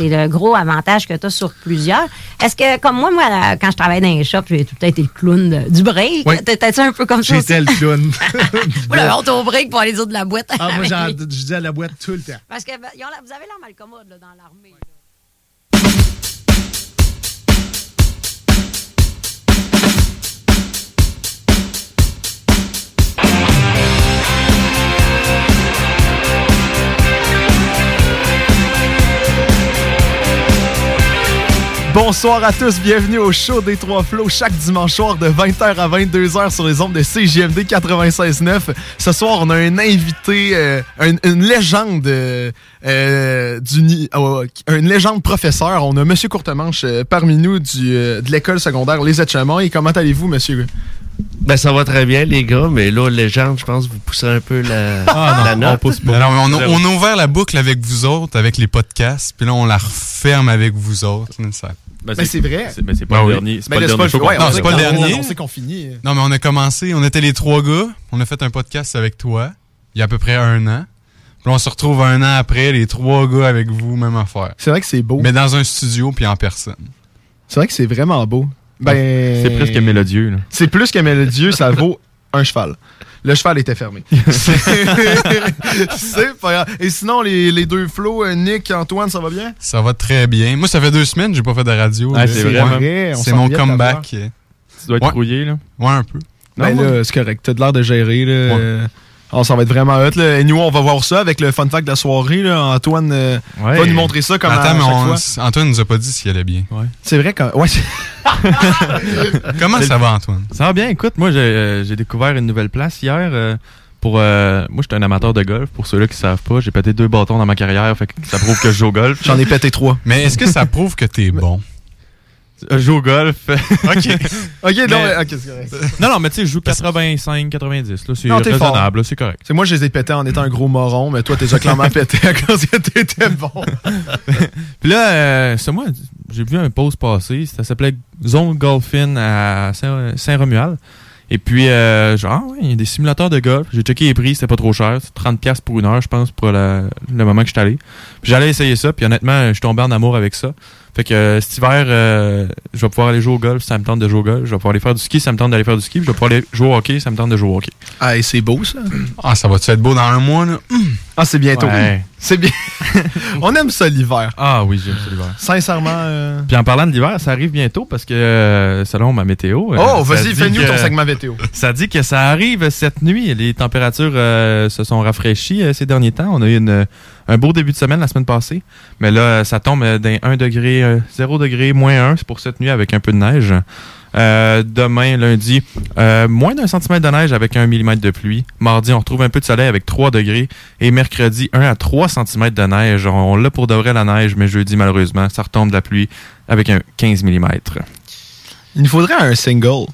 C'est le gros avantage que tu as sur plusieurs. Est-ce que, comme moi, moi, quand je travaillais dans les shops, j'ai tout le temps été le clown de- du break. Oui. T'étais-tu un peu comme ça? J'étais le clown. Moi, la honte au break pour aller autres de la boîte. ah, moi, je disais à la boîte tout le temps. Parce que ben, ils ont vous avez l'air mal commode là, dans l'armée. Bonsoir à tous, bienvenue au show des Trois Flots chaque dimanche soir de 20h à 22h sur les ondes de CGMD 96.9. Ce soir, on a un invité, euh, un- une légende euh, euh, du euh, une légende professeur. On a Monsieur Courtemanche euh, parmi nous du, euh, de l'école secondaire Les Et Comment allez-vous, Monsieur? Ben, ça va très bien, les gars, mais là, légende, je pense que vous poussez un peu la, Ah la note. Alors, on, a, on a ouvert la boucle avec vous autres, avec les podcasts, puis là, on la referme avec vous autres. Ça- Ben, c'est vrai. C'est mais c'est pas Ben le oui. dernier. C'est Ben, pas le dernier show ouais, fait. Non, on c'est sait pas le qu'on- dernier. On sait qu'on finit. Non, mais on a commencé, on était les trois gars, on a fait un podcast avec toi, il y a à peu près un an. Puis on se retrouve un an après, les trois gars avec vous, même affaire. C'est vrai que c'est beau. Mais dans un studio, puis en personne. C'est vrai que c'est vraiment beau. Ben, C'est presque mélodieux. Là. C'est plus que mélodieux, ça vaut un cheval. Le cheval était fermé. C'est pas grave. Et sinon, les, les deux flots, euh, Nick, Antoine, ça va bien? Ça va très bien. Moi, ça fait deux semaines que j'ai pas fait de radio. Ah, c'est Ouais. vrai, mon comeback. Tu dois être Ouais. brouillé. Là. Ouais, un peu. Ben Non, là, c'est correct. T'as de l'air de gérer. Là. Euh, oh, ça va être vraiment hot. Là. Et nous, on va voir ça avec le fun fact de la soirée. Là. Antoine euh, Ouais. va nous montrer ça comme à Attends, mais chaque on- fois. Antoine nous a pas dit s'il allait bien. C'est vrai que... Ouais, c'est- Comment ça va, Antoine? Ça va bien. Écoute, moi, j'ai euh, découvert une nouvelle place hier. euh, pour euh, Moi, j'étais un amateur de golf. Pour ceux-là qui savent pas, j'ai pété deux bâtons dans ma carrière. Fait que ça prouve que je joue au golf. J'en ai pété trois. Mais est-ce que ça prouve que t'es bon? Je joue au golf. OK. OK, non, Mais- mais- ok, c'est correct. non, non, mais tu sais, je joue 85, 90. là, C'est Non, t'es fort. raisonnable. là, C'est correct. C'est moi, je les ai pétés en étant un gros moron, mais toi, t'es déjà clairement pété à cause que t'étais bon. Puis là, euh, c'est moi, j'ai vu un post passer. Ça s'appelait Zone Golfin à Saint- Saint-Romuald. Et puis, euh, genre, ah ouais, il y a des simulateurs de golf. J'ai checké les prix, c'était pas trop cher. C'est 30$ pour une heure, je pense, pour la- le moment que je suis allé. Puis j'allais essayer ça, puis honnêtement, je suis tombé en amour avec ça. Fait que euh, cet hiver, euh, je vais pouvoir aller jouer au golf, ça me tente de jouer au golf. Je vais pouvoir aller faire du ski, ça me tente d'aller faire du ski. Puis je vais pouvoir aller jouer au hockey, ça me tente de jouer au hockey. Ah, et c'est beau, ça. Ah, ça va-tu être beau dans un mois, là? Ah, c'est bientôt. Ouais. C'est bien. On aime ça l'hiver. Ah oui, j'aime ça l'hiver. Sincèrement. euh, Puis en parlant de l'hiver, ça arrive bientôt parce que euh, selon ma météo. euh, Oh, vas-y, fais-nous ton segment météo. Ça dit que ça arrive cette nuit. Les températures euh, se sont rafraîchies ces derniers temps. On a eu une, un beau début de semaine la semaine passée. Mais là, ça tombe d'un 1 degré, euh, 0 degré, moins 1. C'est pour cette nuit avec un peu de neige. Euh, demain, lundi, euh, moins d'un centimètre de neige avec un millimètre de pluie. Mardi, on retrouve un peu de soleil avec 3 degrés. Et mercredi, 1 à 3 centimètres de neige. On, l'a pour de vrai la neige, mais jeudi, malheureusement, ça retombe de la pluie avec un 15 millimètres. Il nous faudrait un single.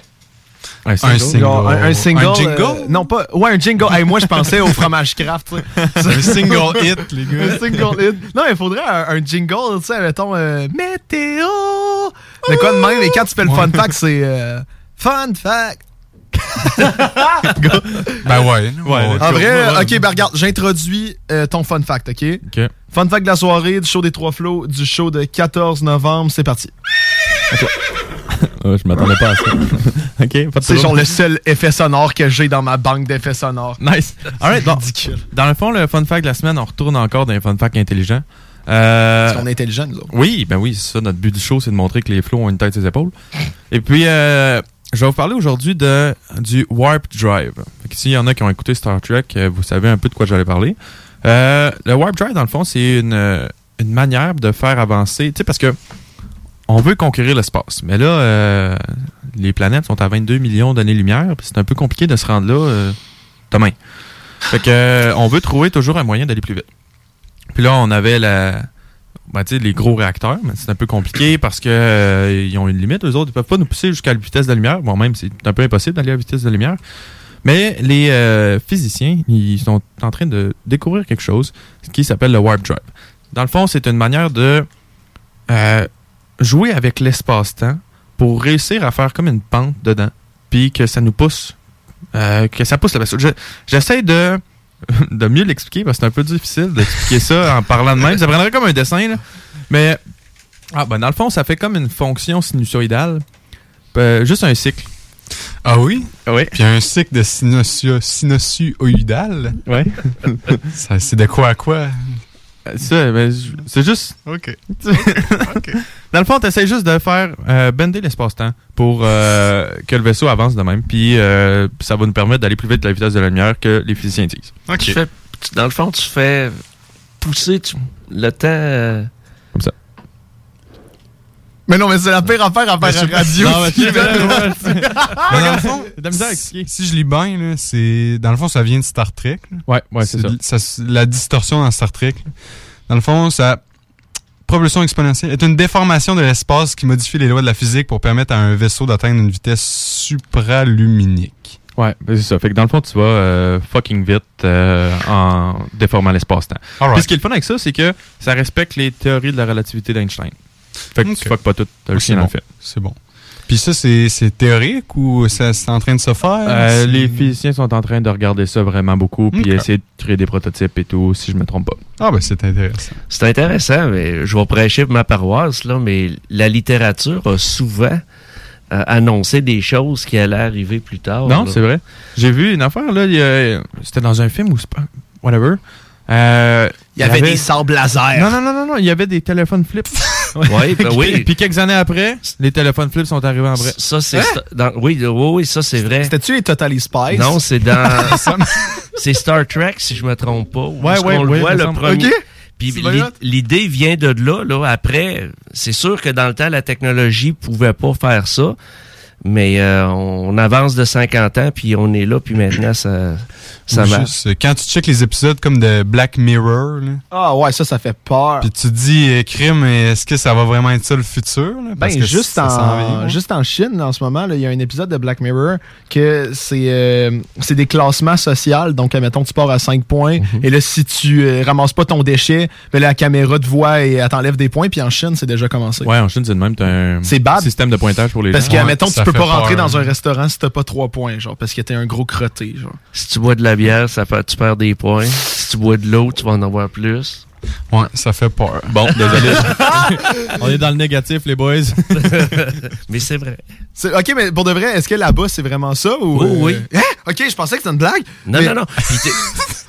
Un single. un, un single. Un jingle? euh, non, pas. Ouais, un jingle. Hey, moi, je pensais au fromage craft. Un single hit, les Un gars. single hit. Non, il faudrait un, un jingle, tu sais, mettons, euh, météo. Mais quoi de même? Et quand tu fais le fun fact, c'est euh, fun fact. Ben ouais. Ouais, En vrai, ok, ben regarde, j'introduis euh, ton fun fact, ok? OK. Fun fact de la soirée, du show des trois flots, du show de 14 novembre, c'est parti. Ah, je m'attendais pas à ça. OK, C'est genre le seul effet sonore que j'ai dans ma banque d'effets sonores. Nice. Alright, bon. Ridicule. Dans le fond, le fun fact de la semaine, on retourne encore dans les fun facts intelligents. Euh, Parce qu'on est intelligent, nous autres. Oui, ben oui, c'est ça. Notre but du show, c'est de montrer que les flots ont une tête sur les épaules. Et puis, euh, je vais vous parler aujourd'hui de du Warp Drive. S'il y en a qui ont écouté Star Trek, euh, vous savez un peu de quoi j'allais parler. Euh, le Warp Drive, dans le fond, c'est une, une manière de faire avancer. Tu sais, parce que on veut conquérir l'espace. Mais là, euh, les planètes sont à 22 millions d'années-lumière. C'est un peu compliqué de se rendre là euh, demain. Fait que, euh, on veut trouver toujours un moyen d'aller plus vite. Puis là, on avait la, ben, les gros réacteurs, mais c'est un peu compliqué parce que euh, ils ont une limite. Eux autres, ils peuvent pas nous pousser jusqu'à la vitesse de la lumière. Bon, même, c'est un peu impossible d'aller à la vitesse de la lumière. Mais les physiciens, ils sont en train de découvrir quelque chose qui s'appelle le Warp Drive. Dans le fond, c'est une manière de jouer avec l'espace-temps pour réussir à faire comme une pente dedans, puis que ça nous pousse, euh, que ça pousse le vaisseau. Je- J'essaie de de mieux l'expliquer parce que c'est un peu difficile d'expliquer ça en parlant de même. Ça prendrait comme un dessin, là. Mais ah, ben, dans le fond, ça fait comme une fonction sinusoïdale. Euh, juste un cycle. Ah oui? Oui. Puis un cycle de sinusoïdal? Ça, c'est de quoi à quoi? Ça, ben, c'est juste. OK. Dans le fond, tu essaies juste de faire euh, bender l'espace-temps pour euh, que le vaisseau avance de même. Puis euh, ça va nous permettre d'aller plus vite à la vitesse de la lumière que les physiciens disent. OK. Tu fais- tu- dans le fond, tu fais pousser tu- le temps. Mais non, mais c'est la pire affaire à faire à radio. Non, mais dans le fond, T'as de la misère à expliquer. si je lis bien, là, c'est dans le fond, ça vient de Star Trek. là. Ouais, ouais, c'est ça. La distorsion dans Star Trek. là. Dans le fond, ça propulsion exponentielle est une déformation de l'espace qui modifie les lois de la physique pour permettre à un vaisseau d'atteindre une vitesse supraluminique. Ouais, ben, c'est ça. Fait que dans le fond, tu vas euh, fucking vite euh, en déformant l'espace-temps. Puis ce qui est le fun avec ça, c'est que ça respecte les théories de la relativité d'Einstein. Fait que tu fuck pas tout, t'as le chien bon. le fait. C'est bon. Puis ça, c'est théorique ou ça- c'est en train de se faire? Euh, les physiciens sont en train de regarder ça vraiment beaucoup, puis essayer de créer des prototypes et tout, si je me trompe pas. Ah, ben c'est intéressant. C'est intéressant, mais je vais prêcher pour ma paroisse, là, mais la littérature a souvent euh, annoncé des choses qui allaient arriver plus tard. non, c'est vrai. J'ai vu une affaire, là, il y a- c'était dans un film ou c'est pas... Whatever. Euh, Il y avait des sables laser. Non, non, non, non, non, il y avait des téléphones flip. Ouais, ben oui. Puis quelques années après, les téléphones flip sont arrivés en vrai. Ça, c'est. dans- oui, oui, oui, ça, c'est vrai. C'était-tu les Totally Spice? Non, c'est dans. c'est Star Trek, si je me trompe pas. Ouais, ouais, le ouais, voit, me le semble. premier. Ok. Puis l'idée vient de là, là. Après, c'est sûr que dans le temps, la technologie pouvait pas faire ça. Mais euh, on avance de 50 ans, puis on est là, puis maintenant, ça, ça Ou marche. juste, euh, quand tu checkes les épisodes comme de Black Mirror, là, Ah ouais, ça, ça fait peur. puis tu te dis, euh, crime, est-ce que ça va vraiment être ça le futur? là? Ben, Parce que juste, ça en, vient, juste en Chine, en ce moment, il y a un épisode de Black Mirror que c'est euh, c'est des classements sociaux. Donc, admettons, tu pars à 5 points. Mhm. Et là, si tu euh, ramasses pas ton déchet, ben, là, la caméra te voit et elle t'enlève des points. Puis en Chine, c'est déjà commencé. Ouais, en Chine, c'est de même, t'as un C'est bad. système de pointage pour les Parce gens. que, Ouais, admettons, tu peux pas rentrer peur. dans un restaurant si t'as pas 3 points, genre, parce que t'es un gros crotté, genre. Si tu bois de la bière, ça fait, tu perds des points. Si tu bois de l'eau, tu vas en avoir plus. Ouais, ça fait peur. Bon, désolé. On est dans le négatif, les boys. Mais c'est vrai. Ok, mais pour de vrai, est-ce que là-bas, c'est vraiment ça ou. Oh, oui. Hein? Ok, je pensais que c'était une blague. Non, Mais- non, non.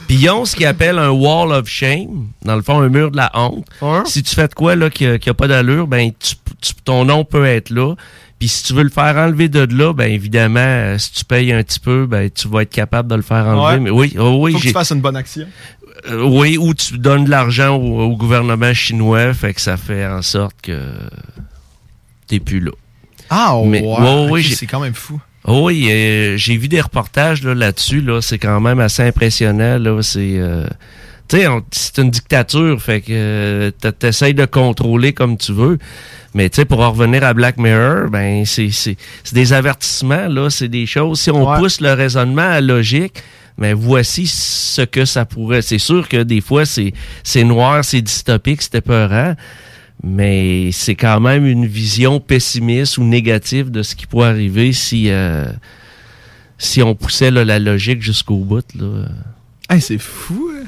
Puis ils ont ce qu'ils appellent un wall of shame, dans le fond, un mur de la honte. Hein? Si tu fais de quoi là, qui n'a pas d'allure, ben tu- tu- ton nom peut être là. Puis si tu veux le faire enlever de là, ben évidemment, euh, si tu payes un petit peu, ben tu vas être capable de le faire enlever. Ouais. Mais oui, oh oui, Faut que tu fasses une bonne action. euh, oui, ou tu donnes de l'argent au, au gouvernement chinois, fait que ça fait en sorte que t'es plus là. Ah, Mais- ouais. c'est quand même fou. Oh oui, euh, j'ai vu des reportages là, là-dessus. Là, c'est quand même assez impressionnant. Là, c'est, tu sais, on- c'est une dictature, fait que euh, t'essayes de contrôler comme tu veux. Mais tu sais, pour en revenir à Black Mirror, ben c'est, des avertissements. Là, c'est des choses. Si on Ouais. pousse le raisonnement à logique. Mais voici ce que ça pourrait. C'est sûr que des fois, c'est, noir, c'est dystopique, c'est épeurant. Mais c'est quand même une vision pessimiste ou négative de ce qui pourrait arriver si, euh, si on poussait là, la logique jusqu'au bout. Là. Hey, c'est fou. hein.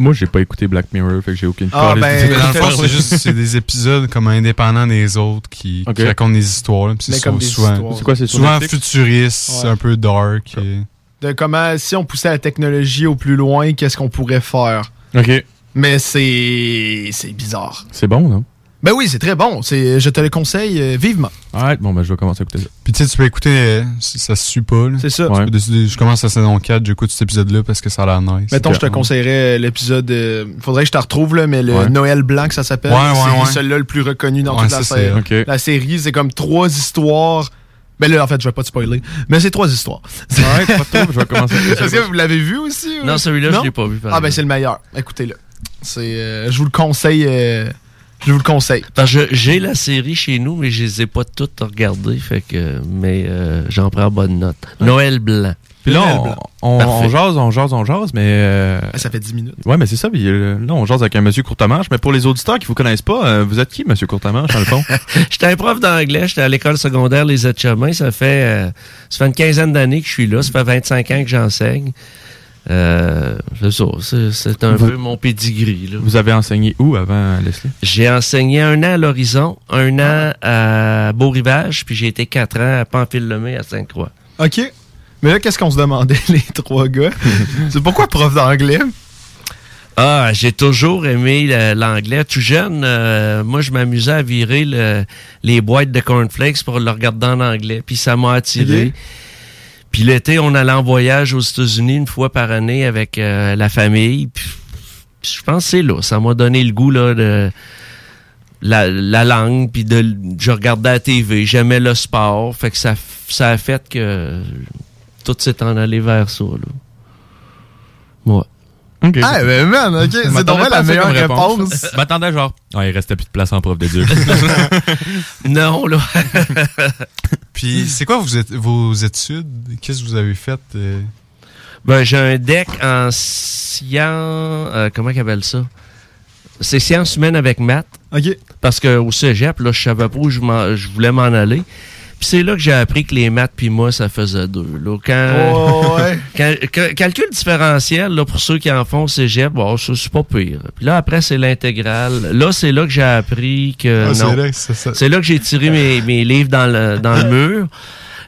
Moi, j'ai pas écouté Black Mirror, fait que j'ai aucune Ah, ben, d'idée. Mais dans le fond, c'est juste c'est des épisodes comme indépendants des autres qui, racontent des histoires. là, c'est comme souvent, histoires. C'est quoi, c'est sur souvent futuriste, Ouais. un peu dark. et- De comment, si on poussait la technologie au plus loin, qu'est-ce qu'on pourrait faire? Ok. Mais c'est. C'est bizarre. C'est bon, non? Ben oui, c'est très bon. C'est, je te le conseille euh, vivement. Alright, bon, ben, je vais commencer à écouter ça. Puis tu sais, tu peux écouter, euh, si ça se suit pas. là. C'est ça. Ouais. Tu peux décider, je commence la saison 4, j'écoute cet épisode-là parce que ça a l'air nice. Mettons, je te conseillerais l'épisode. Il faudrait que je te retrouve, là, mais le Ouais. Noël Blanc, que ça s'appelle. Ouais, ouais, c'est ouais. celui-là le plus reconnu dans Ouais, toute la, ça, série. Ok. la série. C'est comme trois histoires. Ben là, en fait, je vais pas te spoiler. Mais c'est trois histoires. Alright, pas trouble, je vais commencer à écouter Est-ce ça. que vous l'avez vu aussi? ou- Non, celui-là, Non? je l'ai pas vu. par Ah, ben exemple. c'est le meilleur. Écoutez-le. C'est, euh, je vous le conseille. euh, je vous le conseille. Parce que je- j'ai la série chez nous, mais je les ai pas toutes regardées. Fait que, mais euh, j'en prends bonne note. Noël blanc. Puis là, Noël on, jase, on jase, on jase, mais... euh, Ça fait 10 minutes. Ouais, mais c'est ça. Puis euh, là, on jase avec un monsieur Courtemanche. Mais pour les auditeurs qui vous connaissent pas, euh, vous êtes qui, monsieur Courtemanche, dans le fond? J'étais un prof d'anglais, j'étais à l'école secondaire Les Etchemins. Ça fait, euh, ça fait une quinzaine d'années que je suis là. Ça fait 25 ans que j'enseigne. Euh, c'est ça, c'est, c'est un Vous- peu mon pedigree. Là. vous avez enseigné où avant, Leslie? J'ai enseigné un an à l'Horizon, un an à Beau-Rivage, puis j'ai été quatre ans à Pamphile-Lemay à Sainte-Croix. OK. Mais là, qu'est-ce qu'on se demandait, les trois gars? c'est pourquoi prof d'anglais? Ah, j'ai toujours aimé l'anglais. Tout jeune, euh, moi, je m'amusais à virer le- les boîtes de cornflakes pour le regarder en anglais. Puis ça m'a attiré. Puis l'été, on allait en voyage aux États-Unis une fois par année avec euh, la famille. Puis, je pense là. Ça m'a donné le goût là, de la, la langue. Puis de, je regardais la TV. J'aimais le sport. Fait que ça, ça a fait que tout s'est en allé vers ça. Là. Ouais. OK. Ah, ben man, OK. C'est donc la meilleure réponse. Je m'attendais genre... Ah, il restait plus de place en prof d'éduc. Non, là. Puis c'est quoi vos, ét- vos études? Qu'est-ce que vous avez fait? euh? Ben, j'ai un deck en sciences. euh, comment qu'ils appellent ça? C'est sciences humaines avec maths. OK. Parce que au cégep, là, je savais pas où je, m'en- je voulais m'en aller. Puis c'est là que j'ai appris que les maths puis moi, ça faisait deux. Là, quand, Oh, ouais. quand- ca- calcul différentiel, là, pour ceux qui en font au cégep, bon, ça, c'est pas pire. Puis là, après, c'est l'intégrale. Là, c'est là que j'ai appris que Ah, non. c'est là là que j'ai tiré mes, mes livres dans le, dans le mur.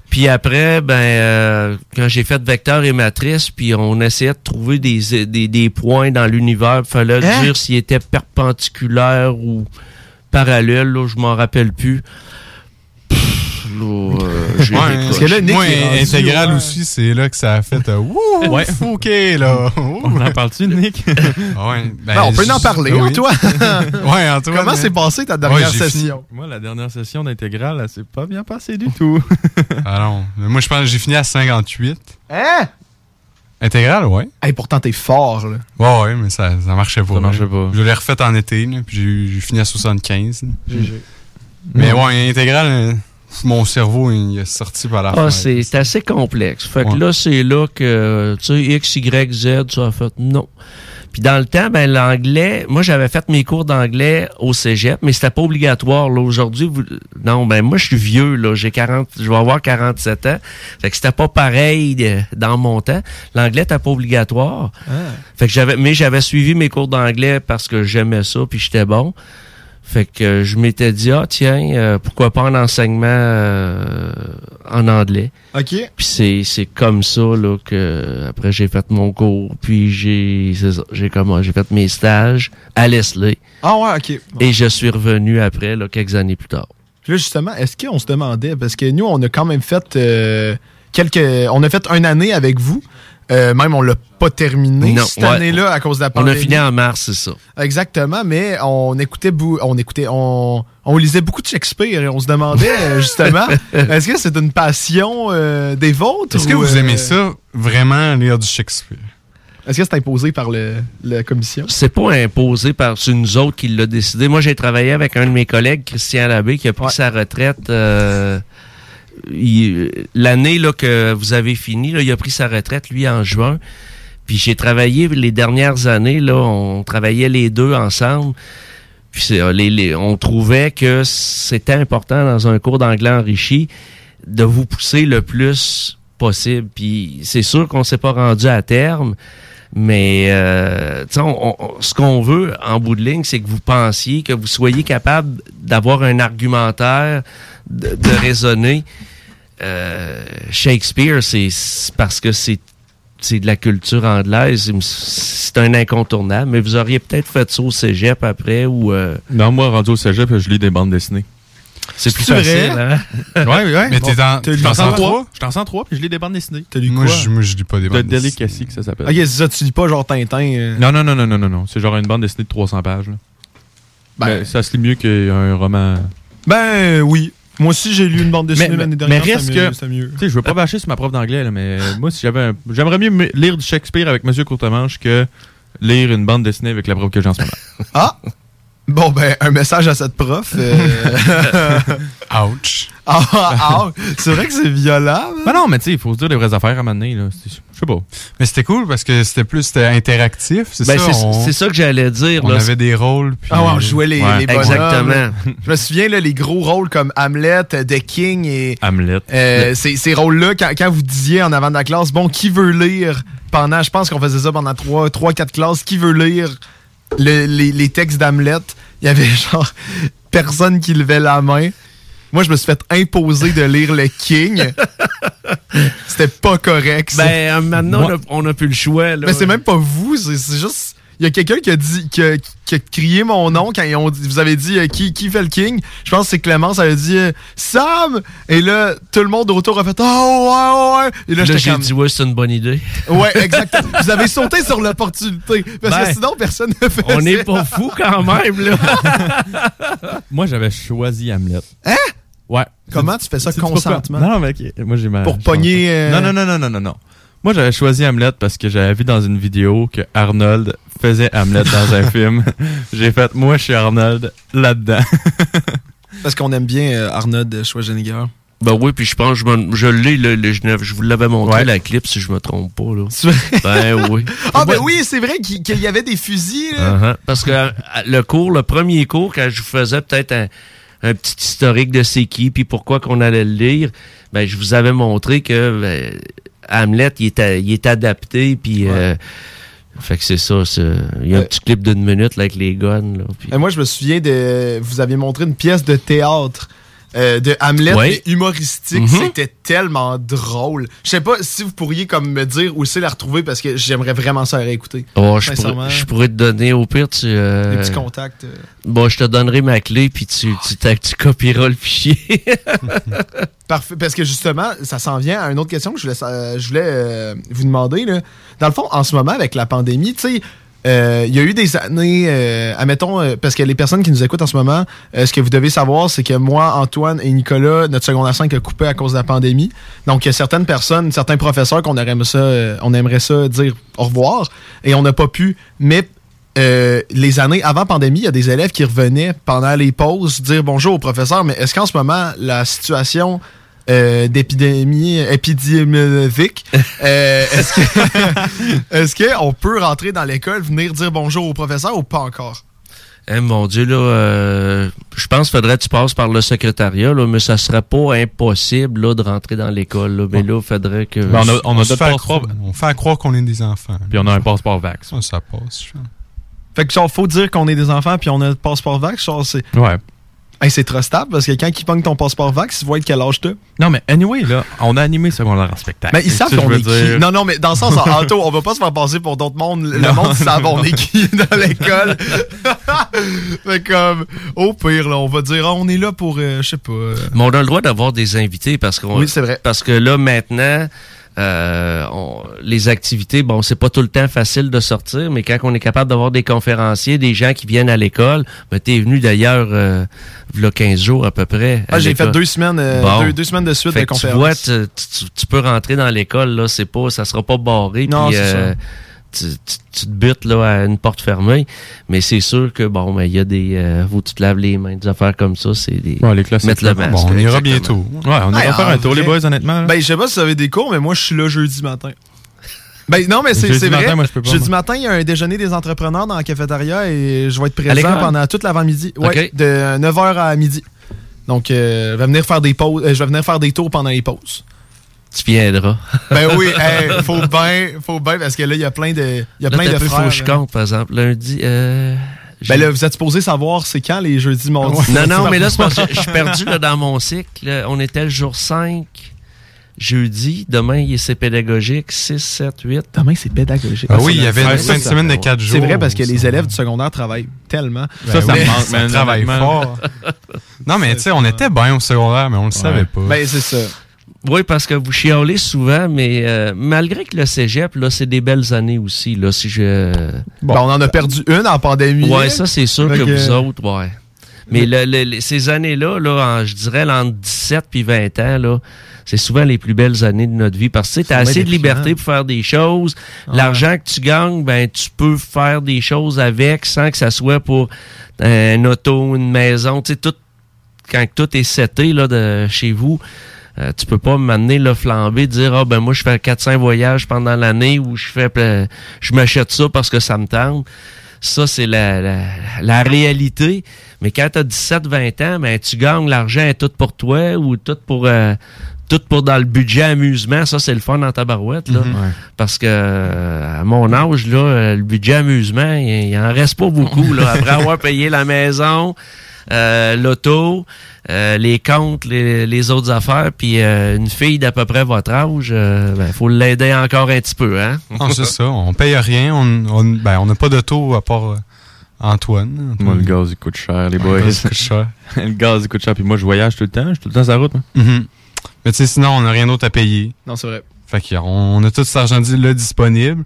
Puis après, ben, euh, quand j'ai fait vecteur et matrice, puis on essayait de trouver des, des, des points dans l'univers, il fallait Hein? dire s'ils étaient perpendiculaires ou parallèles, là, je m'en rappelle plus. Euh, j'ai Ouais, des parce que là, coches. Nick Moi, est rendu, intégral ouais. aussi, c'est là que ça a fait euh, Wouh! Ouais. OK, là! On en parle-tu, Nick? Ouais, ben, Ben, on peut en parler, oui. Antoine. Ouais, Antoine. Comment s'est passée ta dernière session? Moi, la dernière session d'intégrale, elle s'est pas bien passée du tout. Ah non. Mais Moi, je pense que j'ai fini à 58. Hein? Intégral, ouais. Hey, pourtant, t'es fort, là. Ouais, ouais, mais ça, ça marchait pas. Ça marchait pas. Je l'ai refait en été, là, puis j'ai- fini à 75. là. GG. Mais ouais, intégral, euh, mon cerveau, il est sorti par la Ah, fenêtre. c'est c'est assez complexe. Fait que Ouais. là, c'est là que, tu sais, X, Y, Z, ça a fait non. Puis dans le temps, ben l'anglais, moi j'avais fait mes cours d'anglais au cégep, mais c'était pas obligatoire. Là aujourd'hui, vous- non, ben moi je suis vieux là, j'ai 40, je vais avoir 47 ans. Fait que c'était pas pareil euh, dans mon temps. L'anglais n'était pas obligatoire. Ah. Fait que j'avais, mais j'avais suivi mes cours d'anglais parce que j'aimais ça puis j'étais bon. Fait que euh, je m'étais dit ah tiens euh, pourquoi pas un enseignement euh, en anglais. OK. Puis c'est c'est comme ça là que après j'ai fait mon cours puis j'ai j'ai comment j'ai fait mes stages à Leslie Ah, ouais, OK. Bon. et je suis revenu après là quelques années plus tard. Puis Là, justement, est-ce qu'on se demandait, parce que nous, on a quand même fait euh, quelques. On a fait une année avec vous. Euh, même, on l'a pas terminé Non, cette ouais. année-là à cause de la On a pandémie. fini en mars, c'est ça. Exactement, mais on écoutait, on écoutait, on, on lisait beaucoup de Shakespeare et on se demandait euh, justement, est-ce que c'est une passion euh, des vôtres Est-ce que ou, vous euh, aimez ça, vraiment, lire du Shakespeare? Est-ce que c'est imposé par le, la commission? C'est pas imposé par c'est nous autres qui l'a décidé. Moi, j'ai travaillé avec un de mes collègues, Christian Labbé, qui a pris Ouais. sa retraite euh, l'année là que vous avez fini. Là, il a pris sa retraite lui en juin. Puis j'ai travaillé les dernières années là, on travaillait les deux ensemble. Puis euh, les- on trouvait que c'était important dans un cours d'anglais enrichi de vous pousser le plus possible. Puis c'est sûr qu'on s'est pas rendu à terme, Mais euh, on- on- ce qu'on veut en bout de ligne, c'est que vous pensiez, que vous soyez capable d'avoir un argumentaire, de, de raisonner. Euh, Shakespeare, c'est parce que c'est c'est de la culture anglaise, c'est un incontournable. Mais vous auriez peut-être fait ça au cégep après ou euh, Non, moi, rendu au cégep, je lis des bandes dessinées. C'est plus facile. Hein? ouais, ouais. Mais t'es en, t'as lu t'es en en 103? 103? Je suis en 103 puis je lis des bandes dessinées. T'as lu Moi, quoi? je, moi, je lis pas des De bandes dessinées. Delicacy, que ça s'appelle. Ok, c'est ça, tu lis pas genre Tintin. euh? Non, non, non, non, non, non, non. C'est genre une bande dessinée de 300 pages. Ben- Mais ça se lit mieux qu'un roman. Ben oui. Moi aussi, j'ai lu une bande dessinée Mais- l'année mais dernière. reste c'était mieux- que-. Tu sais, je veux pas bâcher sur ma prof d'anglais, là, mais moi, si j'avais un- J'aimerais mieux lire du Shakespeare avec Monsieur Courtemanche que lire une bande dessinée avec la prof que j'ai en ce moment. Ah! Bon, ben, un message à cette prof. euh, Ouch. ah, ah, c'est vrai que c'est violent. hein? Ben non, mais tu sais, il faut se dire les vraies affaires à un moment donné, là. C'est- Je sais pas. Mais c'était cool parce que c'était plus c'était interactif, c'est Ben, ça? c'est on, c'est ça que j'allais dire. on là. avait des rôles. Puis... Ah ouais, on jouait les, Ouais. les bonhommes. Exactement. Je me souviens, là, les gros rôles comme Hamlet, euh, The King et Hamlet. euh, ces, ces rôles-là, quand, quand vous disiez en avant de la classe, bon, qui veut lire pendant, je pense qu'on faisait ça pendant 3-4 classes, qui veut lire le- les, les textes d'Hamlet, il y avait genre personne qui levait la main. Moi, je me suis fait imposer de lire le King. C'était pas correct. ça. Ben, euh, maintenant, Moi- on, a, on a plus le choix. Là. Mais c'est même pas vous, c'est juste. Il y a quelqu'un qui a dit qui a, qui a crié mon nom quand ils ont dit- vous avez dit euh, qui, qui fait le king? Je pense que c'est Clémence, elle a dit euh, Sam! Et là, tout le monde autour a fait Oh ouais, ouais! Et là, Là, j'ai comme. dit, ouais, c'est une bonne idée. Ouais, exactement. vous avez sauté sur l'opportunité. Parce Ben, que sinon, personne ne fait On n'est pas fou quand même, là. Moi, j'avais choisi Hamlet. Hein? Ouais. Comment tu fais ça consentement? Non, non, mais ok. Moi, j'ai ma. Pour pogner. euh, Non, non, non, non, non, non, non. Moi, j'avais choisi Hamlet parce que j'avais vu dans une vidéo que Arnold faisait Hamlet dans un film. J'ai fait, moi, je suis Arnold là-dedans. Parce qu'on aime bien euh, Arnold Schwarzenegger. Ben oui, puis je pense, je, me- je l'ai, le, le- je, je vous l'avais montré, Ouais. la clip, si je me trompe pas, là. Ben oui. Ah, ben oui, c'est vrai qu'il y avait des fusils. là. Uh-huh. Parce que euh, le cours, le premier cours, quand je vous faisais peut-être un, un petit historique de c'est qui, puis pourquoi qu'on allait le lire, ben je vous avais montré que ben, Hamlet, il est, a- il est adapté, puis... euh, fait que c'est ça, il y a un Euh, petit clip d'une minute là, avec les guns. Là, puis- moi, je me souviens de. Vous aviez montré une pièce de théâtre euh, de Hamlet, Ouais. mais humoristique. Mhm. C'était tellement drôle. Je sais pas si vous pourriez comme me dire où c'est la retrouver parce que j'aimerais vraiment ça réécouter. Oh, je, pourrais, te donner au pire, tu... euh, Des petits contacts. euh. Bon, je te donnerai ma clé, puis tu, tu, t'as- tu copieras le fichier. Parfait. Parce que justement, ça s'en vient à une autre question que je voulais, euh, je voulais vous demander. Là. Dans le fond, en ce moment, avec la pandémie, tu sais, euh, il y a eu des années, euh, admettons, euh, parce que les personnes qui nous écoutent en ce moment, ce que vous devez savoir, c'est que moi, Antoine et Nicolas, notre secondaire 5 a coupé à cause de la pandémie. Donc, il y a certaines personnes, certains professeurs qu'on aimerait ça, aimerait ça dire au revoir, et on n'a pas pu. Mais les années avant pandémie, il y a des élèves qui revenaient pendant les pauses dire bonjour au professeur, mais est-ce qu'en ce moment, la situation euh, d'épidémie épidémiologique, euh, est-ce que est-ce qu'on peut rentrer dans l'école, venir dire bonjour au professeur ou pas encore? Eh mon Dieu, là, euh, je pense qu'il faudrait que tu passes par le secrétariat, là, mais ça serait pas impossible là, de rentrer dans l'école. là. Mais là, il faudrait que... Ben, on a, on fait accro- on fait à croire qu'on est des enfants. puis on a un passeport vax. Ça, ça passe. je. Fait que genre, faut dire qu'on est des enfants puis on a le passeport vax, genre, c'est Ouais. Hey, c'est trustable parce que quand ils pognent ton passeport vax, ils voient de quel âge t'as. Non, mais anyway, là, on a animé secondaire en spectacle. Mais ils savent qu'on est qui. Non, non, mais dans le sens, en auto, on va pas se faire passer pour d'autres mondes. Le Non, monde, ils savent on est qui dans l'école. fait comme, au pire, là, on va dire, ah, on est là pour, euh, je sais pas. euh, Mais on a le droit d'avoir des invités parce qu'on... Oui, c'est vrai. Parce que là, maintenant, euh, on- les activités, bon, c'est pas tout le temps facile de sortir, mais quand on est capable d'avoir des conférenciers, des gens qui viennent à l'école, ben, t'es venu d'ailleurs, euh, il y a 15 jours à peu près. Ah, j'ai fait deux semaines, euh, Bon. deux, deux semaines de suite Fait de que tu conférences. vois, tu, tu- tu peux rentrer dans l'école, là, c'est pas, ça sera pas barré. Non, euh, tu, tu- tu te butes là, à une porte fermée. Mais c'est sûr que, bon, ben, il y a des. Euh, faut que tu te laves les mains, des affaires comme ça. C'est des. Ouais, les classiques. Mettre le masque. Bon, on ira exactement. bientôt. Ouais, on ira Hey, faire un tour, les boys, honnêtement. là. Ben, je sais pas si vous avez des cours, mais moi, je suis là jeudi matin. Ben, non, mais c'est vrai. matin, moi, je peux pas, jeudi moi. matin, il y a un déjeuner des entrepreneurs dans la cafétéria et je vais être À présent l'école? pendant toute l'avant-midi. Ouais, de 9h à midi. Donc, euh, je vais venir faire des pauses, euh, je vais venir faire des tours pendant les pauses. Tu viendras. Ben oui, hey, faut bien, faut bien, parce que là, il y a plein de, il y a Là, plein de frères. faut que je compte, par exemple. Lundi, euh, Ben là, vous êtes supposé savoir c'est quand les jeudis, mardis. Non, non, mais là, c'est parce que je suis perdu là, dans mon cycle. On était le jour 5, jeudi. Demain, c'est pédagogique. 6, 7, 8. Demain, c'est pédagogique. Ah oui, il y avait Ouais, une fin de semaine de 4 jours. C'est vrai parce que les élèves du secondaire travaillent tellement. Ben Ça, ça me manque, ça man, travaille honnêtement. fort. non, mais tu sais, on était bien au secondaire, mais on le savait pas. Ben, c'est ça. Oui, parce que vous chialez souvent, mais euh, malgré que le cégep, là, c'est des belles années aussi. Là, si je... Ben, on en a perdu une en pandémie. Ouais, ça, c'est sûr que que- vous autres, ouais. Mais le- le- le- ces années-là, là, en- je dirais entre 17 puis 20 ans, là, c'est souvent les plus belles années de notre vie parce que tu as assez de liberté pour faire des choses. Ouais. L'argent que tu gagnes, ben tu peux faire des choses avec sans que ça soit pour un auto, une maison, tu sais tout quand tout est seté là de chez vous. Euh, tu peux pas m'amener le flamber dire ah ben moi je fais 400 voyages pendant l'année ou je fais je m'achète ça parce que ça me tente. Ça, c'est la, la, la réalité. Mais quand tu as 17-20 ans, ben, tu gagnes l'argent tout pour toi ou tout pour euh, tout pour dans le budget amusement. Ça, c'est le fun dans ta barouette. Là. Mhm. Parce que euh, à mon âge, là, le budget amusement, il, il en reste pas beaucoup. Là, après avoir payé la maison, euh, l'auto, euh, les comptes, les, les autres affaires, puis euh, une fille d'à peu près votre âge, euh, ben, faut l'aider encore un petit peu, hein? Non, c'est ça. On paye rien. On on ben, on n'a pas d'auto à part euh, Antoine. Moi, le gaz, il coûte cher, les boys. le gaz coûte cher. le gaz, il coûte cher. Puis moi, je voyage tout le temps. Je suis tout le temps sur la route. moi. Mhm. Mais tu sais, sinon, on n'a rien d'autre à payer. Non, c'est vrai. Fait qu'on on a tout cet argent-là disponible.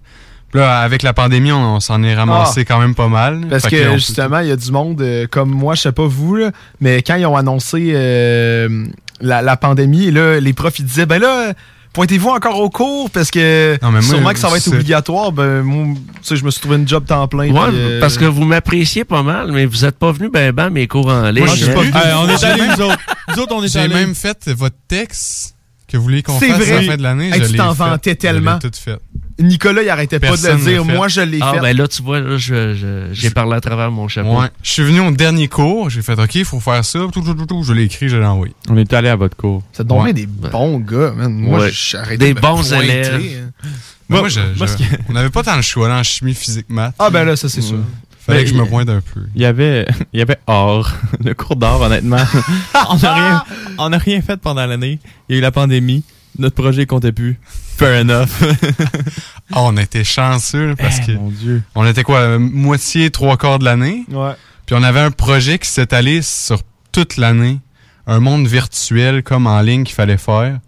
Là, avec la pandémie, on, on s'en est ramassé quand même pas mal. Parce Fait que justement, il y a du monde euh, comme moi, je sais pas vous, là, mais quand ils ont annoncé euh, la, la pandémie, là, les profs ils disaient ben là, pointez-vous encore au cours parce que Non, mais moi, sûrement que ça va être obligatoire. Ben moi, tu sais, je me suis trouvé une job temps plein. Ouais, puis, euh, parce que vous m'appréciez pas mal, mais vous êtes pas venu ben ben à mes cours en ligne. Moi, je suis hein? pas venu. Hey, on est allés, nous autres. Nous autres, on est J'ai allés. même fait votre texte que vous voulez qu'on fasse à vrai. la fin de l'année. Hey, je tu l'ai t'en vantais tellement. tout fait. Nicolas, il arrêtait pas de le dire. Moi, je l'ai Ah, fait. ben là, tu vois, là, je- je- j'ai parlé à travers mon chapeau. Ouais. Je suis venu au dernier cours. J'ai fait OK, il faut faire ça. Tout, tout, tout, tout. Je l'ai écrit, je l'ai envoyé. On est allés à votre cours. Ça te donne Ouais. des bons gars, man. Moi, Ouais. j'ai arrêté Des de bons pointer, élèves. hein. Moi- moi, je- moi, on n'avait pas tant le choix là, en chimie, physique, maths. Ah ben là, ça c'est sûr. Fallait que je me pointe un peu. Il y avait, il y avait or. Le cours d'or, honnêtement. on n'a rien, on a rien fait pendant l'année. Il y a eu la pandémie. Notre projet comptait plus. Fair enough. Ah, on était chanceux parce que Eh, Mon Dieu. on était quoi, euh, moitié, trois quarts de l'année? Ouais. Puis on avait un projet qui s'est allé sur toute l'année. Un monde virtuel comme en ligne qu'il fallait faire.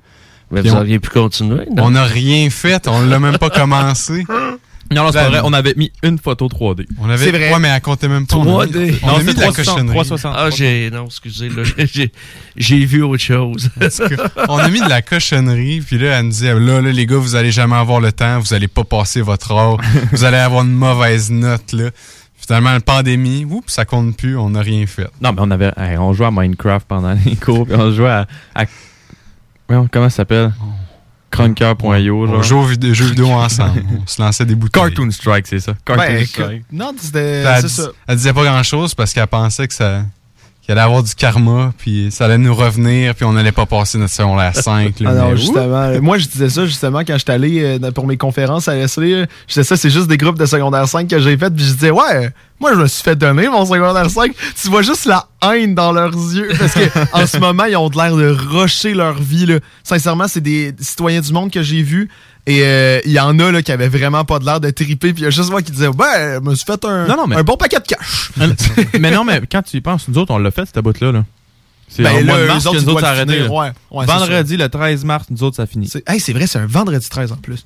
Mais Puis vous on- auriez pu continuer, non? On n'a rien fait, on l'a même pas commencé. Non, non, c'est pas vrai. On avait mis une photo 3D. On avait C'est vrai. Ouais, mais elle comptait même pas. On a mis- 3D. On non, a mis c'est de la 360, cochonnerie. 360. Ah, j'ai. Non, excusez, là. j'ai- J'ai vu autre chose. On a mis de la cochonnerie, puis là, elle nous disait, là, là, les gars, vous allez jamais avoir le temps, vous allez pas passer votre heure, vous allez avoir une mauvaise note, là. Finalement, la pandémie, oups, ça compte plus, on n'a rien fait. Non, mais on avait, hey, on jouait à Minecraft pendant les cours, puis on jouait à, comment ça s'appelle? Cronker.io, On jouait aux vid- jeux vidéo ensemble, on se lançait des bouteilles. Cartoon Strike, c'est ça. Cartoon Ben, Strike. non, c'était. Elle, ça. elle disait pas grand chose parce qu'elle pensait que ça qu'il allait avoir du karma puis ça allait nous revenir puis on allait pas passer notre secondaire 5 là, Ah non, mais- justement. Moi, je disais ça justement quand j'étais allé euh, pour mes conférences à SC. euh, Je disais ça, c'est juste des groupes de secondaire 5 que j'ai fait. Puis je disais, ouais, moi, je me suis fait donner mon secondaire 5. Tu vois juste la haine dans leurs yeux. Parce que en ce moment, ils ont de l'air de rusher leur vie. Là. Sincèrement, c'est des citoyens du monde que j'ai vus. Et euh, il y en a là, qui avaient vraiment pas de l'air de triper. Puis il y a juste moi qui disais, ben, je me suis fait un, Non, non, mais- un bon paquet de cash. mais non, mais quand tu y penses, nous autres, on l'a fait, cette bout-là. Là. C'est Ben en mois là, de mars autres, que ils nous autres, doivent ça a arrêté. là. Ouais, ouais, c'est Vendredi, le 13 mars, nous autres, ça finit. C'est hey, c'est vrai, c'est un vendredi 13 en plus.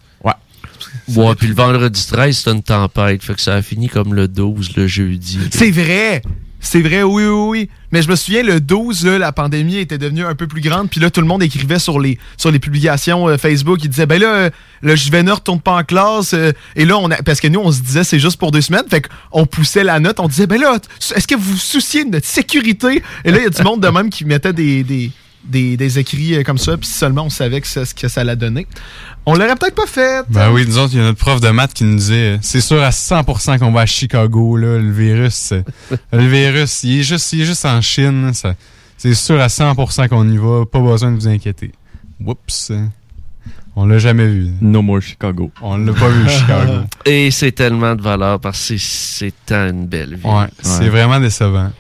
Ouais, puis le vendredi 13, c'était une tempête. Fait que ça a fini comme le 12, le jeudi. C'est vrai! C'est vrai, oui, oui, oui. Mais je me souviens, le 12, là, la pandémie était devenue un peu plus grande. Puis là, tout le monde écrivait sur les, sur les publications euh, Facebook. Il disait, ben là, euh, le ne retourne pas en classe. euh, et là, on a, parce que nous, on se disait, c'est juste pour deux semaines. Fait qu'on poussait la note. On disait, ben là, est-ce que vous vous souciez de notre sécurité? Et là, il y a du monde de même qui mettait des, des, des, des écrits euh, comme ça. Puis seulement on savait que c'est ce que ça allait donner. On l'aurait peut-être pas fait. Ben oui, nous autres, il y a notre prof de maths qui nous disait c'est sûr à 100% qu'on va à Chicago, là, le virus. c'est- le virus, il est juste, il est juste en Chine. C'est sûr à 100% qu'on y va, pas besoin de vous inquiéter. Oups. On l'a jamais vu. No more Chicago. On l'a pas vu, Chicago. Et c'est tellement de valeur parce que c'est- tant une belle vie. Ouais, c'est vraiment décevant.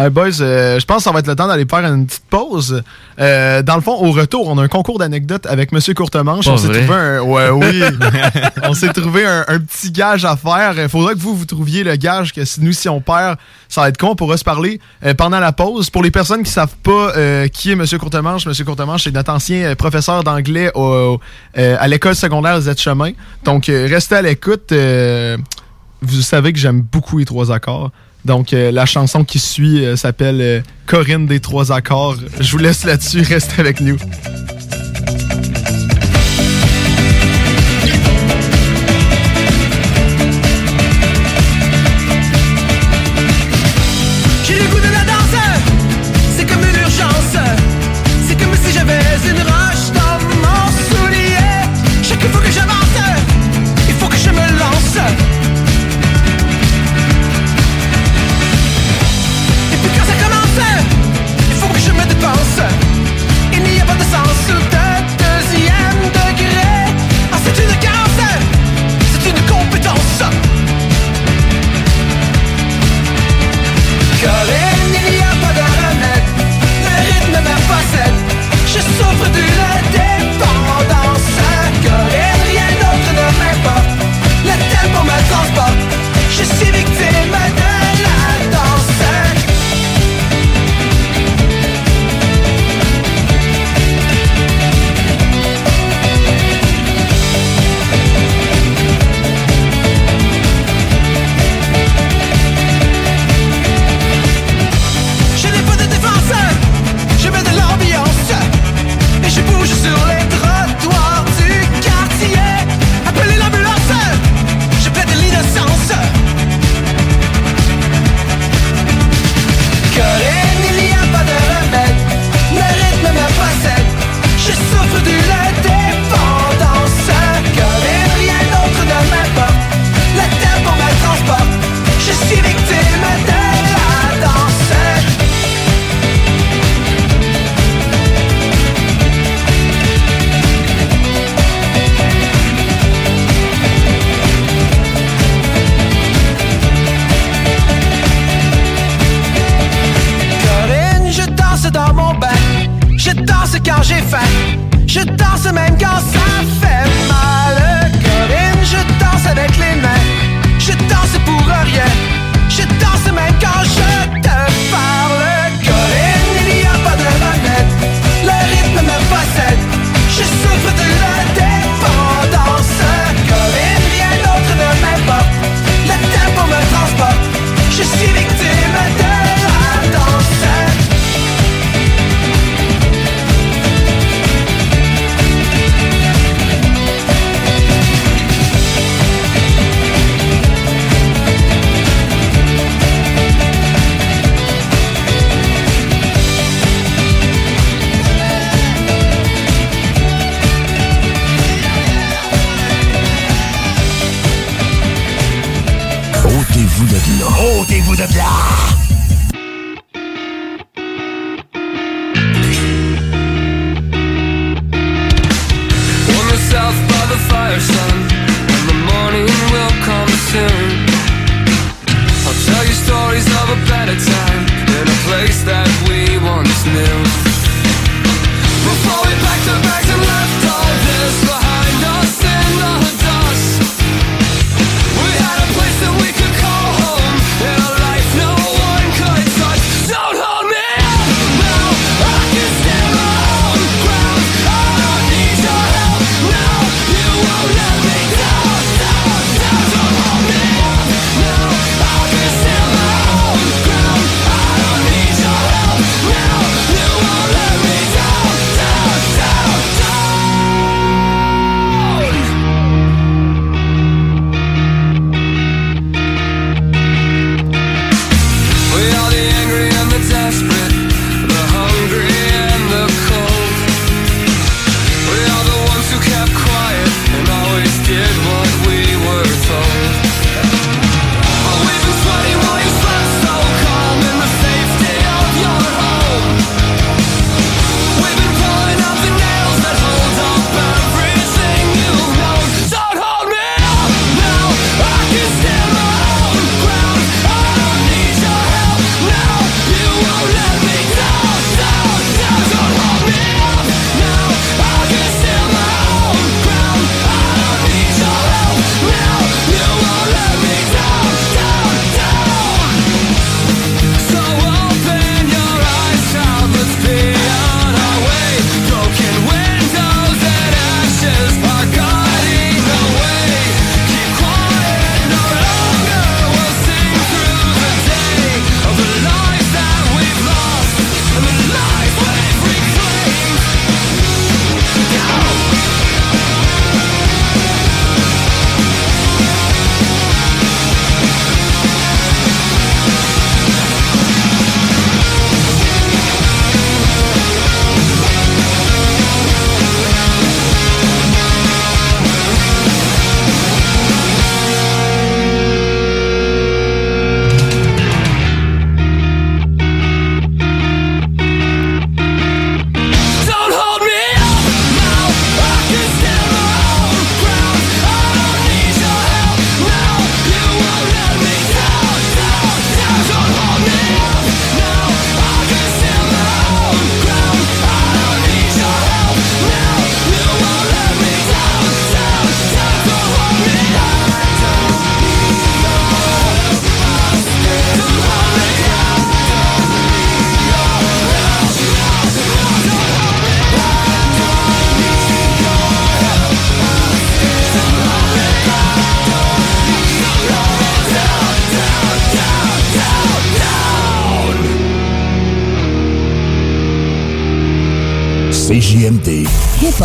Hey boys, euh, je pense que ça va être le temps d'aller faire une petite pause. Euh, dans le fond, au retour, on a un concours d'anecdotes avec Monsieur Courtemanche. Pas on s'est trouvé un, ouais, oui. on s'est trouvé un, un petit gage à faire. Il faudra que vous vous trouviez le gage que si nous si on perd, ça va être con. On pourra se parler euh, pendant la pause. Pour les personnes qui savent pas qui est Monsieur Courtemanche, Monsieur Courtemanche c'est notre ancien professeur d'anglais à l'école secondaire Z-Chemin. Donc euh, restez à l'écoute. Vous savez que j'aime beaucoup les trois accords. Donc, euh, la chanson qui suit euh, s'appelle euh, Corinne des trois accords. Je vous laisse là-dessus. Restez avec nous. Et je bouge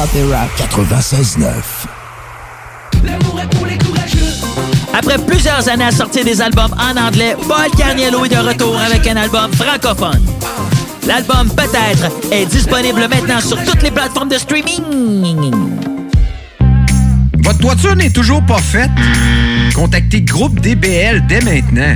Hip Hop et Rock 96.9. Après plusieurs années à sortir des albums en anglais, Paul Carniello est de retour avec un album francophone. L'album Peut-être est disponible maintenant sur toutes les plateformes de streaming. Votre toiture n'est toujours pas faite? Contactez Groupe DBL dès maintenant.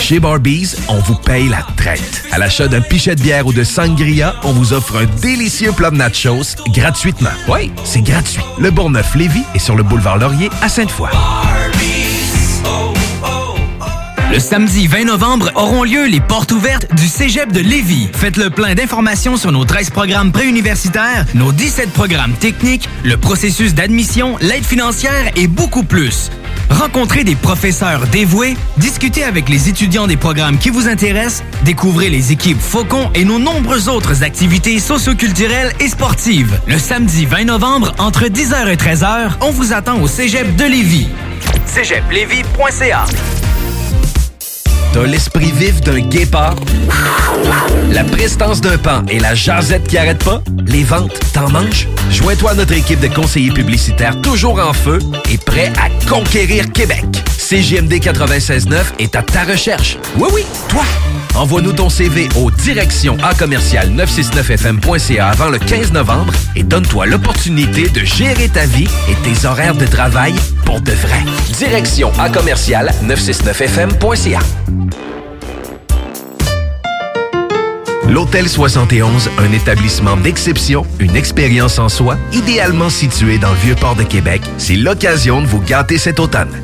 Chez Barbies, on vous paye la traite. À l'achat d'un pichet de bière ou de sangria, on vous offre un délicieux plat de nachos gratuitement. Oui, c'est gratuit. Le Bourgneuf-Lévis est sur le boulevard Laurier à Sainte-Foy. Le samedi 20 novembre auront lieu les portes ouvertes du Cégep de Lévis. Faites le plein d'informations sur nos 13 programmes préuniversitaires, nos 17 programmes techniques, le processus d'admission, l'aide financière et beaucoup plus. Rencontrez des professeurs dévoués, discutez avec les étudiants des programmes qui vous intéressent, découvrez les équipes Faucon et nos nombreuses autres activités socioculturelles et sportives. Le samedi 20 novembre, entre 10h et 13h, on vous attend au Cégep de Lévis. T'as l'esprit vif d'un guépard? La prestance d'un pan et la jasette qui arrête pas? Les ventes, t'en manges? Joins-toi à notre équipe de conseillers publicitaires toujours en feu et prêt à conquérir Québec. CGMD 96.9 est à ta recherche. Oui, oui, toi! Envoie-nous ton CV au direction à commercial 969fm.ca avant le 15 novembre et donne-toi l'opportunité de gérer ta vie et tes horaires de travail pour de vrai. Direction à commercial 969fm.ca. L'Hôtel 71, un établissement d'exception, une expérience en soi, idéalement situé dans le Vieux-Port de Québec, c'est l'occasion de vous gâter cet automne.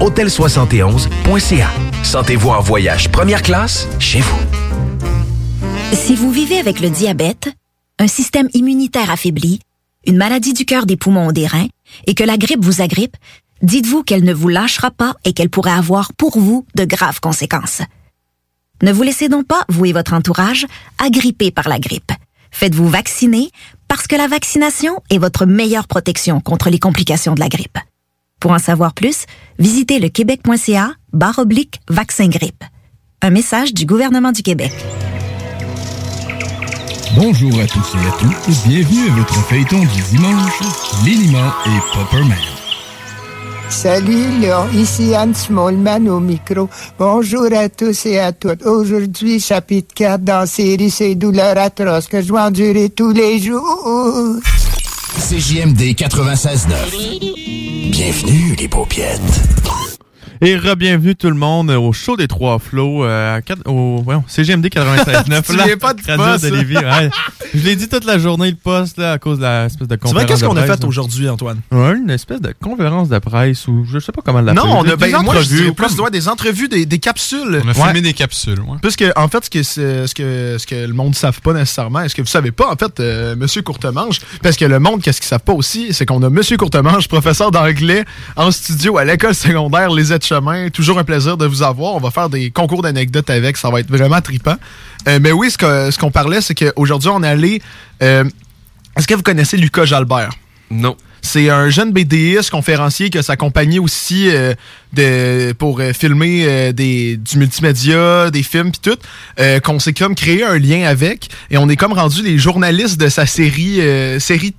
Hôtel71.ca. Sentez-vous en voyage première classe chez vous. Si vous vivez avec le diabète, un système immunitaire affaibli, une maladie du cœur, des poumons ou des reins, et que la grippe vous agrippe, dites-vous qu'elle ne vous lâchera pas et qu'elle pourrait avoir pour vous de graves conséquences. Ne vous laissez donc pas, vous et votre entourage, agripper par la grippe. Faites-vous vacciner parce que la vaccination est votre meilleure protection contre les complications de la grippe. Pour en savoir plus, visitez le québec.ca barre oblique vaccin grippe. Un message du gouvernement du Québec. Bonjour à tous et à toutes, bienvenue à votre feuilleton du dimanche, Linima et Popperman. Salut, là, ici Anne Smallman au micro. Bonjour à tous et à toutes. Aujourd'hui, chapitre 4 dans la série Ces douleurs atroces que je dois endurer tous les jours. CJMD 96.9. Bienvenue, les paupiètes. Et re-bienvenue tout le monde au show des Trois Flots, euh, au voyons, CGMD 96.9. Tu là, pas de poste, de là. Lévis, ouais. Je l'ai dit toute la journée, le poste, là, à cause de la espèce de C'est conférence vrai, qu'est-ce qu'on a fait aujourd'hui, Antoine? Ouais, une espèce de conférence de presse ou je sais pas comment l'appeler. Non, on a ben, des moi, je entrevues, plus comme- ouais, des entrevues, des, des capsules. On a filmé des capsules, ouais. Puisque, en fait, ce que, c'est- ce que, ce que le monde ne savent pas nécessairement, est-ce que vous savez pas, en fait, euh, Monsieur Courtemanche, parce que le monde, qu'est-ce qu'ils savent pas aussi, c'est qu'on a Monsieur Courtemanche, professeur d'anglais, en studio à l'école secondaire Les Aides-Chemins. Toujours un plaisir de vous avoir. On va faire des concours d'anecdotes avec, ça va être vraiment trippant. Euh, mais oui, ce qu'on parlait, c'est qu'aujourd'hui, on est allé... euh, est-ce que vous connaissez Lucas Jalbert? Non. C'est un jeune BDiste conférencier qui a sa compagnie aussi euh, de, pour euh, filmer euh, des, du multimédia, des films puis tout, euh, qu'on s'est comme créé un lien avec. Et on est comme rendu les journalistes de sa série euh, série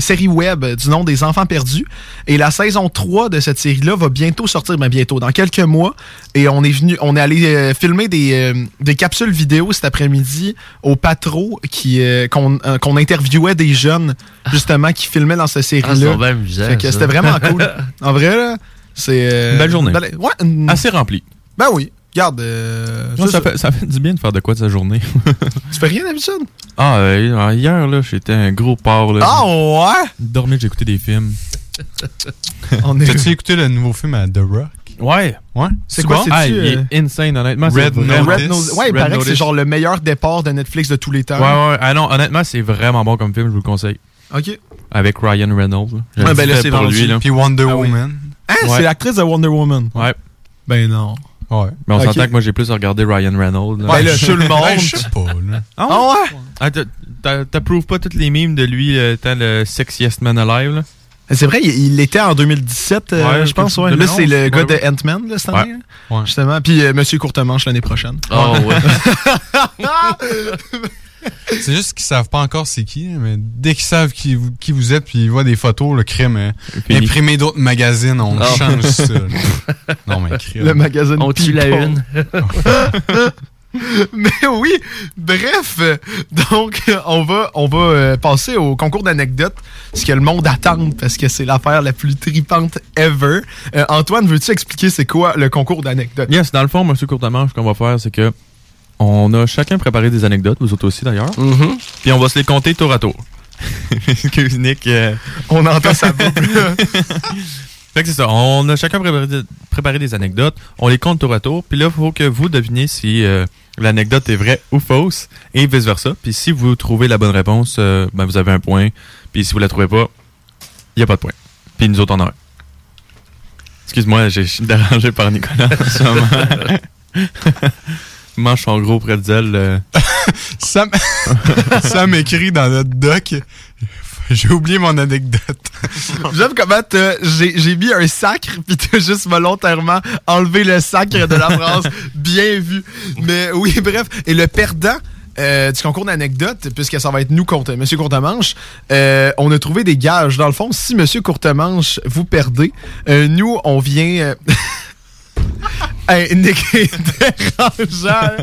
série web du nom des enfants perdus. Et la saison 3 de cette série là va bientôt sortir ben bientôt dans quelques mois. Et on est venu on est allé filmer des, euh, des capsules vidéo cet après-midi au Patro qui euh, qu'on qu'on interviewait des jeunes justement qui filmaient dans cette série Ah, là c'était vraiment cool en vrai là c'est euh, Une belle journée. belle- ouais, une- Assez rempli. ben oui regarde euh, Moi, c'est ça, ça. fait, ça fait du bien de faire de quoi de sa journée. tu fais rien d'habitude? Ah, euh, hier, là, j'étais un gros porc. Là. ah ouais? Dormir, j'ai écouté des films. On est- T'as-tu écouté le nouveau film à The Rock? Ouais. Ouais. C'est quoi, bon? Ah, il euh, est insane, honnêtement. c'est Red Notice. Red Notice. Ouais, il Red paraît que c'est genre le meilleur départ de Netflix de tous les temps. Ouais, ouais. Ah non, honnêtement, c'est vraiment bon comme film, je vous le conseille. Ok. Avec Ryan Reynolds. Ouais, le ben là, c'est vendu. lui. Là. Puis Wonder Ah oui. Woman. Hein, Ouais. c'est l'actrice de Wonder Woman. Ouais. Ben non. Ouais. Mais on s'entend que moi, j'ai plus regardé Ryan Reynolds. là. Ben là, tout le monde. Ben, je sais pas, là. Ah ouais? Ah ouais? Ah, T'approuves pas toutes les mimes de lui euh, étant le sexiest man alive, là? C'est vrai, il, l'était en 2017, euh, Ouais, je pense. Ouais. Là, 2011, c'est le gars ouais, de Ant-Man, cette année. Ouais. Justement. Puis euh, Monsieur Courtemanche l'année prochaine. Oh, ouais. C'est juste qu'ils savent pas encore c'est qui, mais dès qu'ils savent qui vous, qui vous êtes, puis ils voient des photos, le crime, Fini. imprimer d'autres magazines, on change ça. non, mais crime. Le magazine On tue la une. Mais oui, bref, donc on va on va euh, passer au concours d'anecdotes, ce que le monde attend parce que c'est l'affaire la plus tripante ever. Euh, Antoine, veux-tu expliquer c'est quoi le concours d'anecdotes? Yes, dans le fond, Monsieur Courtemanche, ce qu'on va faire, c'est que on a chacun préparé des anecdotes, vous autres aussi d'ailleurs, Mhm. puis on va se les compter tour à tour. Excuse Nick. euh, On entend ça boucle. Fait que c'est ça. On a chacun préparé, préparé des anecdotes. On les compte tour à tour. Puis là, il faut que vous deviniez si euh, l'anecdote est vraie ou fausse et vice-versa. Puis si vous trouvez la bonne réponse, euh, ben, vous avez un point. Puis si vous la trouvez pas, il n'y a pas de point. Puis nous autres, on a un. Excuse-moi, j'ai- je suis dérangé par Nicolas en ce moment. Mange son gros pretzel. euh. Sam, Sam écrit dans notre doc. J'ai oublié mon anecdote. J'aime comment j'ai j'ai mis un sacre puis t'as juste volontairement enlevé le sacre de la phrase. Bien vu. Mais oui, bref. Et le perdant euh, du concours d'anecdotes, puisque ça va être nous contre Monsieur Courtemanche, euh, on a trouvé des gages. Dans le fond, si Monsieur Courtemanche vous perdez, euh, nous, on vient... Hey, Nick est dérangeant.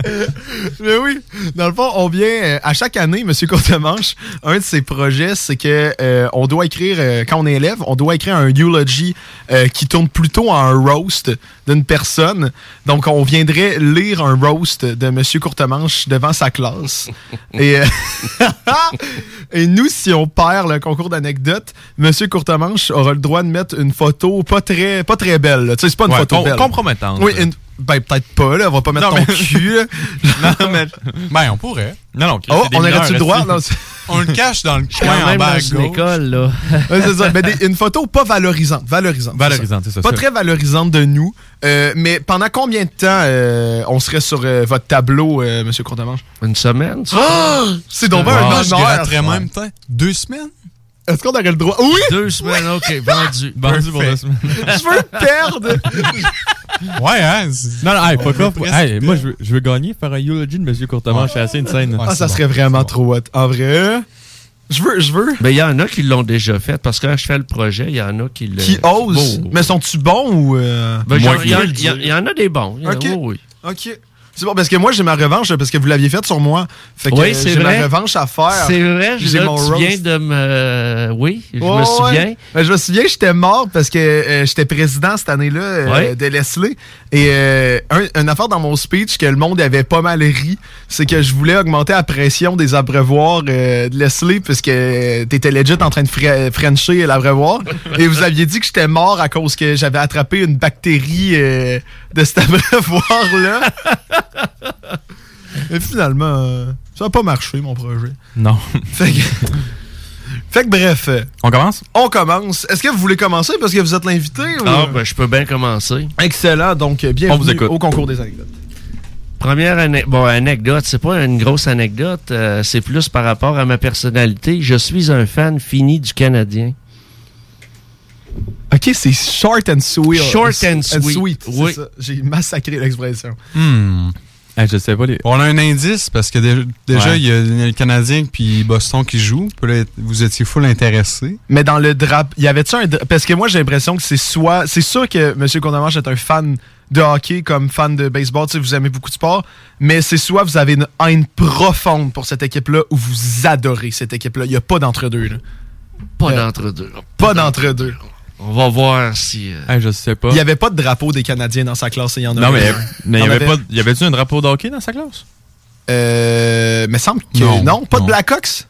Mais oui, dans le fond, on vient euh, à chaque année, Monsieur Courtemanche, un de ses projets, c'est que euh, on doit écrire euh, quand on est élève, on doit écrire un eulogy euh, qui tourne plutôt en un roast d'une personne. Donc, on viendrait lire un roast de Monsieur Courtemanche devant sa classe. Et, euh, et nous, si on perd le concours d'anecdotes, Monsieur Courtemanche aura le droit de mettre une photo pas très, pas très belle. là. Tu sais, c'est pas une Ouais, photo com- belle. compromettante. Oui, une- ben peut-être pas, là. On va pas mettre Non, ton mais- cul, là. non, mais. Ben, on pourrait. Non, non, Oh, on aurait-tu le droit? Non, On le cache dans le coin en même bas à école, là. Ouais, c'est ça. Ben, des- une photo pas valorisante. Valorisante. Valorisante, c'est ça. Pas ça. très valorisante de nous. Euh, mais pendant combien de temps euh, on serait sur euh, votre tableau, euh, Monsieur Courtemanche? Une semaine? Ah! C'est donc bien Ah, un je honneur. gratterais même temps. Deux semaines? Est-ce qu'on aurait le droit? Oui! Deux semaines, OK, vendu. Vendu pour deux semaines. Je veux perdre! Ouais, hein? Non, non, hey, fuck off. presque Hey, moi, je veux, je veux gagner, faire un eulogy de Monsieur Courtemanche. C'est assez insane. Ouais, Ah, ça serait vraiment trop hot. En vrai, je veux, je veux. Ben, il y en a qui l'ont déjà fait, parce que quand je fais le projet, il y en a qui le. Qui osent. Bon. Mais sont-tu bons ou. euh? Ben, il y, en- y y a des bons. Il y en a- Ok. oui, oui. Ok. C'est bon, parce que moi, j'ai ma revanche, parce que vous l'aviez faite sur moi. Fait que Oui, c'est j'ai ma revanche à faire. C'est vrai, J'ai là, mon tu roast. viens de me. Oui, je me ouais. souviens. Ben, je me souviens, j'étais mort parce que euh, j'étais président cette année-là euh, Ouais. de Leslie. Et euh, un, une affaire dans mon speech que le monde avait pas mal ri, c'est que je voulais augmenter la pression des abreuvoirs euh, de Leslie parce que t'étais legit en train de fre- frencher l'abreuvoir. et vous aviez dit que j'étais mort à cause que j'avais attrapé une bactérie euh, de cet abreuvoir-là. Mais finalement, euh, ça n'a pas marché, mon projet. Non. Fait que, fait que bref, On commence? on commence. Est-ce que vous voulez commencer parce que vous êtes l'invité? ou- Ah, ben, je peux bien commencer. Excellent, donc euh, On vous bienvenue écoute. au concours des anecdotes. Première ane- bon, anecdote, c'est pas une grosse anecdote, euh, c'est plus par rapport à ma personnalité. Je suis un fan fini du Canadien. Ok, c'est short and sweet. Short and sweet. Oui. ça. J'ai massacré l'expression. Hmm. je sais pas. Les... On a un indice parce que dé- déjà, Ouais. il y a le Canadien puis Boston qui là, vous étiez full intéressé. Mais dans le drap, y avait-tu un dra- Parce que moi, j'ai l'impression que c'est soit. C'est sûr que M. Condamage est un fan de hockey comme fan de baseball. Vous aimez beaucoup de sport. Mais c'est soit vous avez une haine profonde pour cette équipe-là ou vous adorez cette équipe-là. Il n'y a pas d'entre-deux. là. Pas d'entre-deux. Pas d'entre-deux. On va voir si. euh, je sais pas. Il n'y avait pas de drapeau des Canadiens dans sa classe. et Il y en a Non, mais mais il y avait avait- pas. Y avait-tu un drapeau de hockey dans sa classe? Euh. Mais semble que. Non. Non, pas Non. de Blackhawks?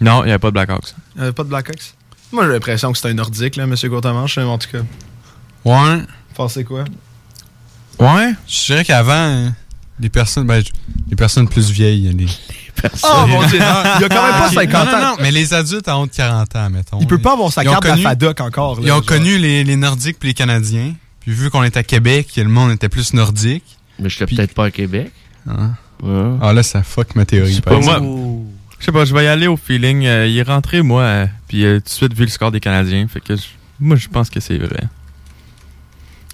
Non, il n'y avait pas de Blackhawks. Euh, Pas de Blackhawks? Moi, j'ai l'impression que c'est un nordique, là, M. Courtemanche, en tout cas. Ouais. Pensez quoi? Ouais. Je dirais qu'avant, hein, les personnes, ben, les personnes plus vieilles, les. Oh mon dieu, non, il y a quand même pas 50 non, non, ans. non, mais les adultes à haut de 40 ans, mettons. Il peut pas avoir sa Ils ont carte de FADOC encore. là, Ils ont genre. connu les, les Nordiques puis les Canadiens. Puis vu qu'on est à Québec, le monde était plus nordique. Mais je peut-être pas à Québec. Ah. Ouais. Ah, là, ça fuck ma théorie. par moi. Je sais pas, je vais y aller au feeling. Euh, il est rentré, moi, euh, puis euh, tout de suite vu le score des Canadiens. Fait que moi, je pense que c'est vrai.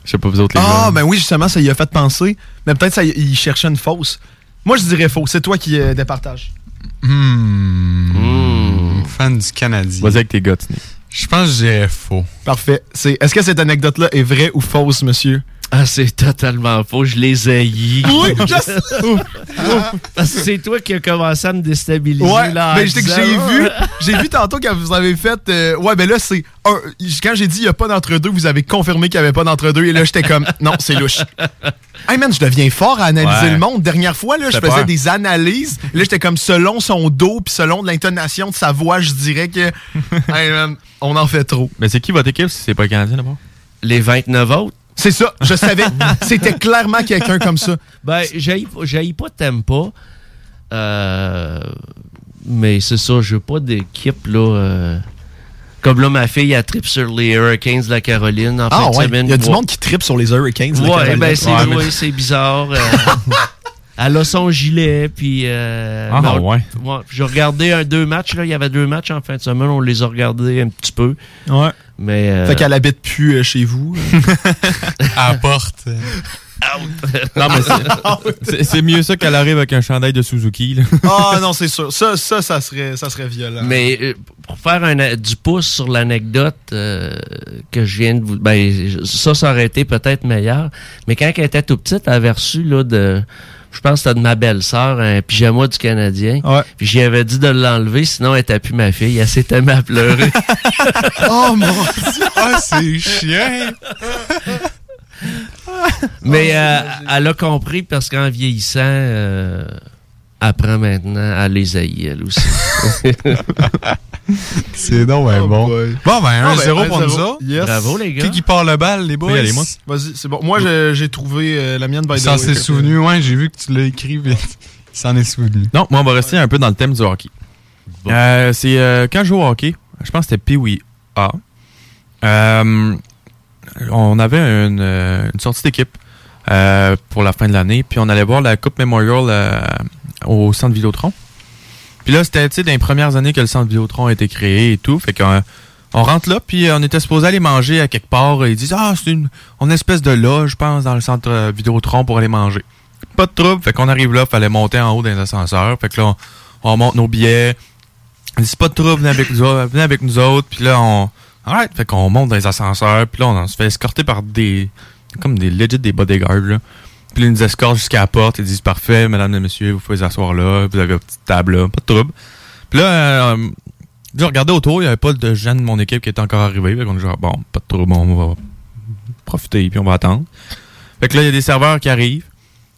Je sais pas, vous autres, les Ah, ben oui, justement, ça y a fait penser. Mais peut-être ça y- il cherchait une fausse. Moi, je dirais faux. C'est toi qui euh, départage. Hmm. Fan du Canadien. Vas-y avec tes gars. Je pense que dirais faux. Parfait. C'est, est-ce que cette anecdote-là est vraie ou fausse, monsieur? Ah, c'est totalement faux. Je les haïs. Oui, Parce que c'est toi qui as commencé à me déstabiliser. Ouais, là, en mais j'ai vu, j'ai vu tantôt quand vous avez fait. euh, ouais, ben là, c'est. un- Quand j'ai dit il n'y a pas d'entre-deux, vous avez confirmé qu'il n'y avait pas d'entre-deux. Et là, j'étais comme, non, c'est louche. Hey man, je deviens fort à analyser Ouais. le monde. Dernière fois, là, je faisais peur. des analyses. Là, j'étais comme, selon son dos, puis selon l'intonation de sa voix, je dirais que. hey man, on en fait trop. Mais c'est qui votre équipe si c'est pas le Canadien d'abord? Les 29 autres. C'est ça, je savais. C'était clairement quelqu'un comme ça. Ben, j'haïs pas- t'aimes pas. Euh, mais c'est ça, je veux pas d'équipe, là. euh, comme là, ma fille, elle tripe sur les Hurricanes de la Caroline en fin Ah de ouais, semaine. il y a du monde qui tripe sur les Hurricanes. de la Ouais, Caroline. ben c'est Ouais, mais- ouais, c'est bizarre. euh, elle a son gilet, puis... euh, Ah, mais on- ouais. J'ai regardé un, deux matchs, là. Il y avait deux matchs en fin de semaine. On les a regardés un petit peu. Ouais. Mais... euh, Fait qu'elle habite plus euh, chez vous. à la porte. Non, mais c'est- mieux ça qu'elle arrive avec un chandail de Suzuki. Ah non, c'est sûr. Ça, ça, ça serait, ça serait violent. Mais euh, pour faire un, du pouce sur l'anecdote euh, que je viens de vous... Ben, ça, ça aurait été peut-être meilleur. Mais quand elle était tout petite, elle avait reçu là, de... Je pense que c'était de ma belle-sœur, un pyjama du Canadien. Puis j'y avais dit de l'enlever, sinon elle était plus ma fille. Elle s'était mise à pleurer. oh mon dieu! Ah, c'est chiant! Mais euh, elle a compris parce qu'en vieillissant, euh, elle apprend maintenant à les haïr, elle aussi. C'est donc ben bon. Bon, ben, Ah, 1-0 ben, pour 1-0. nous autres. Yes. Bravo, les gars. Qui qui part le bal, les boys? Oui, allez, moi. Vas-y, c'est bon. Moi, je- j'ai trouvé euh, la mienne by the Ça way. s'est souvenu, ouais, j'ai vu que tu l'as écrit vite. Il s'en est souvenu. Non, moi, on va rester un peu dans le thème du hockey. Euh, c'est euh, quand je joue au hockey, je pense que c'était Pee-Wee A. Euh, on avait une, une sortie d'équipe euh, pour la fin de l'année, puis on allait voir la Coupe Memorial euh, au centre Vidéotron. Puis là, c'était tu sais, dans les premières années que le centre Vidéotron a été créé et tout. Fait qu'on on rentre là, puis on était supposé aller manger à quelque part. Ils disent Ah, c'est une, on une espèce de loge, je pense, dans le centre euh, Vidéotron pour aller manger. Pas de trouble. Fait qu'on arrive là, fallait monter en haut dans les ascenseurs. Fait que là, on, on monte nos billets. On dit c'est pas de trouble, venez avec nous autres. Avec nous autres. Puis là, on. Alright. Fait qu'on monte dans les ascenseurs. Puis là, on, se fait escorter par des. Comme des legit des bodyguards. Puis ils nous escortent jusqu'à la porte. Ils disent parfait, mesdames et messieurs, vous pouvez vous asseoir là. Vous avez votre petite table là. Pas de trouble. Puis là, euh, j'ai regardé autour. Il y avait pas de gens de mon équipe qui étaient encore arrivés. Fait qu'on est genre, bon, pas de trouble, on va profiter. Puis on va attendre. Fait que là, il y a des serveurs qui arrivent.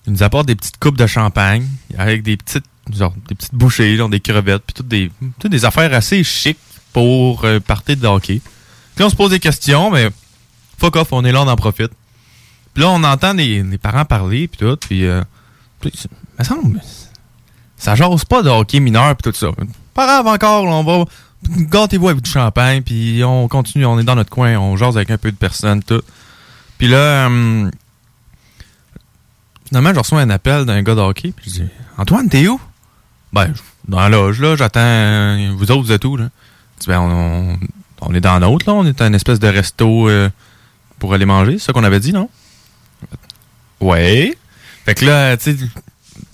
Ils nous apportent des petites coupes de champagne avec des petites genre, des petites bouchées, genre des crevettes, puis toutes des, toutes des affaires assez chic pour euh, partir de hockey. Puis là, on se pose des questions, mais fuck off, on est là, on en profite. Puis là, on entend des, parents parler, puis tout, puis... Euh, me semble, ça jase pas de hockey mineur, puis tout ça. Pas grave encore, on va... Gâtez-vous avec du champagne, puis on continue, on est dans notre coin, on jase avec un peu de personnes, tout. Puis là... hum, Finalement, je reçois un appel d'un gars de hockey, puis je dis Antoine, t'es où Ben, dans la loge, là, j'attends. euh, Vous autres, vous êtes où, là? Je Ben, on, on- on est dans l'autre, là. On est à une espèce de resto euh, pour aller manger. C'est ça qu'on avait dit, non? Ouais. Fait que là, tu sais,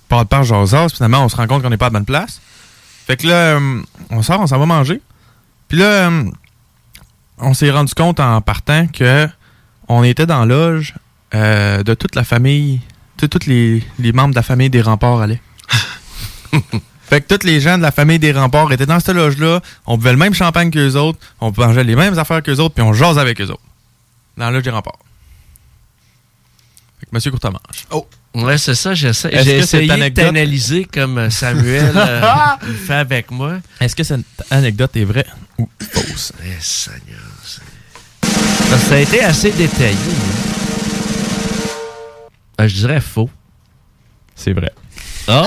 par par jasas, finalement, on se rend compte qu'on n'est pas à la bonne place. Fait que là, euh, on sort, on s'en va manger. Puis là, euh, on s'est rendu compte en partant que on était dans la loge euh, de toute la famille, sais, tous les, les membres de la famille des remparts allaient. fait que tous les gens de la famille des remparts étaient dans cette loge-là. On buvait le même champagne qu'eux autres. On mangeait les mêmes affaires qu'eux autres. Puis on jase avec eux autres. Dans la loge des remparts. Monsieur Courtemanche. Oh. Ouais, c'est ça, j'essaie. Est-ce J'ai que cette essayé de anecdote- t'analyser comme euh, Samuel euh, le fait avec moi. Est-ce que cette anecdote est vraie ou fausse? Eh, Seigneur, c'est- Parce que ça a été assez détaillé. hein. Euh, je dirais faux. C'est vrai. Oh!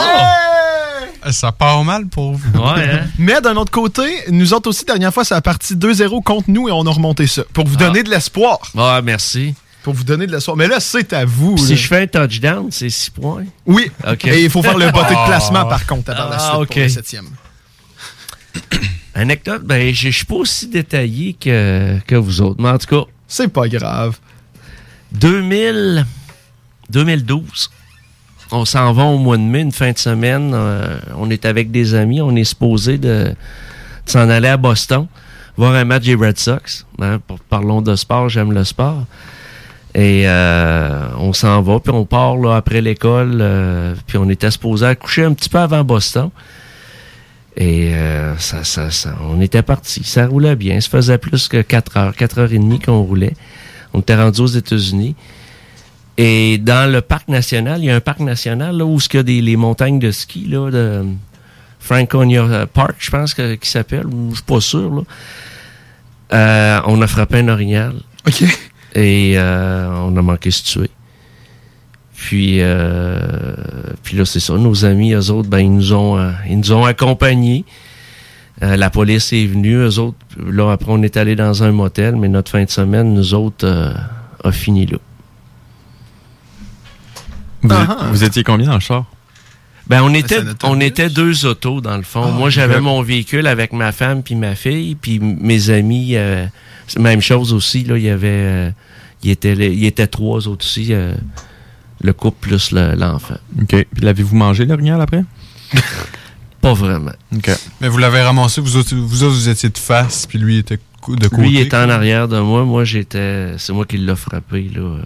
Ça part mal pour vous. Ouais, hein? Mais d'un autre côté, nous autres aussi, dernière fois, ça a parti 2-0 contre nous et on a remonté ça. Pour vous donner de l'espoir. Ouais, merci. Pour vous donner de l'espoir. Mais là, c'est à vous. Si je fais un touchdown, c'est 6 points. Oui. OK. Et il faut faire le botté de Ah. placement, par contre, avant la Ah, suite pour le septième. Anecdote, ben, je je suis pas aussi détaillé que, que vous autres. Mais en tout cas. C'est pas grave. 2000, 2012. On s'en va au mois de mai, une fin de semaine. euh, on est avec des amis. On est supposé de, de s'en aller à Boston, voir un match des Red Sox. Hein, pour- parlons de sport, j'aime le sport. Et euh, on s'en va, puis on part là, après l'école. euh, puis on était supposé accoucher un petit peu avant Boston. Et euh, ça, ça, ça, on était parti. Ça roulait bien. Ça faisait plus que 4 heures, 4 heures et demie qu'on roulait. On était rendu aux États-Unis. Et dans le parc national, il y a un parc national là, où il y a des, les montagnes de ski là, de Franconia Park, je pense que, qui s'appelle. Je suis pas sûr. Là. Euh, on a frappé un orignal. OK. Et euh, on a manqué de se tuer. Puis, euh, puis là, c'est ça. Nos amis, eux autres, ben, ils nous ont, euh, ils nous ont accompagnés. Euh, la police est venue. Eux autres, là, après, on est allé dans un motel, mais notre fin de semaine, nous autres, euh, a fini là. Vous, Ah, ah. vous étiez combien dans le char? Ben, on était, on était deux autos, dans le fond. Moi, j'avais mon véhicule avec ma femme puis ma fille, puis mes amis, euh, même chose aussi, là, il y avait, euh, il était, il était trois autres aussi, euh, le couple plus le- l'enfant. OK. Puis l'avez-vous mangé, l'orignal, après? Pas vraiment. OK. Mais vous l'avez ramassé, vous autres, vous autres, vous étiez de face, puis lui était de côté. Lui il était en arrière de moi, moi j'étais, c'est moi qui l'ai frappé, là. euh.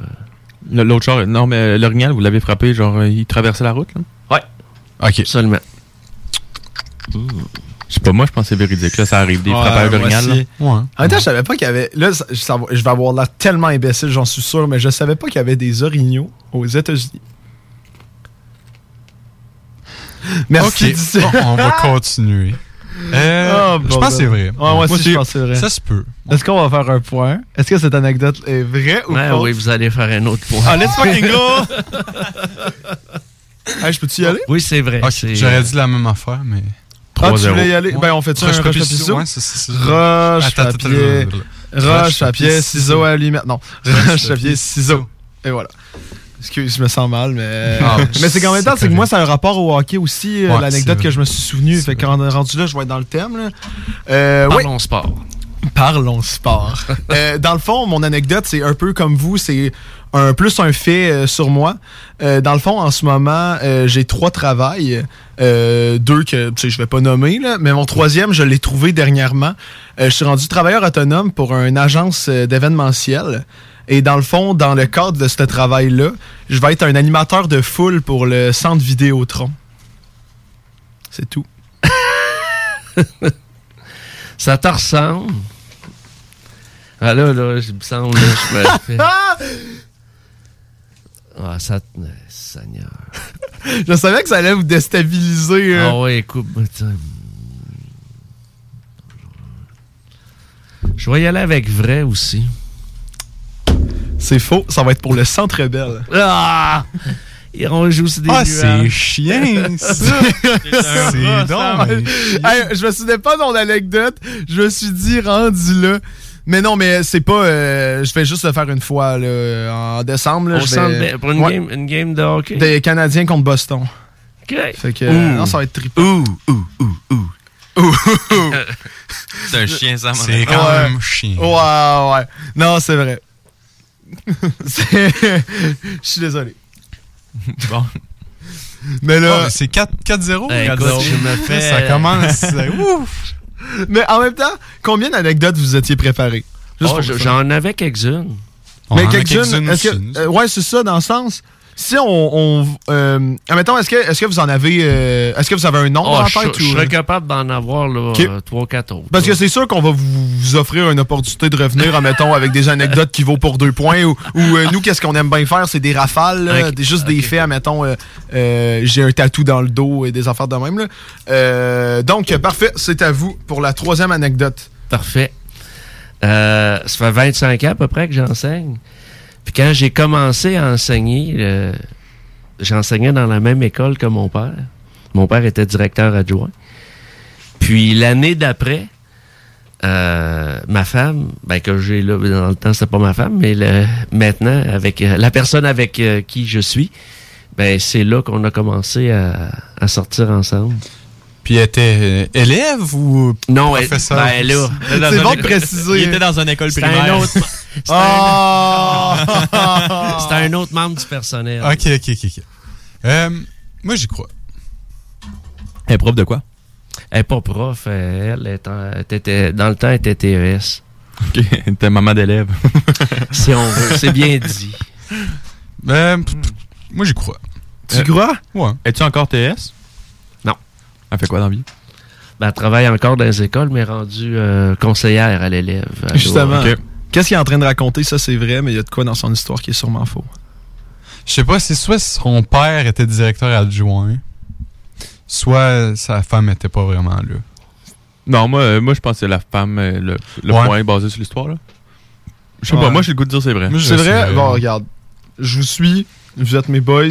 L'autre char, non, mais l'orignal, vous l'avez frappé, genre, euh, il traversait la route, là? Ouais. OK. Seulement. Sais pas, moi, je pense que c'est véridique. Là, ça arrive, des Ouais, frappeurs d'orignal. En même temps, je savais pas qu'il y avait. Là, ça- ça va- je vais avoir l'air tellement imbécile, j'en suis sûr, mais je savais pas qu'il y avait des orignaux aux États-Unis. Merci. On va continuer. Euh, Ah, je bon, pense que c'est vrai. Ouais, moi aussi, je pense que c'est vrai. Ça se peut. Est-ce qu'on va faire un point? Est-ce que cette anecdote est vraie ou Ouais, pas? oui, vous allez faire un autre point. Ah, let's fucking go! hey, je peux-tu y aller? Oui, c'est vrai. J'aurais dit la même affaire, mais. Ah, tu voulais y aller? Ben, on fait ça Roche, un papier, ciseaux? Ouais, Roche, Attends, papier, roche, papier, ciseaux, allumette. Non, roche, papier, ciseaux. Et voilà. Excuse, je me sens mal, mais. Ah, mais c'est qu'en même temps, c'est que moi, ça a un rapport au hockey aussi, euh, Ouais, l'anecdote que je me suis souvenu. Fait quand on est rendu là, je vais être dans le thème. Là. Euh, oui. Parlons sport. Parlons sport. Euh, dans le fond, mon anecdote, c'est un peu comme vous, c'est un plus un fait euh, sur moi. Euh, dans le fond, en ce moment, j'ai trois travails. Deux que je vais pas nommer, là, mais mon troisième, je l'ai trouvé dernièrement. Je suis rendu travailleur autonome pour une agence d'événementiel. Et dans le fond, dans le cadre de ce travail-là, je vais être un animateur de foule pour le centre Vidéotron. C'est tout. Ça te ressemble? Ah là, là, je me sens, là, je me fais. Ah, ça te. Seigneur. je savais que ça allait vous déstabiliser. hein. Ah ouais, écoute, bah, tiens. Je vais y aller avec vrai aussi. C'est faux, ça va être pour le Centre Bell. Ah! On joue sur des Ah, c'est chien, ça. C'est. Hey, je me souvenais pas de mon anecdote. Je me suis dit rendu là. Mais non, mais c'est pas. euh, je vais juste le faire une fois là, en décembre. Là, Au je centre vais- Bell, pour une, Ouais. game, une game de hockey? Des Canadiens contre Boston. OK. Fait que, Ouh. non, ça va être trippant. Ouh, ouh, ouh, ouh. C'est un chien, ça, mon C'est quand Ouais. même chien. Ouais, ouais. Non, c'est vrai. C'est- Je suis désolé. Bon. Mais là. Oh, c'est 4 4-0. Eh, écoute, je me fais- Ça commence. ouf. Mais en même temps, combien d'anecdotes vous étiez préparées? Juste Oh. J'en avais quelques-unes. Mais quelques-unes, quelques-unes est-ce que. aussi, nous. euh, ouais, c'est ça, dans le sens. Si on. on euh, admettons, est-ce que, est-ce que vous en avez. euh, est-ce que vous avez un nombre Oh, en je, tête je ou. serais capable d'en avoir là, Ok. euh, trois, quatre autres. Parce que c'est sûr qu'on va vous, vous offrir une opportunité de revenir, admettons, avec des anecdotes qui vaut pour deux points. Ou, ou, euh, nous, qu'est-ce qu'on aime bien faire, c'est des rafales, là, juste des faits, admettons, euh, euh, j'ai un tatou dans le dos et des affaires de même. Là. Euh, donc, euh, parfait, c'est à vous pour la troisième anecdote. Parfait. Euh, ça fait 25 ans à peu près que j'enseigne. Puis quand j'ai commencé à enseigner, euh, j'enseignais dans la même école que mon père. Mon père était directeur adjoint. Puis l'année d'après, euh, ma femme, ben que j'ai là, dans le temps c'était pas ma femme, mais le- maintenant avec euh, la personne avec euh, qui je suis, ben c'est là qu'on a commencé à, à sortir ensemble. Puis elle était euh, élève ou Non, elle- professeur? ben là, C'est bon de préciser. Il était dans une école un primaire. autre. C'était un, c'était un autre membre du personnel. Ok, ok, ok. ok. Euh, moi, j'y crois. Elle est prof de quoi? Elle n'est pas prof. euh, Elle, est en- elle était, dans le temps, elle était TES. Ok, t'es maman d'élève. Si on veut. C'est bien dit. Euh, moi, j'y crois. Tu crois? Ouais. Es-tu encore TS? Non. Elle fait quoi dans la vie? Ben, elle travaille encore dans les écoles, mais rendue euh, conseillère à l'élève. Elle Justement. doit- Ok. Qu'est-ce qu'il est en train de raconter? Ça, c'est vrai, mais il y a de quoi dans son histoire qui est sûrement faux. Je sais pas, c'est soit son père était directeur adjoint, soit sa femme était pas vraiment là. Non, moi, euh, moi je pense que c'est la femme, euh, le, le Ouais. point basé sur l'histoire. là. Je sais Ouais. pas, moi j'ai le goût de dire c'est vrai. C'est vrai? Bon, regarde. Je vous suis. Vous êtes mes boys.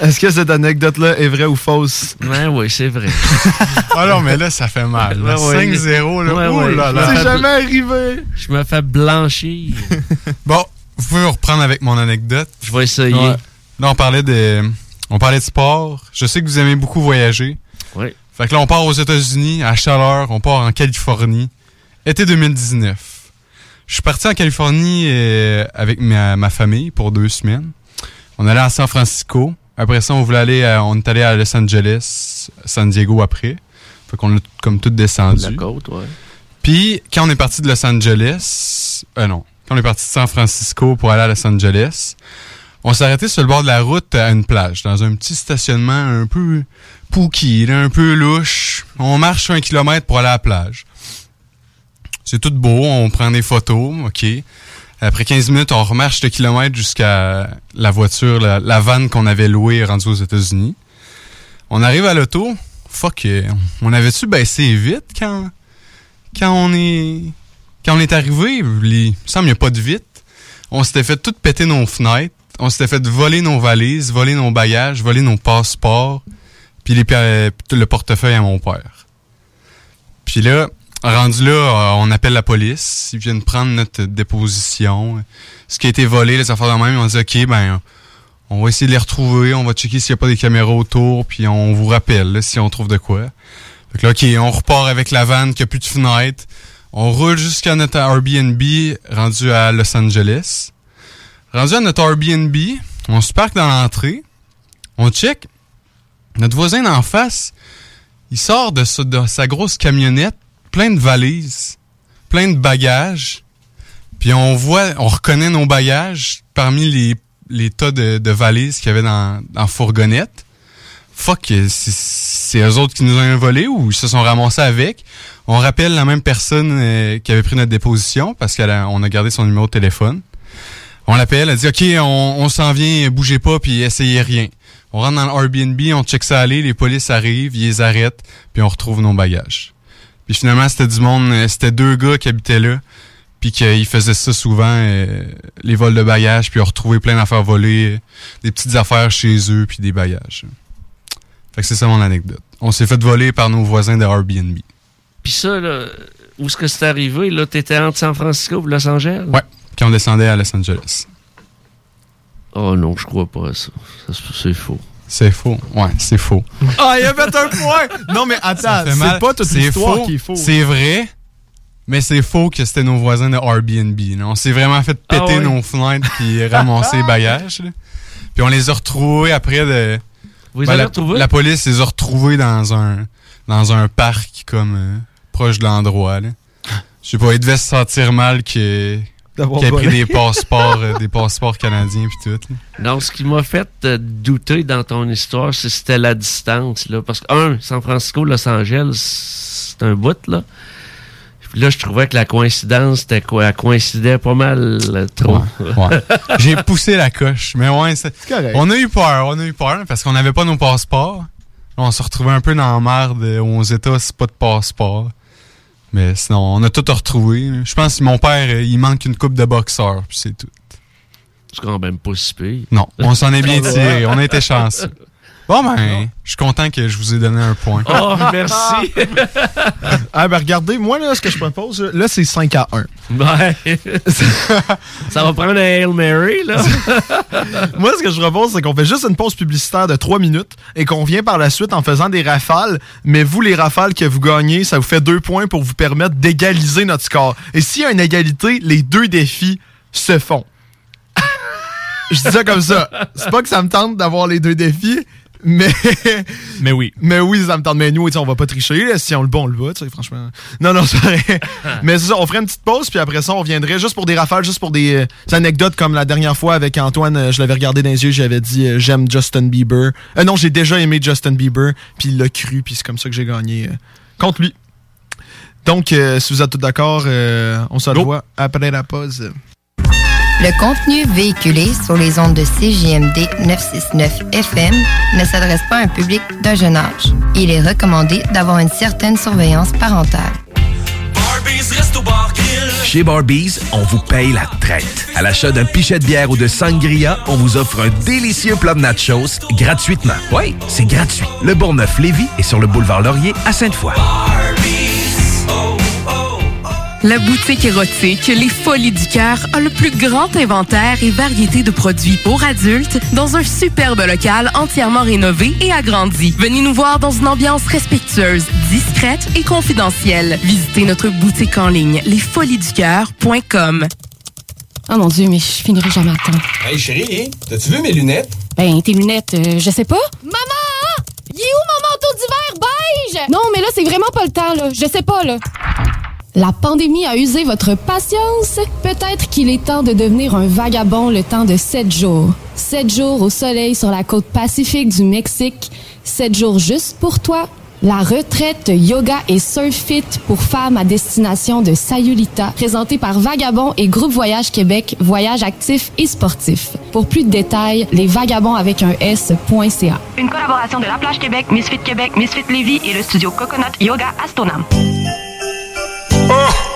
Est-ce que cette anecdote-là est vraie ou fausse? Ouais, oui, c'est vrai. Ah non, mais là, ça fait mal. là. Ouais, ouais. 5-0, là. Ouais, là Je là. C'est fais- jamais arrivé. Je me fais blanchir. Bon, vous pouvez reprendre avec mon anecdote. Je vais essayer. Ouais. Là, on parlait de, on parlait de sport. Je sais que vous aimez beaucoup voyager. Oui. Fait que là, on part aux États-Unis, à chaleur, on part en Californie. Été 2019. Je suis parti en Californie euh, avec ma, ma famille pour deux semaines. On allait à San Francisco. Après ça, on voulait aller, à- on est allé à Los Angeles, San Diego après. Fait qu'on a comme tout descendu. La côte, ouais. Puis, quand on est parti de Los Angeles, euh non, quand on est parti de San Francisco pour aller à Los Angeles, on s'est arrêté sur le bord de la route à une plage, dans un petit stationnement un peu pooky, là, un peu louche. On marche un kilomètre pour aller à la plage. C'est tout beau, on prend des photos, OK. Après 15 minutes, on remarche le kilomètre jusqu'à la voiture, la, la vanne qu'on avait louée rendue aux États-Unis. On arrive à l'auto. Fuck, on avait-tu baissé vite quand, quand on est quand on est arrivé, il semble qu'il n'y a pas de vite. On s'était fait tout péter nos fenêtres. On s'était fait voler nos valises, voler nos bagages, voler nos passeports, puis les, le portefeuille à mon père. Puis là, rendu là, euh, on appelle la police. Ils viennent prendre notre déposition. Ce qui a été volé, les affaires de même, on dit OK, ben on va essayer de les retrouver, on va checker s'il n'y a pas des caméras autour, puis on vous rappelle si on trouve de quoi. Fait que là, OK, on repart avec la vanne qui a plus de fenêtre. On roule jusqu'à notre Airbnb rendu à Los Angeles. Rendu à notre Airbnb, on se parque dans l'entrée. On check. Notre voisin d'en face, il sort de sa grosse camionnette, plein de valises, plein de bagages. Puis on voit, on reconnaît nos bagages parmi les, tas de, valises qu'il y avait dans, dans fourgonnette. Fuck, c'est- eux autres qui nous ont volé ou ils se sont ramassés avec. On rappelle la même personne euh, qui avait pris notre déposition parce qu'on a gardé son numéro de téléphone. On l'appelle, elle dit OK, on, on s'en vient, bougez pas puis essayez rien. On rentre dans le Airbnb, on check ça aller, les polices arrivent, ils les arrêtent, puis on retrouve nos bagages. Puis finalement, c'était du monde, euh, c'était deux gars qui habitaient là, puis qu'ils faisaient ça souvent, euh, les vols de bagages, puis ils ont retrouvé plein d'affaires volées, euh, des petites affaires chez eux, puis des bagages. Fait que c'est ça mon anecdote. On s'est fait voler par nos voisins de Airbnb. Puis ça, là, où est-ce que c'est arrivé? Là, t'étais entre San Francisco et Los Angeles? Ouais, quand on descendait à Los Angeles. Oh non, je crois pas à ça. Ça, c'est faux. C'est faux. Ouais, c'est faux. Ah, il a fait un point! Non, mais attends, c'est pas toute C'est l'histoire qui est faux. C'est vrai, Mais c'est faux que c'était nos voisins de Airbnb. là. On s'est vraiment fait péter Ah ouais? nos fenêtres puis ramasser les bagages. là. Puis on les a retrouvés après de. Vous les Ben, avez la, retrouvés? la police les a retrouvés dans un dans un parc comme euh, proche de l'endroit. Je sais pas, ils devaient se sentir mal que D'avoir qu'il ait pris des passeports euh, des passeports canadiens puis tout. là. Non, ce qui m'a fait euh, douter dans ton histoire, c'est- c'était la distance. Là. Parce que, un, San Francisco, Los Angeles, c'est un bout, là. Puis là, je trouvais que la coïncidence, c'était quoi? Elle coïncidait pas mal euh, trop. Ouais. J'ai poussé la coche. Mais ouais, c'est- on a eu peur. On a eu peur parce qu'on n'avait pas nos passeports. On se retrouvait un peu dans la merde aux États, c'est pas de passeport. Mais sinon, on a tout retrouvé. Je pense que mon père, euh, il manque une coupe de boxeur, puis c'est tout. C'est quand même pas si pire. Non, on s'en est bien tiré. On a été chanceux. Bon, ben, je suis content que je vous ai donné un point. Oh, merci. ah, ben regardez, moi, là, ce que je propose, là, c'est 5 à 1. Ouais. Ça va prendre un Hail Mary, là. Moi, ce que je propose, c'est qu'on fait juste une pause publicitaire de 3 minutes et qu'on vient par la suite en faisant des rafales. Mais vous, les rafales que vous gagnez, ça vous fait deux points pour vous permettre d'égaliser notre score. Et s'il y a une égalité, les deux défis se font. je dis ça comme ça. C'est pas que ça me tente d'avoir les deux défis, mais. Mais oui. Mais oui, ça me tente. Mais nous, on va pas tricher. là. Si on le bat, on le bat, tu sais, franchement. Non, non, c'est vrai. Mais c'est ça, on ferait une petite pause, puis après ça, on reviendrait juste pour des rafales, juste pour des, euh, des anecdotes comme la dernière fois avec Antoine. euh, je l'avais regardé dans les yeux, j'avais dit euh, j'aime Justin Bieber. Non, j'ai déjà aimé Justin Bieber, puis il l'a cru, puis c'est comme ça que j'ai gagné contre lui. Donc, si vous êtes tous d'accord, on se revoit après la pause. Le contenu véhiculé sur les ondes de CJMD 969 FM ne s'adresse pas à un public d'un jeune âge. Il est recommandé d'avoir une certaine surveillance parentale. Chez Barbies, on vous paye la traite. À l'achat d'un pichet de bière ou de sangria, on vous offre un délicieux plat de nachos gratuitement. Oui, c'est gratuit. Le Bourgneuf-Lévis est sur le boulevard Laurier à Sainte-Foy. La boutique érotique Les Folies du Cœur a le plus grand inventaire et variété de produits pour adultes dans un superbe local entièrement rénové et agrandi. Venez nous voir dans une ambiance respectueuse, discrète et confidentielle. Visitez notre boutique en ligne lesfoliesducoeur.com. Oh mon Dieu, mais je finirai jamais à temps. Hey chérie, t'as-tu vu mes lunettes? Ben, tes lunettes, euh, je sais pas. Maman! Il est où mon manteau d'hiver beige? Non, mais là, c'est vraiment pas le temps, là. Je sais pas, là. La pandémie a usé votre patience. Peut-être qu'il est temps de devenir un vagabond le temps de sept jours. Sept jours au soleil sur la côte pacifique du Mexique. Sept jours juste pour toi. La retraite yoga et surf fit pour femmes à destination de Sayulita, présentée par Vagabond et Groupe Voyage Québec, voyage actif et sportif. Pour plus de détails, lesvagabonds avec un S.ca. Une collaboration de La Plage Québec, Misfit Québec, Misfit Lévis et le studio Coconut Yoga Astonam.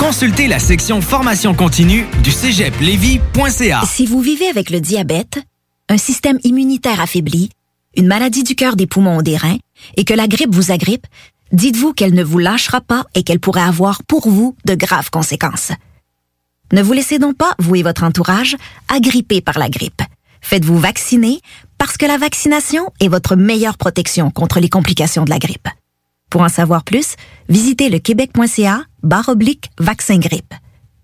Consultez la section formation continue du cégeplevy.ca. Si vous vivez avec le diabète, un système immunitaire affaibli, une maladie du cœur, des poumons ou des reins, et que la grippe vous agrippe, dites-vous qu'elle ne vous lâchera pas et qu'elle pourrait avoir pour vous de graves conséquences. Ne vous laissez donc pas, vous et votre entourage, agripper par la grippe. Faites-vous vacciner parce que la vaccination est votre meilleure protection contre les complications de la grippe. Pour en savoir plus, visitez le québec.ca barre oblique vaccin grippe.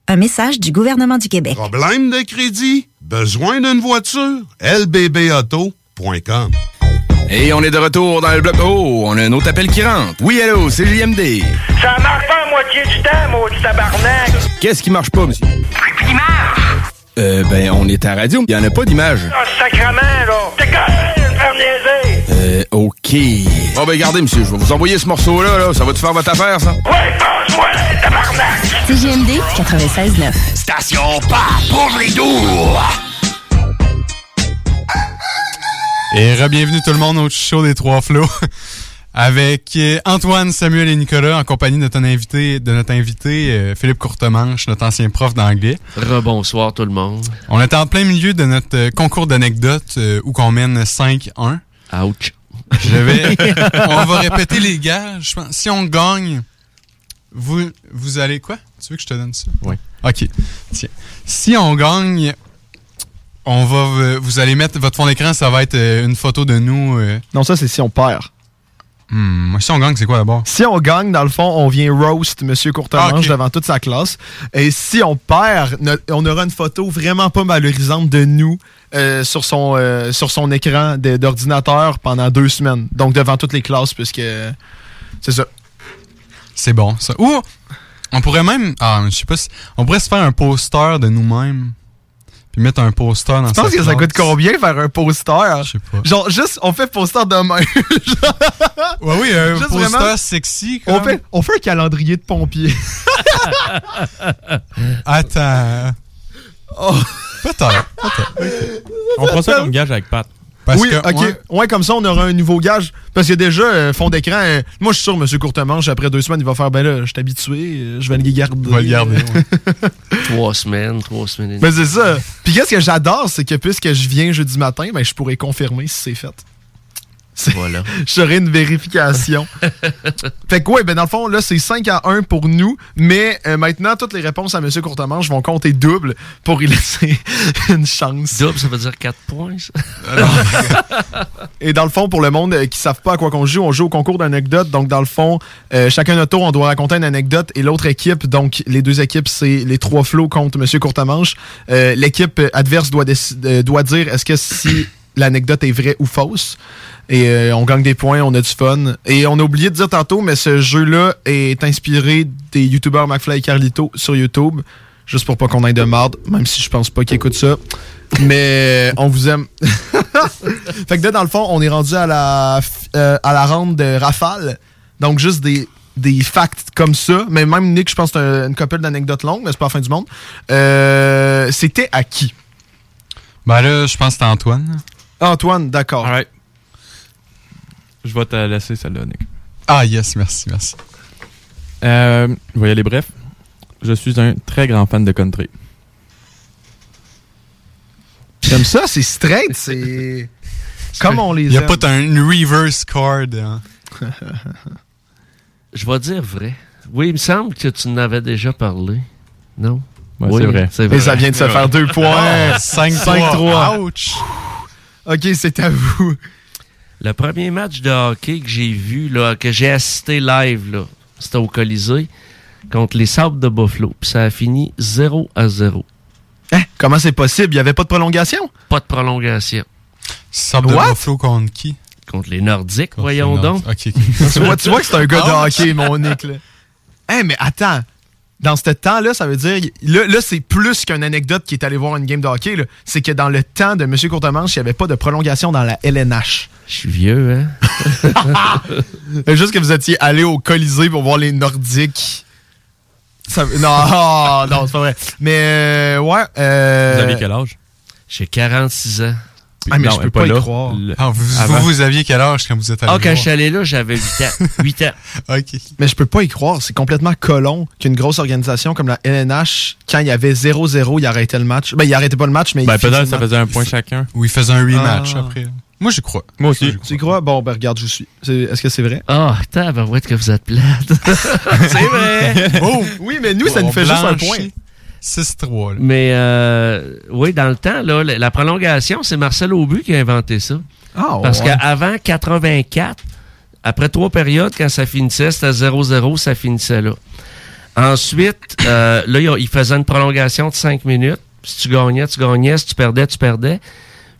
Un message du gouvernement du Québec. Problème de crédit? Besoin d'une voiture? lbbauto.com Et on est de retour dans le bloc. Oh, on a un autre appel qui rentre. Oui, allô, c'est JMD. Ça marche pas à moitié du temps, maudit tabarnak! Qu'est-ce qui marche pas, monsieur? Il marche! Euh, ben, on est à la radio. Il y en a pas d'image. Ah, sacrement, là! T'es quand même OK. Bon, ben, regardez, monsieur, je vais vous envoyer ce morceau-là, là. Ça va-tu faire votre affaire, ça? Ouais, passe-moi, tabarnak! CGMD 96.9. Station pas pour les doux. Et re-bienvenue tout le monde au show des Trois Flots. Avec euh, Antoine, Samuel et Nicolas en compagnie de notre invité, de notre invité euh, Philippe Courtemanche, notre ancien prof d'anglais. Rebonsoir tout le monde. On est en plein milieu de notre euh, concours d'anecdotes où qu'on mène 5-1. Ouch. Je vais. on va répéter les gages. Je pense. Si on gagne, vous, vous allez quoi? Tu veux que je te donne ça? Oui. OK. Tiens. Si on gagne, on va. euh, Vous allez mettre votre fond d'écran, ça va être euh, une photo de nous. euh. Non, ça, c'est si on perd. Hmm, si on gagne, c'est quoi d'abord? Si on gagne, dans le fond, on vient roast Monsieur Courtemanche Ah, devant toute sa classe. Et si on perd, on aura une photo vraiment pas valorisante de nous euh, sur, son, euh, sur son écran d'ordinateur pendant deux semaines. Donc devant toutes les classes, puisque c'est ça. C'est bon, ça. Ou on pourrait même. Ah, je sais pas si. On pourrait se faire un poster de nous-mêmes. Puis mettre un poster dans Tu penses que ça coûte combien faire un poster? Je sais pas. Genre, juste, on fait poster demain. Ouais, oui, un Juste poster vraiment, sexy. on fait, on fait un calendrier de pompiers. Attends. Oh. Peut-être. peut-être. On prend ça comme gage avec Pat. Parce oui, que, ok. ouais. Ouais. comme ça, on aura un nouveau gage. Parce que déjà, euh, fond d'écran, euh, moi, je suis sûr, M. Courtemanche, après deux semaines, il va faire, ben là, je suis habitué, euh, je vais le garder. Va le garder. ouais. Trois semaines, trois semaines et Ben, demie. c'est ça. Puis, qu'est-ce que j'adore, c'est que puisque je viens jeudi matin, ben, je pourrais confirmer si c'est fait. Voilà. Je ferai une vérification. fait que, ouais, ben, dans le fond, là, c'est 5 à 1 pour nous. Mais euh, maintenant, toutes les réponses à M. Courtemanche vont compter double pour y laisser une chance. Double, ça veut dire 4 points, ça? Et dans le fond, pour le monde euh, qui ne savent pas à quoi qu'on joue, on joue au concours d'anecdotes. Donc, dans le fond, euh, chacun notre tour, on doit raconter une anecdote. Et l'autre équipe, donc les deux équipes, c'est les trois flots contre M. Courtemanche. L'équipe adverse doit, doit dire est-ce que si l'anecdote est vraie ou fausse. Et euh, on gagne des points, on a du fun. Et on a oublié de dire tantôt, mais ce jeu-là est inspiré des youtubeurs McFly et Carlito sur YouTube. Juste pour pas qu'on aille de marde, même si je pense pas qu'ils écoutent ça. Mais on vous aime. fait que là, dans le fond, on est rendu à la, euh, à la ronde de rafale. Donc, juste des, des facts comme ça. Mais même Nick, je pense que c'est un- une couple d'anecdotes longues, mais c'est pas la fin du monde. Euh, C'était à qui? Ben là, je pense que c'est Antoine. Antoine, d'accord. Je vais te laisser celle-là, Nick. Ah, yes, merci, merci. Euh, je vais y aller bref. Je suis un très grand fan de country. J'aime ça, c'est straight, c'est. Comme on les Il n'y a aime. pas un une reverse card. hein. Je vais dire vrai. Oui, il me semble que tu en avais déjà parlé. Non? Ouais, Oui, c'est vrai. C'est Et vrai. ça vient de se faire deux points. Ah, 5-3. 5-3. Ouch. Ok, c'est à vous. Le premier match de hockey que j'ai vu, là, que j'ai assisté live, là, c'était au Colisée contre les Sables de Buffalo. Puis ça a fini 0 à 0. Hein? Comment c'est possible? Il n'y avait pas de prolongation? Pas de prolongation. Sable de? Buffalo contre qui? Contre les Nordiques, Contre voyons les donc. Tu, vois, tu vois que c'est un gars de Ah, hockey, mon Nick. Là. Hein, mais attends. Dans ce temps-là, ça veut dire. Là, là c'est plus qu'une anecdote qui est allé voir une game de hockey. là. C'est que dans le temps de M. Courtemanche, il n'y avait pas de prolongation dans la LNH. Je suis vieux, hein? Juste que vous étiez allé au Colisée pour voir les Nordiques. Ça- non, non, c'est pas vrai. Mais, euh, ouais. euh, Vous avez quel âge? J'ai 46 ans. Ah, mais Non, je peux pas pas, y là. croire. Le- Ah, vous, Avant. vous, vous aviez quel âge quand vous êtes allé Ah, quand je suis allé là, j'avais 8 ans. 8 ans. Ok. Mais je peux pas y croire. C'est complètement colon qu'une grosse organisation comme la LNH, quand il y avait 0-0, il arrêtait le match. Ben, il arrêtait pas le match, mais Ben, peut-être ça faisait un point chacun. Ou il faisait un rematch Ah. après. Moi, j'y crois. Moi aussi. Tu y crois? Bon, ben, regarde, je suis. C'est- Est-ce que c'est vrai? Ah, oh, ben ouais que vous êtes plate. c'est vrai! Oh! Oui, mais nous, ça nous fait juste un point. 6-3. là. Mais euh, oui, dans le temps, là, la, prolongation, c'est Marcel Aubu qui a inventé ça. Ah, Parce ouais. qu'avant 84, après trois périodes, quand ça finissait, c'était 0-0, ça finissait là. Ensuite, euh, là, il faisait une prolongation de 5 minutes. Si tu gagnais, tu gagnais. Si tu perdais, tu perdais.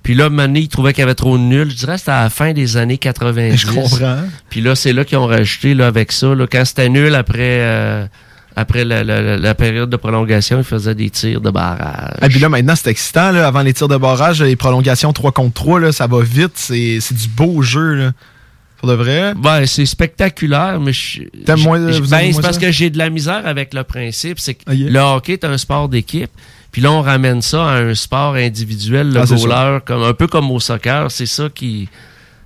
Puis là, Mané, il trouvait qu'il y avait trop de nuls. Je dirais que c'était à la fin des années 90. Je comprends. Puis là, c'est là qu'ils ont rajouté là, avec ça. Là, quand c'était nul après, euh, Après la, la- période de prolongation, il faisait des tirs de barrage. Et puis là, maintenant, c'est excitant. Là, avant les tirs de barrage, les prolongations 3 contre 3, là, ça va vite. C'est c'est du beau jeu. Là. Pour de vrai. Ben, c'est spectaculaire, mais je. T'aimes moins- je- vous ben, c'est parce ça? que j'ai de la misère avec le principe. C'est que Ah, yeah. le hockey est un sport d'équipe. Puis là, on ramène ça à un sport individuel, le Ah, goaler, comme, un peu comme au soccer. C'est ça qui.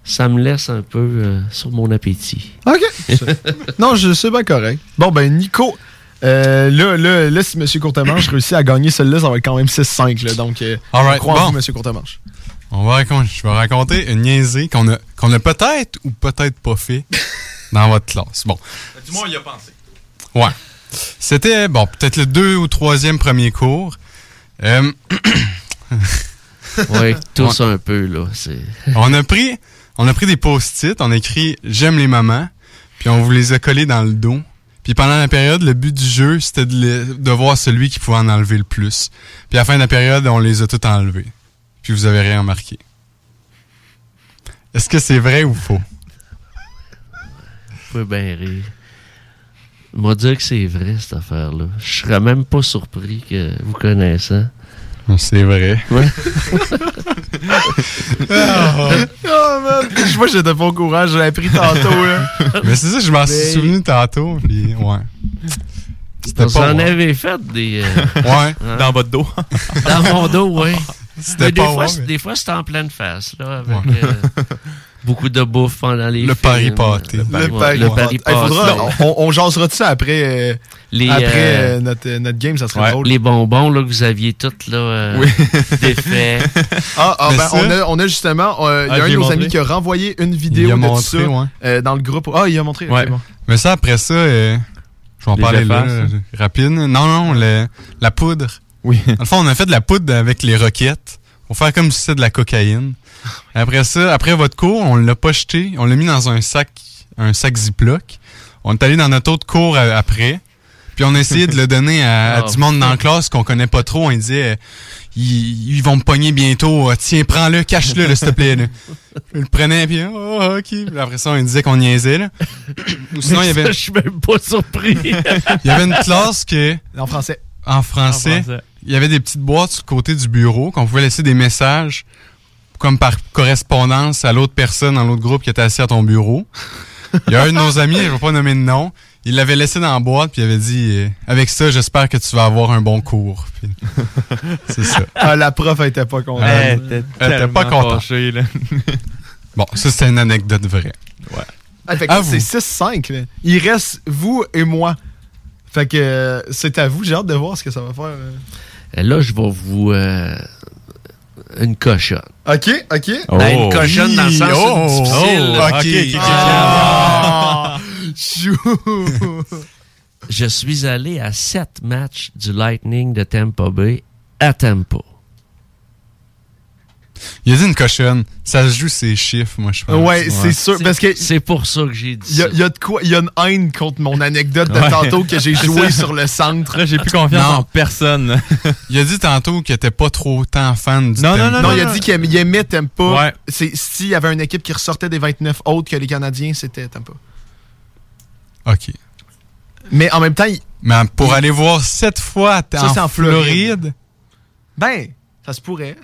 Ça me laisse un peu euh, sur mon appétit. OK. non, je sais bien correct. Bon, ben, Nico. Euh, là, là, là, si M. Courtemanche réussit à gagner celle-là, ça va être quand même 6-5. Là, donc, euh, croit en bon. vous, M. Courtemanche. On va raconter, je vais raconter une niaisée qu'on a, qu'on a peut-être ou peut-être pas fait dans votre classe. Bon. Du moins, on y a pensé. Ouais. C'était, bon, peut-être le deux ou troisième premier cours. Euh, Oui, tous Ouais. un peu, là. C'est. on a pris, on a pris des post-it, on a écrit j'aime les mamans, puis on vous les a collés dans le dos. Puis pendant la période, le but du jeu, c'était de, voir celui qui pouvait en enlever le plus. Puis à la fin de la période, on les a tous enlevés. Puis vous avez rien remarqué. Est-ce que c'est vrai ou faux? Vous pouvez bien rire. M'a dire que c'est vrai, cette affaire-là. Je serais même pas surpris que vous connaissez. C'est vrai. Ouais. Oh, man. Je vois que j'étais pas au courant. Je l'ai appris tantôt. Là. Mais c'est ça, je m'en suis Mais- souvenu tantôt, puis ouais. C'était Vous pas en ouais. avez fait des. euh, Ouais. hein? Dans votre dos. Dans mon dos, oui. C'était pas fois, ouais, mais- des fois, c'était en pleine face, là, avec Ouais. euh, beaucoup de bouffe pendant les Le films. pari pâté. Le Le pari, pari le pâté. pari Hey, faudra- pâté. on, on jasera de ça après, euh, Les, après euh, euh, notre, notre game, ça serait Ouais, drôle. Les bonbons là, que vous aviez toutes là, euh, Oui. défaits. Ah, ah, ben, on, a, on a justement, euh, il y Ah, a un j'ai de nos montré. amis qui a renvoyé une vidéo de montré, ça ouais. euh, dans le groupe. Ah, il a montré. Ouais. bon. Mais ça, après ça, euh, je vais en Les parler là, là, rapide. Non, non, le- la poudre. Oui. Dans le fond, on a fait de la poudre avec les roquettes pour faire comme si c'était de la cocaïne. Après ça, après votre cours, on l'a pas jeté, on l'a mis dans un sac, un sac Ziploc. On est allé dans notre autre cours euh, après. Puis on a essayé de le donner à, à Oh. du monde dans la classe qu'on connaît pas trop. On disait, euh, ils, ils vont me pogner bientôt. Euh, Tiens, prends-le, cache-le, s'il te plaît. Là. Il le prenait, puis oh, ok. Puis après ça, on disait qu'on niaisait. Là. Ou sinon, il y avait, Ça, Je suis même pas surpris. il y avait une classe que, En français. en français, En français. il y avait des petites boîtes sur le côté du bureau qu'on pouvait laisser des messages comme par correspondance à l'autre personne dans l'autre groupe qui était assis à ton bureau. Il y a un de nos amis, je ne vais pas nommer de nom, il l'avait laissé dans la boîte puis il avait dit euh, avec ça, j'espère que tu vas avoir un bon cours. C'est ça. Ah, la prof, elle était pas contente. Ouais. Elle Elle était était pas contente. fâchée, là. Bon, ça c'était une anecdote vraie. Ah, fait que À là, vous. c'est 6-5. là. Il reste vous et moi. Fait que euh, c'est à vous. J'ai hâte de voir ce que ça va faire. euh. Et là, je vais vous. Une cochonne. OK, OK. Ben, une cochonne dans le sens Oh. difficile. Oh, ok, ok. Ah. Je suis allé à sept matchs du Lightning de Tampa Bay à Tampa. Il a dit une cochonne. Ça se joue ses chiffres, moi je pense. Ouais, c'est sûr. Parce que C'est pour ça que j'ai dit il y, a- ça. il y a de quoi. Il y a une haine contre mon anecdote de Ouais. tantôt que j'ai joué sur le centre. Là, j'ai plus confiance Non. en personne. Il a dit tantôt qu'il était pas trop tant fan du Non, non, Tempo. Non, il a dit qu'il aimait, Tampa. Ouais. C'est- S'il y avait une équipe qui ressortait des 29 autres que les Canadiens, c'était Tampa. OK. Mais en même temps, il- Mais pour aller voir sept fois Ça, en, c'est en Floride, Floride? ben, ça se pourrait.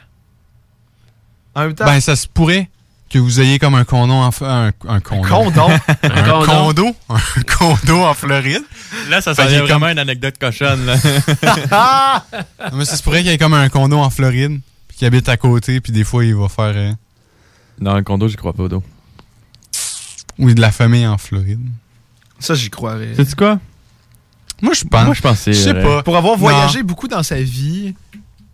En même temps, ben ça se pourrait que vous ayez comme un condom en un, un condom. condom. un condo, un condo en Floride. Là, ça Fait serait vraiment une anecdote cochonne. Là. Ah! Non, mais ça se pourrait qu'il y ait comme un condo en Floride, puis qu'il habite à côté, puis des fois il va faire euh, Dans le condo, j'y crois pas, d'eau. ou de la famille en Floride. Ça, j'y croirais. Sais-tu quoi? Moi je pense. Moi, je pense que Je c'est sais pas. Pour avoir Non. voyagé beaucoup dans sa vie,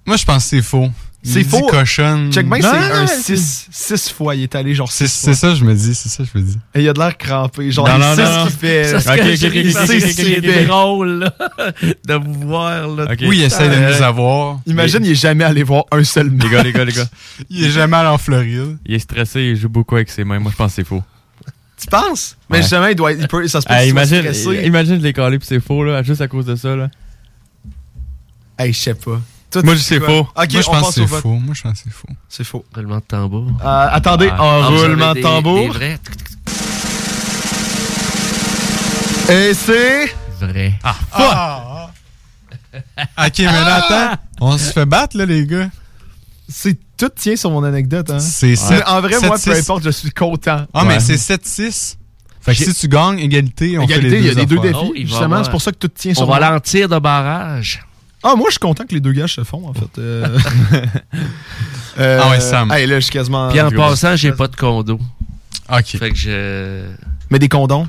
Moi je pense que c'est faux. C'est faux. cochonne. check bien, Non, c'est un non, 6. 6 fois. Il est allé genre C'est 6 c'est ça je me dis, c'est ça je me dis. Et il a de l'air crampé. Genre, Non, il non, sait non, ce non. qu'il fait. C'est drôle là, de vous voir. Là, Ok. Oui, il essaie de nous avoir. Imagine, il est jamais allé voir un seul Les match. gars, les gars, les gars. Il est jamais allé en Floride. Il est stressé, il joue beaucoup avec ses mains. Moi, je pense que c'est faux. Tu penses? Mais justement, il doit, il peut, ça se peut Hey, qu'il soit imagine, stressé. imagine je l'ai collé puis c'est faux, là, juste à cause de ça. Là. Hey, je sais pas. Toi, Moi, quoi? faux. Ok, Moi je on pense que c'est faux. Moi je pense que c'est faux. C'est faux. Roulement de tambour. Euh, attendez, Ah. en Ah, roulement de tambour. des vrais. Et c'est... vrai. Ah, fuck! ok, mais là, attends. On se fait battre, là, les gars. C'est tout tient sur mon anecdote. Hein? C'est En vrai, moi, peu importe, je suis content. Ah, Ouais. mais c'est 7-6. Fait que si tu gagnes, égalité, on Égalité, fait les il y a des deux défis. Oh, justement, avoir- c'est pour ça que tout tient On sur va moi. l'entir de barrage. Ah, moi, je suis content que les deux gages se font, en fait. Euh, Ah ouais, Sam. Hey, là, je suis quasiment. Puis en passant, j'ai pas de condo. Ok. Fait que je. Mais des condoms?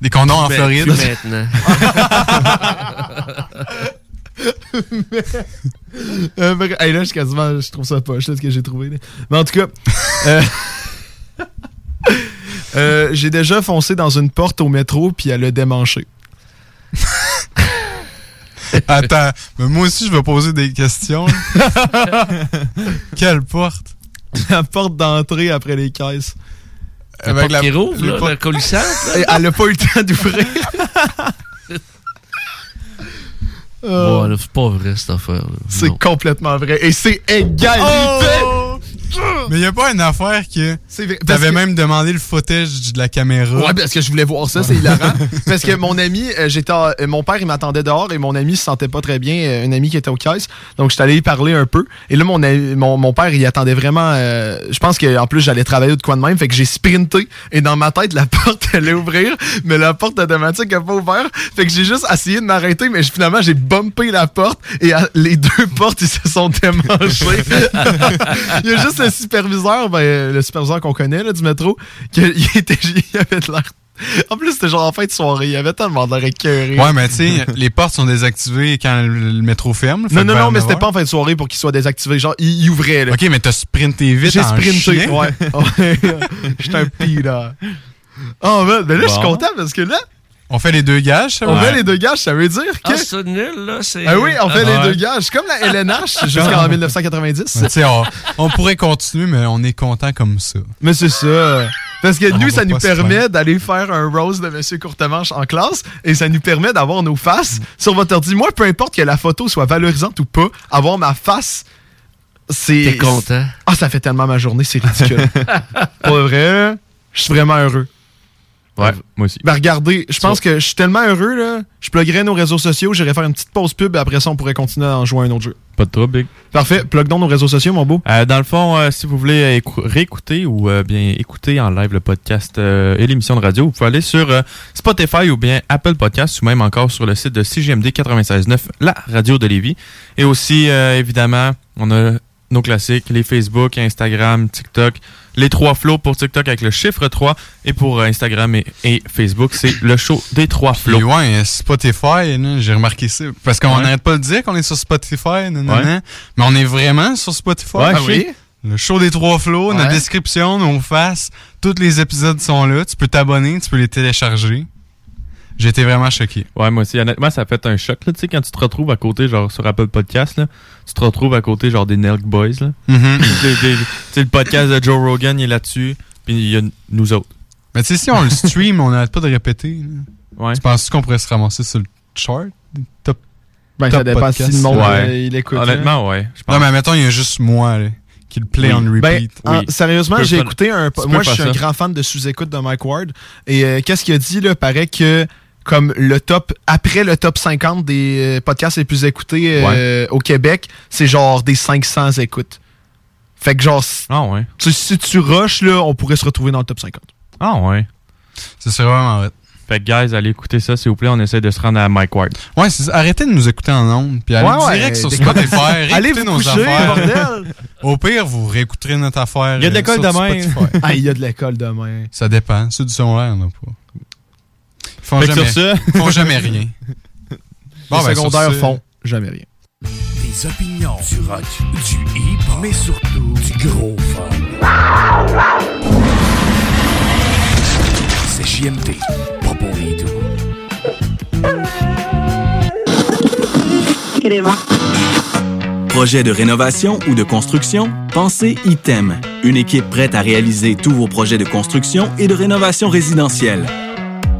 Des condoms en Floride? plus maintenant. Euh, bref, hey, là, je suis quasiment. Je trouve ça poche, là, ce que j'ai trouvé. là. Mais en tout cas. euh, euh, j'ai déjà foncé dans une porte au métro, puis elle a démanché. Attends, mais moi aussi, je vais poser des questions. Quelle porte? La porte d'entrée après les caisses. La porte qui rouvre, là, la coulissante, Elle a pas eu le temps d'ouvrir. Euh, c'est pas vrai, cette affaire. c'est complètement vrai. Et c'est égalité. Mais y a pas une affaire que. T'avais que- même demandé le footage de la caméra. Ouais, parce que je voulais voir ça, c'est hilarant. parce que mon ami, euh, j'étais, euh, mon père, il m'attendait dehors et mon ami se sentait pas très bien, euh, un ami qui était au caisse. Donc, j'étais allé y parler un peu. Et là, mon, ami- mon, mon père, il attendait vraiment. euh, je pense qu'en plus, j'allais travailler au de coin de même. Fait que j'ai sprinté. Et dans ma tête, la porte allait ouvrir, mais la porte automatique n'a pas ouvert. Fait que j'ai juste essayé de m'arrêter, mais finalement, j'ai bumpé la porte et à- les deux portes, ils se sont démanchées. il y a juste le superviseur, ben, le superviseur qu'on connaît là, du métro, qui il était, il avait de l'air. En plus, c'était genre en fin de soirée. Il avait tellement de l'air écœuré. Ouais, mais tu sais, les portes sont désactivées quand le, le métro ferme. Non, non, non, mais 9 c'était pas en fin de soirée pour qu'il soit désactivé. Genre, il, il ouvrait, là. Ok, mais t'as sprinté vite J'ai sprinté, chien. ouais. J'étais un pire. Oh, man, mais là, je suis content parce que là, On fait les deux gages, ça on fait les deux gages, ça veut dire que. Ah, c'est nul, là. c'est- Ah oui, on fait Ah, les ouais. deux gages. Comme la LNH jusqu'en 1990. Mais tu sais, on, on pourrait continuer, mais on est content comme ça. Mais c'est ça. Parce que On nous, ça nous permet d'aller faire un rose de Monsieur Courtemanche en classe et ça nous permet d'avoir nos faces sur votre ordi. Moi, peu importe que la photo soit valorisante ou pas, avoir ma face, c'est. T'es content. Ah, ça fait tellement ma journée, c'est ridicule. Pour vrai, je suis vraiment heureux. Ouais, moi aussi. Ben regardez, je pense que je suis tellement heureux, là. Je pluguerais nos réseaux sociaux, j'irais faire une petite pause pub et après ça, on pourrait continuer à en jouer à un autre jeu. Pas de trouble, Big. Parfait, plug donc nos réseaux sociaux, mon beau. Euh, dans le fond, euh, si vous voulez écou- réécouter ou euh, bien écouter en live le podcast euh, et l'émission de radio, vous pouvez aller sur euh, Spotify ou bien Apple Podcast ou même encore sur le site de CGMD 96.9, la radio de Lévis. Et aussi, euh, évidemment, on a nos classiques, les Facebook, Instagram, TikTok, les trois flots pour TikTok avec le chiffre 3 et pour euh, Instagram et, et Facebook, c'est le show des trois flots. Puis ouais, Spotify, j'ai remarqué ça. Parce qu'on Ouais. n'arrête pas de dire qu'on est sur Spotify, nan, nan, Ouais. nan. mais on est vraiment sur Spotify. Ouais, Ah je sais. Le show des trois flots, Ouais. notre description, nos faces, tous les épisodes sont là. Tu peux t'abonner, tu peux les télécharger. J'ai été vraiment choqué. Ouais, moi aussi, honnêtement, ça fait un choc, là, tu sais, quand tu te retrouves à côté, genre, sur Apple Podcast, là, tu te retrouves à côté, genre, des Nelk Boys, là. Des- Tu sais, le podcast de Joe Rogan, il est là-dessus, puis il y a nous autres. Mais tu sais, si on le stream, on n'arrête pas de répéter. là. Ouais. Tu penses qu'on pourrait se ramasser sur le chart? Top, Ben, top ça dépend podcast? si le monde Ouais. euh, il écoute. Honnêtement, ouais. Je pense. Non, mais mettons, il y a juste moi là, qui le play Oui. on Ben, repeat. en- Oui. sérieusement, j'ai écouté un. Moi, je suis un ça. grand fan de sous-écoute de Mike Ward. Et euh, qu'est-ce qu'il a dit, là? Paraît que, comme le top, après le top 50 des euh, podcasts les plus écoutés euh, au Québec, c'est genre des 500 écoutes. Fait que, genre, si, Ah, ouais. tu- si tu rushes, là, on pourrait se retrouver dans le top 50. Ah, ouais. Ça serait vraiment vrai. Fait que, guys, allez écouter ça, s'il vous plaît. On essaie de se rendre à Mike Ward. Ouais, c'est arrêtez de nous écouter en ondes, puis allez Ouais, ouais, direct sur décolle- Spotify, Allez vous nos coucher, affaires. bordel! Au pire, vous réécouterez notre affaire. Il y a de euh, l'école sur demain. Ah, il y a de l'école demain. Ça dépend. Ceux du secondaire, on n'a pas. Font Fait jamais, sur ça- font jamais rien. Bon, Les ben, secondaires font jamais rien. Des opinions, du rock, du hip, mais surtout du gros fun. C'est JMD, pas pour les doux. Projet de rénovation ou de construction? Pensez ITEM, une équipe prête à réaliser tous vos projets de construction et de rénovation résidentielle.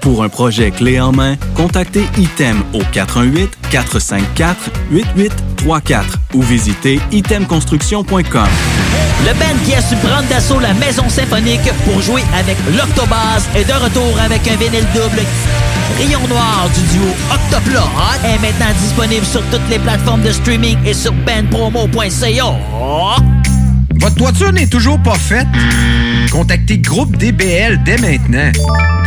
Pour un projet clé en main, contactez ITEM au 418-454-8834 ou visitez itemconstruction.com. Le band qui a su prendre d'assaut la maison symphonique pour jouer avec l'Octobase est de retour avec un vinyle double. Rayon Noir du duo Octoplot est maintenant disponible sur toutes les plateformes de streaming et sur bandpromo.ca. Votre toiture n'est toujours pas faite? Contactez Groupe DBL dès maintenant.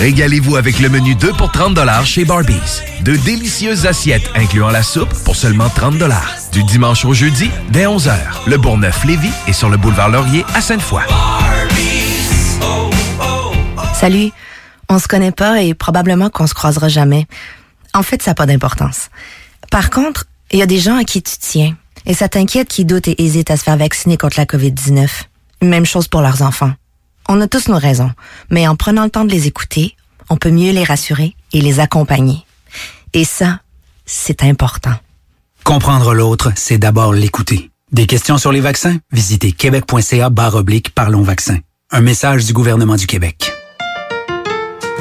Régalez-vous avec le menu 2 pour 30 chez Barbies. De délicieuses assiettes incluant la soupe pour seulement 30 Du dimanche au jeudi, dès 11h. Le Bourgneuf-Lévis est sur le boulevard Laurier à Sainte-Foy. Salut. On se connaît pas et probablement qu'on se croisera jamais. En fait, ça n'a pas d'importance. Par contre, il y a des gens à qui tu tiens. Et ça t'inquiète qui doutent et hésitent à se faire vacciner contre la COVID-19. Même chose pour leurs enfants. On a tous nos raisons, mais en prenant le temps de les écouter, on peut mieux les rassurer et les accompagner. Et ça, c'est important. Comprendre l'autre, c'est d'abord l'écouter. Des questions sur les vaccins? Visitez québec.ca barre oblique Parlons vaccins. Un message du gouvernement du Québec.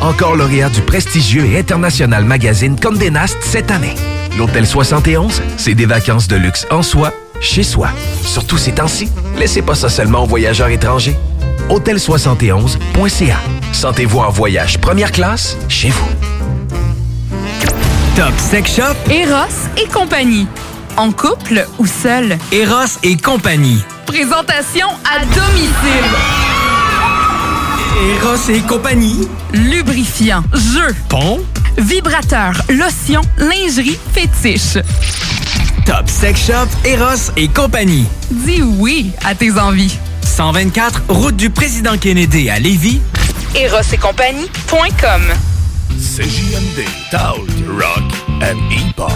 Encore lauréat du prestigieux et international magazine Condé Nast cette année. L'Hôtel 71, c'est des vacances de luxe en soi, chez soi. Surtout ces temps-ci, laissez pas ça seulement aux voyageurs étrangers. Hôtel71.ca. Sentez-vous en voyage première classe chez vous. Top Sex Shop, Eros et compagnie. En couple ou seul? Eros et compagnie. Présentation à domicile. Eros et compagnie. Lubrifiant, jeu, Pompe. vibrateur, lotion, lingerie, fétiche. Top Sex Shop, Eros et compagnie. Dis oui à tes envies. 124, route du président Kennedy à Lévis. Eros et compagnie.com CJMD, Talk, Rock and Hip-Hop.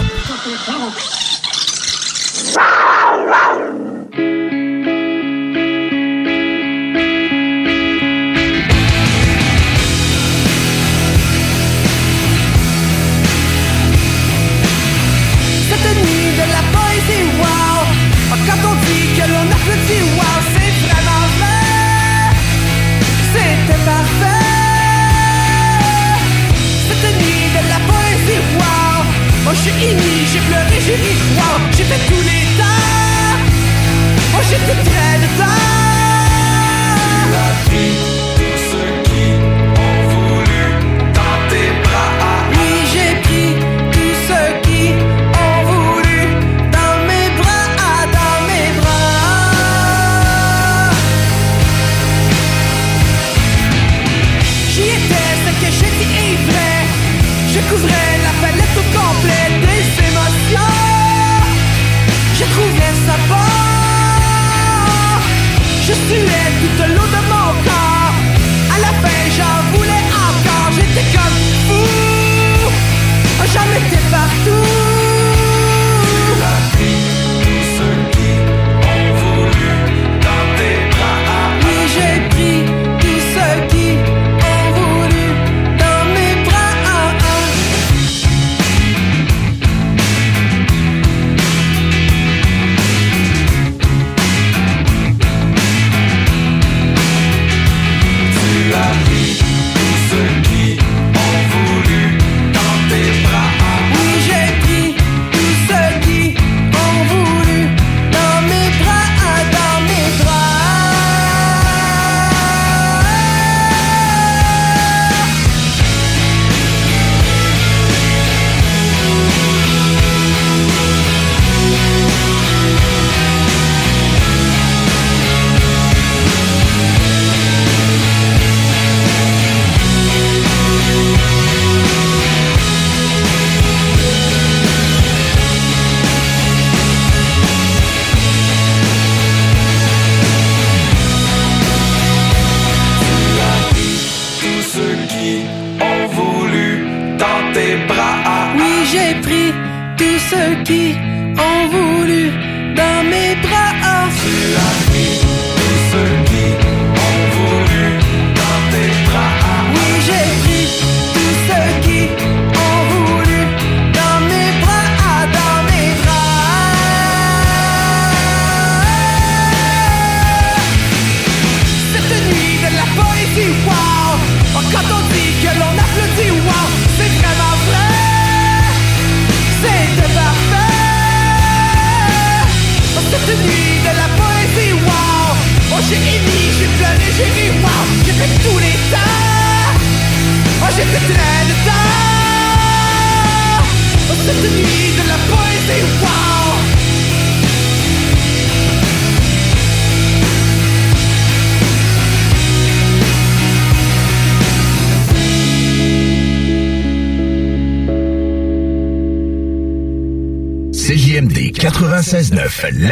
Suis ému, j'ai pleuré, j'ai ri, wow J'ai fait tous les temps Oh, j'étais très dedans La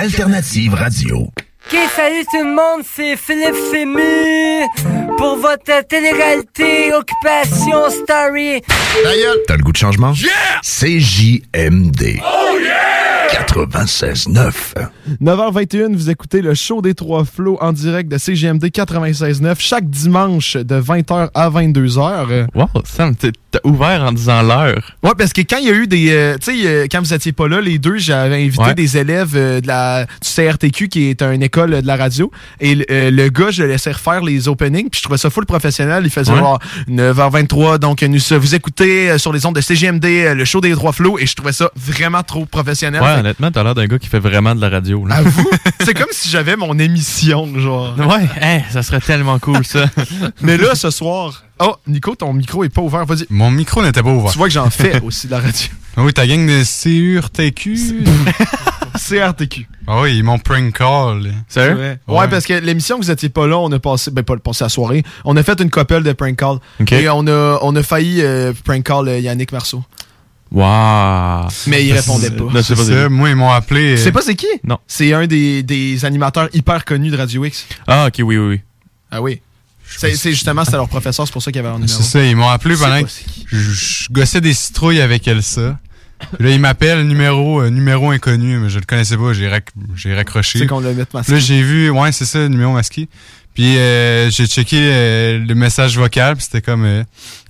l'alternative radio. Ok, salut tout le monde, c'est Philippe Fému pour votre télé-réalité Occupation Story. T'as le goût de changement? CJMD. Oh yeah! 96.9. 9h21, vous écoutez le show des trois flots en direct de CGMD 96.9 chaque dimanche de 20h à 22h. Wow, Sam, t'as ouvert en disant l'heure. Ouais, parce que quand il y a eu des. euh, tu sais, euh, quand vous étiez pas là, les deux, j'avais invité Ouais. des élèves euh, de la, du CRTQ, qui est une école de la radio. Et le- gars, je le laissais refaire les openings, puis je trouvais ça full professionnel. Il faisait Ouais. genre 9h23. Donc, nous, vous écoutez sur les ondes de CGMD, le show des trois flots, et je trouvais ça vraiment trop professionnel. Ouais, Fait- honnêtement, t'as l'air d'un gars qui fait vraiment de la radio. Là. C'est comme si j'avais mon émission, genre. Ouais, hein, ça serait tellement cool, ça. Mais là, ce soir. Oh, Nico, ton micro est pas ouvert. Vas-y. Mon micro n'était pas ouvert. Tu vois que j'en fais aussi de la radio. Ah oui, ta gang de CURTQ. CRTQ. Ah oui, ils m'ont prank call. C'est vrai? Ouais, parce que l'émission, vous étiez pas là, on a passé, ben pas passé la soirée, on a fait une couple de prank call. Ok. Et on a, on a failli euh, prank call euh, Yannick Marceau. Wow. Mais il répondait pas. Non, c'est ça. Moi, ils m'ont appelé. Tu sais pas c'est qui? Non. C'est un des, des animateurs hyper connus de Radio X. Ah, ok, oui, oui, oui. Ah oui. C'est c'est justement, c'était leur professeur, c'est pour ça qu'il y avait un numéro. C'est ça, ils m'ont appelé pendant pas que je, je gossais des citrouilles avec Elsa. Puis là, il m'appelle, numéro, euh, numéro inconnu, mais je le connaissais pas, j'ai rac- j'ai raccroché. C'est qu'on le mette masqué. Là, j'ai vu, ouais, c'est ça, numéro masqué. Puis euh, j'ai checké euh, le message vocal, puis c'était comme euh,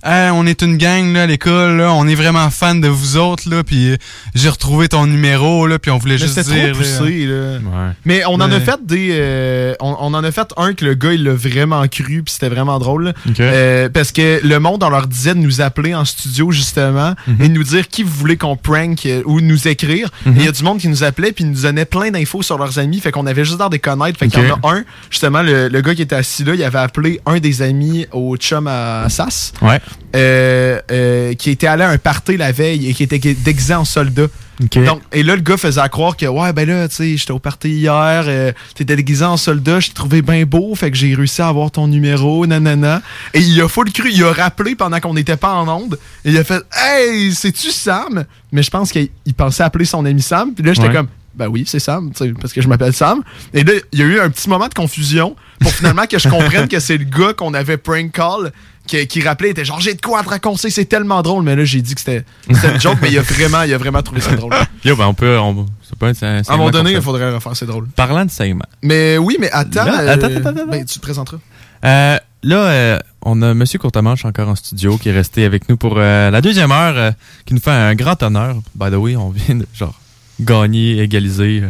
Hey, on est une gang là à l'école, là, on est vraiment fan de vous autres là, puis euh, j'ai retrouvé ton numéro là, puis on voulait Mais juste c'était dire trop poussé, là. Ouais. Mais on en a fait des. euh, on, on en a fait un que le gars, il l'a vraiment cru, puis c'était vraiment drôle. Euh, parce que le monde, on leur disait de nous appeler en studio, justement, Mhm. et de nous dire qui vous voulez qu'on prank euh, ou nous écrire. Mhm. Et il y a du monde qui nous appelait, puis ils nous donnait plein d'infos sur leurs amis, fait qu'on avait juste l'air de connaître. Fait qu'il y en a un, justement, le, le gars qui était assis là, il avait appelé un des amis au chum à Sass. Ouais. Euh, euh, qui était allé à un party la veille et qui était déguisé en soldat. Ok. Donc, et là, le gars faisait à croire que, ouais, ben là, tu sais, j'étais au party hier, euh, t'étais déguisé en soldat, je t'ai trouvé bien beau, fait que j'ai réussi à avoir ton numéro, nanana. Et il a full cru, il a rappelé pendant qu'on n'était pas en onde, et il a fait, hey, c'est-tu Sam? Mais je pense qu'il il pensait appeler son ami Sam, puis là, j'étais Ouais. comme, ben oui, c'est Sam, parce que je m'appelle Sam. Et là, il y a eu un petit moment de confusion pour finalement que je comprenne que c'est le gars qu'on avait prank call qui, qui rappelait, il était genre, j'ai de quoi te raconter, c'est tellement drôle. Mais là, j'ai dit que c'était une joke, mais il a vraiment, il a vraiment trouvé ça drôle. Yo, ben on peut. On, ça peut être un À un moment donné, il faudrait refaire, c'est drôle. Parlant de segment. Mais oui, mais attends. Là, euh, attends, attends, attends, ben, tu te présenteras. Euh, là, euh, on a M. Courtemanche encore en studio qui est resté avec nous pour la deuxième heure, qui nous fait un grand honneur. By the way, on vient de genre gagner, égaliser.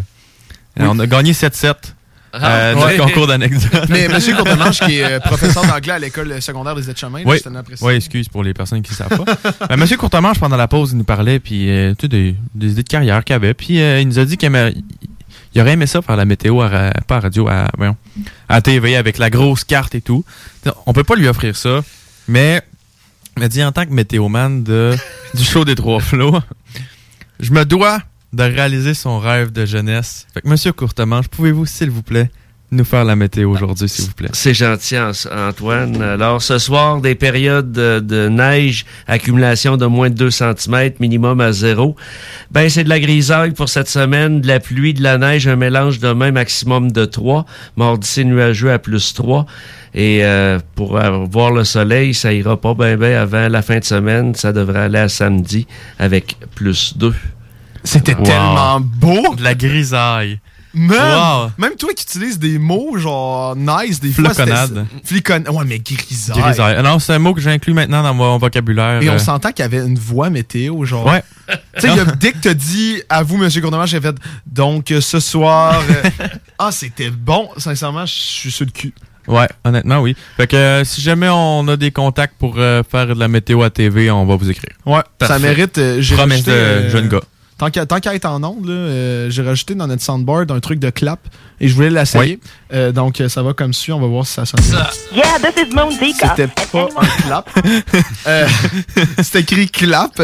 Oui. On a gagné 7-7. Ah, euh, ouais. notre concours d'anecdotes. Mais M. Courtemanche, qui est euh, professeur d'anglais à l'école secondaire des Etchemins, Oui, je tenais à préciser. oui, excuse pour les personnes qui ne savent pas. Ben, Monsieur Courtemanche, pendant la pause, il nous parlait puis euh, tu sais, des, des idées de carrière qu'il avait. Puis euh, il nous a dit qu'il aimait- il aurait aimé ça faire la météo, à, ra- pas à radio, à, voyons, à TV avec la grosse carte et tout. On peut pas lui offrir ça, mais il m'a dit en tant que météoman de, du show des Trois Flots, je me dois de réaliser son rêve de jeunesse. Fait que Monsieur Courtemanche, pouvez-vous, s'il vous plaît, nous faire la météo aujourd'hui, s'il vous plaît? C'est gentil, An- Antoine. Alors, ce soir, des périodes de, neige, accumulation de moins de 2 cm, minimum à zéro. Ben, c'est de la grisaille pour cette semaine, de la pluie, de la neige, un mélange demain, maximum de 3. Mardi, c'est nuageux à plus 3. Et euh, pour voir le soleil, ça ira pas bien ben avant la fin de semaine. Ça devrait aller à samedi avec plus 2. C'était tellement beau. De la grisaille. Wow. Même toi qui utilises des mots genre nice, des fois. Floconnade. c'était- Flicon... Ouais, mais grisaille. Grisaille. Non, c'est un mot que j'inclus maintenant dans mon vocabulaire. Et euh, on s'entend qu'il y avait une voix météo, genre. Ouais. Tu sais, dès que t'as dit à vous, Monsieur Cournemanche, j'ai fait donc euh, ce soir. euh, ah, c'était bon. Sincèrement, je suis sur le cul. Ouais, honnêtement, oui. Fait que euh, si jamais on a des contacts pour euh, faire de la météo à TV, on va vous écrire. Ouais, ça mérite. euh, Promesse de euh, jeune gars. Tant qu'à tant qu'à être en onde, là, euh, j'ai rajouté dans notre soundboard un truc de clap et je voulais l'essayer. Euh, donc ça va comme suit, on va voir si ça sonne. Yeah, this is. C'était pas un clap? Euh, c'était écrit clap,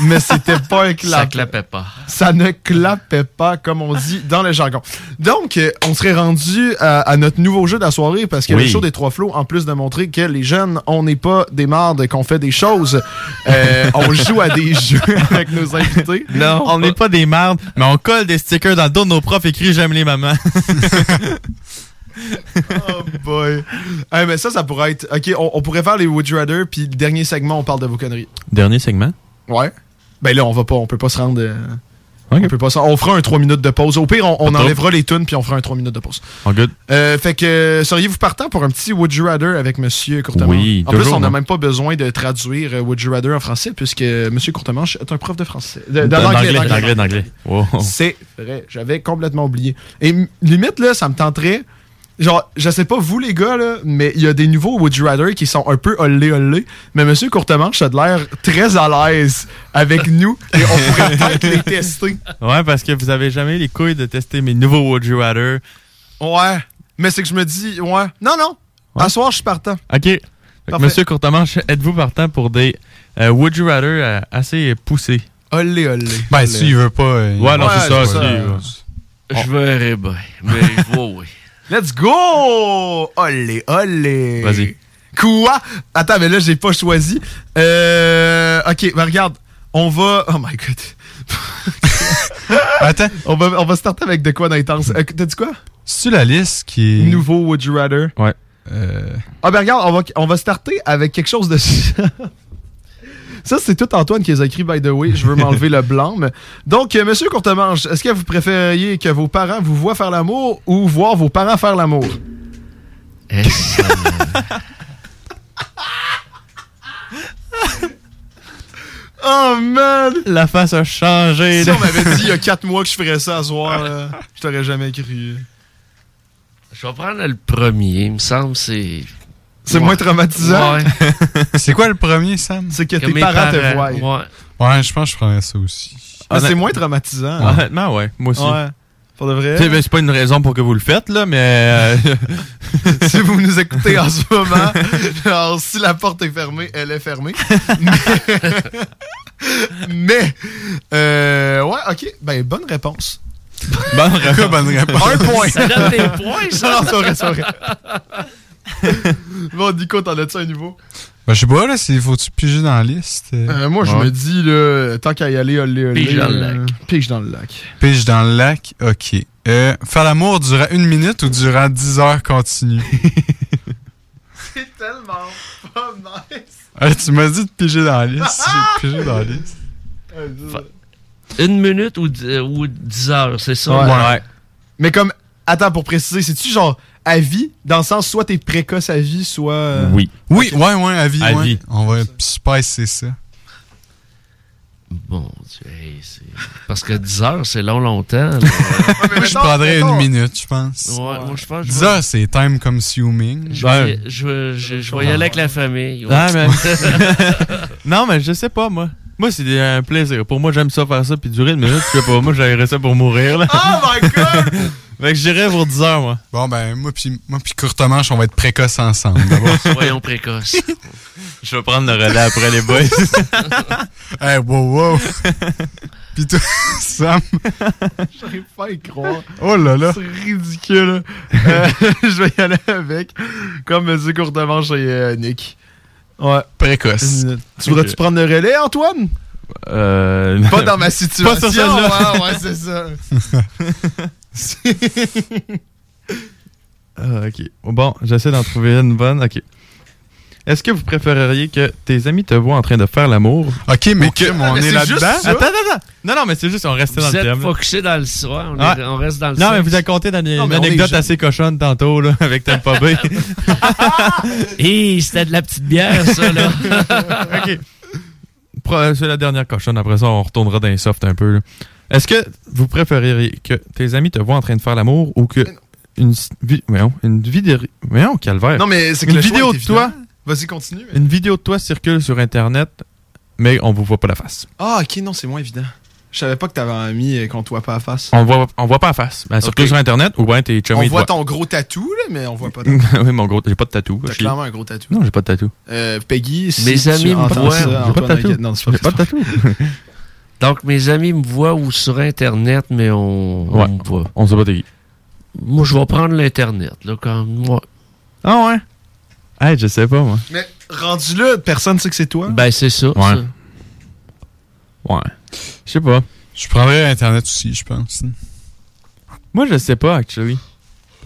mais c'était pas un clap. Ça clapait pas. Ça ne clapait pas, comme on dit dans le jargon. Donc, euh, on serait rendu à, à notre nouveau jeu de la soirée parce que Oui. le show des trois flots, en plus de montrer que les jeunes, on n'est pas des mardes, qu'on fait des choses, euh, on joue à des jeux avec nos invités. Non, on n'est pas des mardes, mais on colle des stickers dans le dos de nos profs écrits J'aime les mamans. Oh boy. Hey, mais ça, ça pourrait être. Ok, on, on pourrait faire les Would You Rather, puis le dernier segment, on parle de vos conneries. Dernier segment? Ouais. Ben là, on va pas, on peut pas se rendre. euh, On peut pas se- On fera un 3 minutes de pause. Au pire, on, enlèvera les tunes puis on fera un 3 minutes de pause. Oh, good. Euh, fait que euh, seriez-vous partant pour un petit Would You Rather avec Monsieur Courtemanche? Oui, En plus, on n'a moi. même pas besoin de traduire euh, Would You Rather en français puisque Monsieur Courtemanche est un prof de français. D'anglais, d'anglais. Wow. C'est vrai, j'avais complètement oublié. Et limite, là, ça me tenterait. Genre, je sais pas vous les gars, là, mais il y a des nouveaux Would You Rather qui sont un peu olé olé. Mais Monsieur Courtemanche a de l'air très à l'aise avec nous et on pourrait peut-être les tester. Ouais, parce que vous avez jamais les couilles de tester mes nouveaux Would You Rather. Ouais. Mais c'est que je me dis, ouais. Non, non. À soir, je suis partant. OK. Fait que, Parfait. Monsieur Courtemanche, êtes-vous partant pour des euh, Would You Rather euh, assez poussés? Olé olé. Ben, s'il veut pas. euh, Ouais, non, Ouais, c'est ça. ça. si, Je verrai bien, mais oui, oui. Let's go! Olé, olé! Vas-y. Quoi? Attends, mais là, j'ai pas choisi. Euh. Ok, ben regarde. On va. Oh my god. Attends. On va, on va starter avec de quoi d'intense. Euh, T'as dit quoi? C'est-tu la liste qui est. Nouveau Would You Rather? Ouais. Euh, Ah, ben regarde, on va, on va starter avec quelque chose de. Ça, c'est tout Antoine qui les a écrit, by the way. Je veux m'enlever le blanc. mais- Donc, euh, monsieur Courtemanche, est-ce que vous préfériez que vos parents vous voient faire l'amour ou voir vos parents faire l'amour? Oh man! La face a changé. Si on m'avait dit il y a 4 mois que je ferais ça à soir, là, je t'aurais jamais cru. Je vais prendre le premier. Il me semble que c'est. Moins traumatisant? Ouais. c'est quoi le premier, Sam? C'est que, Que tes parents, te voient. ouais. Ouais, je pense que je prendrais ça aussi. Mais c'est moins traumatisant. Ouais. Honnêtement, ouais. Moi aussi. Ouais. Pour de vrai? Ben, c'est pas une raison pour que vous le faites, là, mais. euh, si vous nous écoutez en ce moment, alors, si la porte est fermée, elle est fermée. Mais, mais, euh, ouais, ok, ben bonne réponse. Bonne réponse. bonne réponse. Un point. Ça donne des points, ça. Non, c'est vrai, c'est vrai. bon, Nico, t'en as-tu un nouveau? Ben, je sais pas, là, s'il faut-tu piger dans la liste? euh? Euh, moi, je Ouais. me dis, là, tant qu'à y aller, olé, olé. Pige dans le euh, lac. Pige dans le lac. Pige dans le lac, ok. Euh, faire l'amour durant une minute ou durant 10 heures continues? C'est tellement pas nice. Ah, tu m'as dit de piger dans la liste. J'ai pigé dans la liste. Une minute ou, dix- ou dix heures, c'est ça? Ouais. Mais comme, attends, pour préciser, c'est-tu genre à vie, dans le sens soit t'es précoce à vie, soit. euh, Oui. Oui, ouais, ouais, à vie. À ouais. vie. On va spicer ça. Bon Dieu, hey, c'est... Parce que 10 heures, c'est long, longtemps. là. Moi, je prendrais une minute, je pense. Ouais, moi, je pense que je 10 vais- heures, c'est time consuming. Je vais, je, vais- je- je vais y aller avec la famille. ouais. Ah, mais... non, mais je sais pas, moi. Moi, c'est un plaisir. Pour moi, j'aime ça faire ça puis durer une minute. Sais pas, moi, j'aimerais ça pour mourir, là. Oh my god! fait que j'irais pour 10 heures, moi. Bon, ben, moi puis moi puis Courtemanche, on va être précoces ensemble, d'abord. Soyons précoces. Je vais prendre le relais après les boys. hey, wow, wow. Puis toi, Sam? J'arrive pas à y croire. Oh là là. C'est ridicule. Euh, je vais y aller avec, comme Monsieur Courtemanche et euh, Nick. Ouais. Précoce. Tu voudrais-tu prendre le relais, Antoine? Euh, Pas dans ma situation. Pas sur celle-là. Ouais, ouais, c'est ça. Ah, ok. Bon, j'essaie d'en trouver une bonne. Ok. Est-ce que vous préféreriez que tes amis te voient en train de faire l'amour? Ok, mais Ou que- on Mais est là-dedans? Attends, attends, attends. Non, non, mais c'est juste, on restait dans Vous le êtes thème. là. focusé dans le soir, on, est- on reste dans le Non, mais vous avez compté dans une anecdote assez cochonne tantôt, là, avec Tampa Bay. Hé, c'était de la petite bière, ça, là. ok. C'est la dernière cochonne. Après ça, on retournera dans les soft un peu. là. Est-ce que vous préféreriez que tes amis te voient en train de faire l'amour ou que une, une vidéo. Voyons, calvaire. Non, mais c'est que une le choix vidéo est de toi? Vas-y, continue. Une vidéo de toi circule sur Internet, mais on vous voit pas la face. Ah, ok, non, c'est moins évident. Je savais pas que t'avais un ami et qu'on te voit pas à face. On voit, on voit pas la face. Ben, circule Ok. sur Internet ou bien tes chummies On voit ton gros tatou, là, mais on voit pas oui, mon gros, j'ai pas de tatou. T'as clairement un gros tatou. Non, j'ai pas de tatou. Euh, Peggy, si Mes tu amis me voient. J'ai pas de tatou. Non, c'est J'ai pas de tatou. Donc, mes amis me voient ou sur Internet, mais on, on Ouais. me voit. On sait pas t'es qui. Moi, je vais prendre l'Internet, là, quand moi. Ah ouais? Hey, je sais pas, moi. Mais rendu là, personne sait que c'est toi? Ben, c'est ça. Ouais. ça. Ouais. Je sais pas. Je prendrais Internet aussi, je pense. Moi, je sais pas, actually.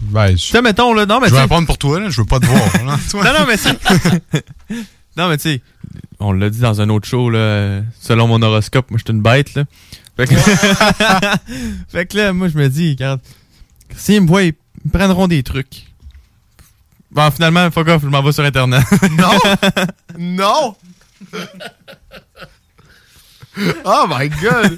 Ben, je... Tu sais, mettons, là, non, mais je vais tu répondre pour toi, là. Je veux pas te voir. là, toi. non, non, mais c'est. non, mais tu sais, on l'a dit dans un autre show, là. Selon mon horoscope, moi, je suis une bête, là. Fait que, fait que là, moi, je me dis, regarde, s'ils me voient, ils me prendront des trucs. Bon, finalement, fuck off, je m'en vais sur Internet. Non! non! oh my god!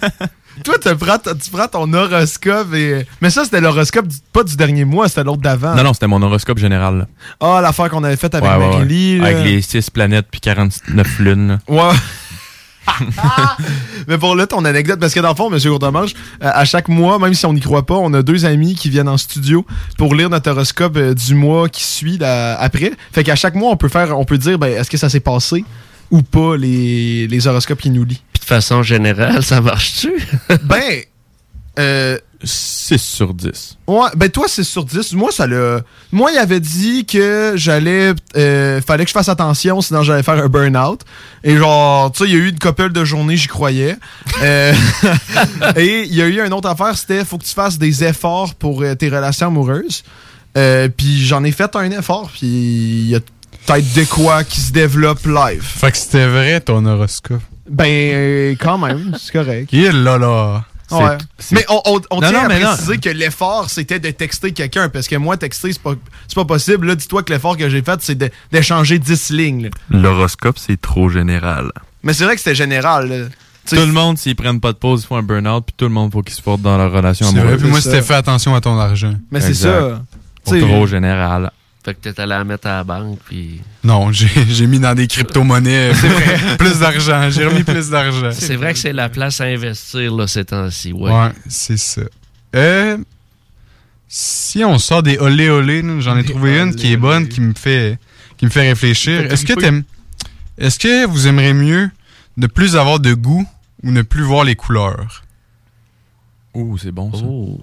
Toi, tu prends, tu prends ton horoscope et. Mais ça, c'était l'horoscope du- pas du dernier mois, c'était l'autre d'avant. non, non, c'était mon horoscope général. Ah, l'affaire qu'on avait faite avec Ouais. Avec les 6 planètes puis 49 lunes. là. Ouais. Mais pour là, ton anecdote, parce que dans le fond, M. Courtemanche, euh, à chaque mois, même si on n'y croit pas, on a deux amis qui viennent en studio pour lire notre horoscope euh, du mois qui suit là, après. Fait qu'à chaque mois, on peut faire, on peut dire, ben, est-ce que ça s'est passé ou pas les, les horoscopes qui nous lient? Puis de façon générale, ça marche-tu? ben, euh, 6 sur 10. Ouais, ben toi, c'est sur 10. Moi, ça l'a. Moi, il avait dit que j'allais. euh, fallait que je fasse attention, sinon j'allais faire un burn-out. Et genre, tu sais, il y a eu une couple de journées, j'y croyais. Euh, et il y a eu une autre affaire, c'était faut que tu fasses des efforts pour euh, tes relations amoureuses. Puis j'en ai fait un effort, puis il y a peut-être de quoi qui se développe live. Fait que c'était vrai, ton horoscope. Ben, quand même, c'est correct. Il est là, là. Ouais. Mais on, on, on Non, tient non, à mais non. préciser que l'effort, c'était de texter quelqu'un. Parce que moi, texter, c'est pas, c'est pas possible. Là, dis-toi que l'effort que j'ai fait, c'est d'échanger 10 lignes. L'horoscope, c'est trop général. Mais c'est vrai que c'était général. là. Tout le monde, s'ils prennent pas de pause, ils font un burn-out, puis tout le monde, faut qu'ils se portent dans leur relation C'est vrai, amoureuse. puis moi, c'était fait attention à ton argent. Mais c'est ça. Trop général. Fait que t'es allé la mettre à la banque, puis... Non, j'ai j'ai mis dans des crypto-monnaies plus d'argent. J'ai remis plus d'argent. C'est vrai que c'est la place à investir, là, ces temps-ci, ouais. Ouais, c'est ça. Euh, si on sort des olé olé, j'en ai trouvé une qui est bonne, qui me fait, qui me fait réfléchir. Est-ce que t'aimes, est-ce que vous aimeriez mieux ne plus avoir de goût ou ne plus voir les couleurs? Ouh, c'est bon, ça. Oh.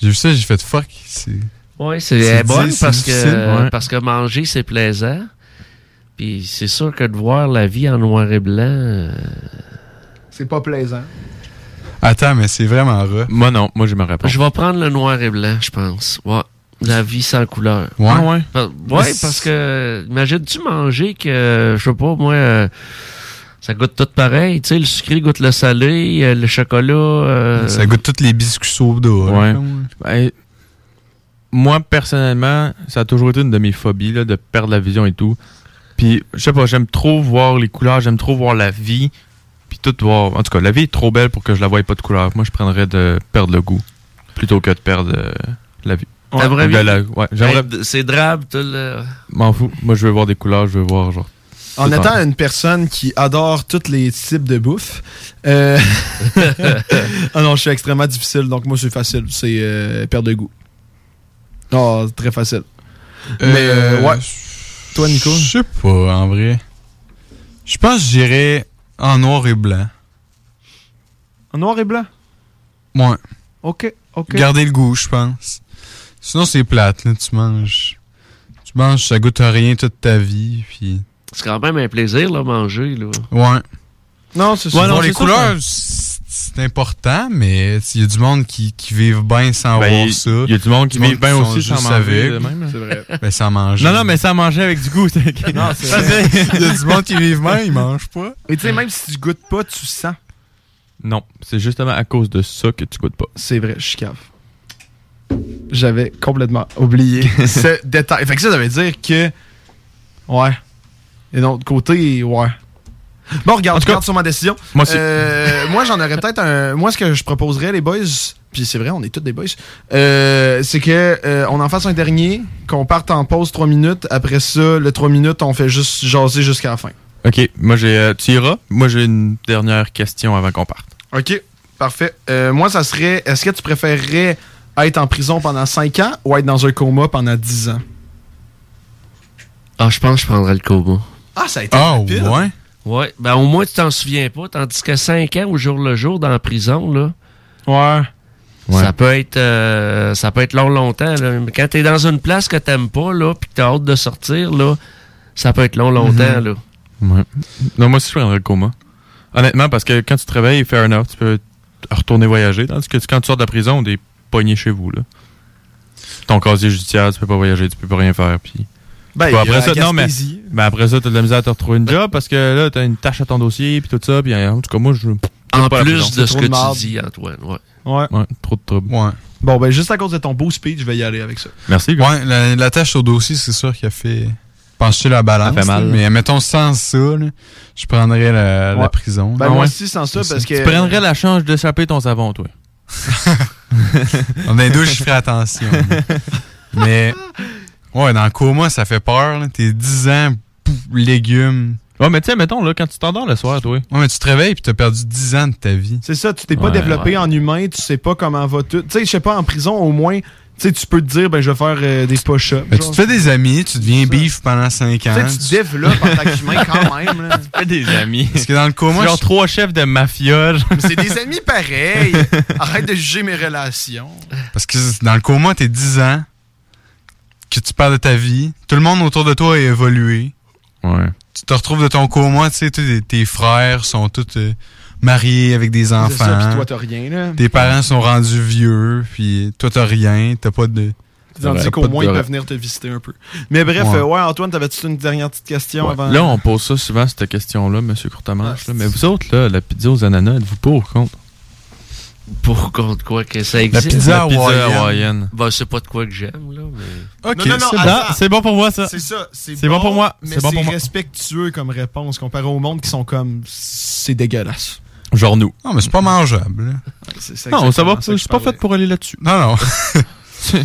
J'ai vu ça, j'ai fait fuck. C'est, Oui, c'est c'est parce que, ouais. parce que manger, c'est plaisant. Puis c'est sûr que de voir la vie en noir et blanc... euh, c'est pas plaisant. Attends, mais c'est vraiment rough. Moi, non. Moi, j'aimerais pas. Je vais prendre le noir et blanc, je pense. Ouais. La vie sans couleur. Ouais. Ah ouais? Ouais, parce que imagine-tu manger que, je sais pas, moi, euh, ça goûte tout pareil. Tu sais, le sucré goûte le salé, euh, le chocolat. euh, Ça goûte tous les biscuits soda. Ouais. là. Moi, personnellement, ça a toujours été une de mes phobies, là, de perdre la vision et tout. Puis, je sais pas, j'aime trop voir les couleurs, j'aime trop voir la vie. Puis tout voir. En tout cas, la vie est trop belle pour que je la voie pas de couleur. Moi, je prendrais de perdre le goût plutôt que de perdre euh, la vie. La- ouais, j'aimerais. Hey, c'est drabe, tout le... M'en fous. Moi, je veux voir des couleurs, je veux voir, genre. En étant une personne qui adore tous les types de bouffe, euh... ah non, je suis extrêmement difficile, donc moi c'est facile, c'est euh, perte de goût. Oh, c'est très facile. Mais euh, ouais. Toi, Nico? Je sais pas, en vrai. Je pense que j'irais en noir et blanc. En noir et blanc? Ouais. OK, OK. Garder le goût, je pense. Sinon, c'est plate, là. Tu manges. Tu manges, ça goûte à rien toute ta vie, puis. C'est quand même un plaisir, là, manger, là. Ouais. Non, c'est Ouais, ça. non, Bon, les couleurs, ça. C'est important, mais il y a du monde qui, qui vivent bien sans Ben, voir y- ça. y a du monde qui vivent bien aussi sans manger. C'est vrai. Ben, sans manger. Non, non, mais ça manger avec du goût. c'est- Non, c'est vrai. Il y a du monde qui vivent bien, ils mangent pas. Et tu sais, même si tu goûtes pas, tu sens. Non, c'est justement à cause de ça que tu goûtes pas. C'est vrai, je suis cave. J'avais complètement oublié ce détail. Fait que ça, ça veut dire que. Ouais. Et d'un autre côté, ouais. Bon, regarde, regarde sur ma décision. moi aussi. Euh, moi, j'en aurais peut-être un. Moi, ce que je proposerais, les boys, puis c'est vrai, on est tous des boys, euh, c'est que euh, on en fasse un dernier, qu'on parte en pause 3 minutes. Après ça, le 3 minutes, on fait juste jaser jusqu'à la fin. Ok, moi j'ai. euh, tu iras? Moi j'ai une dernière question avant qu'on parte. OK, parfait. Euh, moi, ça serait est-ce que tu préférerais être en prison pendant 5 ans ou être dans un coma pendant 10 ans? Ah, je pense que je prendrais le coma. Ah, ça a été Ah, rapide. ouais? Ouais, ben au moins tu t'en souviens pas, tandis que 5 ans au jour le jour dans la prison, là. Ouais. Ça peut être euh, ça peut être long longtemps. Là. Mais quand t'es dans une place que t'aimes pas, là, pis que t'as hâte de sortir, là, ça peut être long longtemps, Mhm. là. Ouais. Non, moi aussi je prendrais le coma. Honnêtement, parce que quand tu te réveilles, fair enough, tu peux retourner voyager. Tandis que quand tu sors de la prison, t'es pogné chez vous, là. Ton casier judiciaire, tu peux pas voyager, tu peux pas rien faire, puis. Ben, Puis après la ça, non, mais, ben après ça, t'as de la misère à te retrouver une job parce que là, t'as une tâche à ton dossier, puis tout ça, puis en tout cas, moi, je. En plus de ce que tu dis, Antoine, ouais. Ouais. Ouais, trop de trouble. Ouais. Bon, ben, juste à cause de ton beau speech, je vais y aller avec ça. Merci, Ouais, la, la tâche au dossier, c'est sûr qu'il a fait pencher la balance. Ça fait mal, là. Mais mettons, sans ça, là, je prendrais la, prison. Ben, Ah moi aussi, sans ça, parce que. Tu prendrais la chance d'échapper ton savon, toi. Dans les douches, je ferai attention. mais, ouais, dans le coma, ça fait peur. là. T'es 10 ans, pouf, légumes. Ouais, mais tu sais, mettons, là, quand tu t'endors le soir, toi. Ouais, mais tu te réveilles puis t'as perdu 10 ans de ta vie. C'est ça, tu t'es pas Ouais, développé ouais. en humain, tu sais pas comment va tout. Tu sais, je sais pas, en prison, au moins, tu sais, tu peux te dire, ben, je vais faire euh, des push-ups. Ben, tu te fais des amis, tu deviens bif pendant 5 Tu ans. sais, tu te développes en tant qu'humain quand même, là. Fais des amis. Parce que dans le coma, Genre trois chefs de mafia. c'est des amis pareils. Arrête de juger mes relations. Parce que dans le coma, t'es 10 ans, que tu parles de ta vie, tout le monde autour de toi a évolué. Ouais. Tu te retrouves de ton coma, tu sais, tes- tes frères sont tous euh, mariés avec des C'est enfants. ça, pis toi, t'as rien, là. Tes parents sont rendus vieux, puis toi, t'as rien, t'as pas de... Tandis Ouais, qu'au de moins, ils peuvent venir te visiter un peu. Mais bref, Ouais. euh, ouais, Antoine, t'avais-tu une dernière petite question Ouais. avant? Là, on pose ça souvent, cette question-là, monsieur Courtemanche. Ah, là. Mais vous autres, là, la pizza aux ananas, êtes-vous pour ou contre? Pour contre quoi que ça La existe. pizza La pizza hawaïenne. hawaïenne. Ben, c'est pas de quoi que j'aime, là, mais... Ok, Non, non, non, c'est c'est bon pour moi, ça. C'est ça. C'est C'est bon pour moi, Mais c'est bon respectueux comme réponse comparé au monde qui sont comme. C'est dégueulasse. Genre nous. Non, mais c'est pas mangeable. C'est- c'est Non, ça va, que c'est pas je fait pour aller là-dessus. Non, non. Tu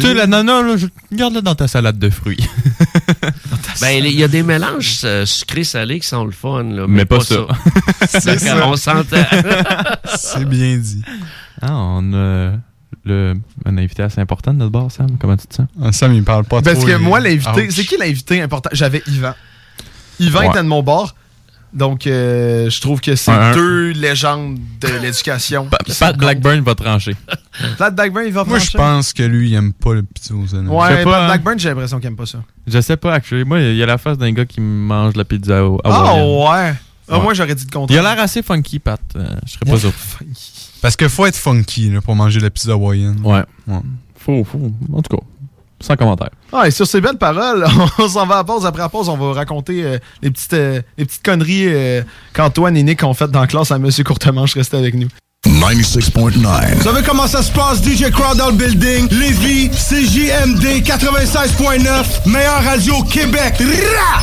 sais, l'ananas, là, je... garde-le dans ta salade de fruits. Ben, il y a des mélanges euh, sucrés-salés qui sont le fun, là. Mais pas ça. C'est ça. on s'entend. C'est bien dit. Ah, on a le, un invité assez important de notre bar, Sam. Comment tu te sens? Ah, Sam, il parle pas Parce trop. que il- moi, l'invité. C'est qui l'invité important? J'avais Yvan. Yvan Ouais. était de mon bord. Donc, euh, je trouve que c'est Un- un. deux légendes de l'éducation. Pat Blackburn va trancher. Pat Blackburn, il va Moi, je pense que lui, il aime pas le pizza aux ananas. Ouais, Pat hein. Blackburn, j'ai l'impression qu'il aime pas ça. Je sais pas, actually. Moi, il y a la face d'un gars qui mange la pizza au Ah hawaïenne. ouais. Ah, Ouais. moi, j'aurais dit le Il a contraire. l'air assez funky, Pat. Euh, je serais pas sûr. Parce que faut être funky là, pour manger de la pizza hawaïenne. Ouais. Ouais. Faut, faut. En tout cas, sans commentaire. Ah, et sur ces belles paroles, on s'en va à pause. Après la pause, on va raconter euh, les, petites, euh, les petites conneries euh, qu'Antoine et Nick ont faites dans la classe à Monsieur Courtemanche. Restez avec nous. 96.9. Vous savez comment ça se passe, DJ Crowd dans le building? Lévis, CJMD 96.9, meilleure radio au Québec. Rah!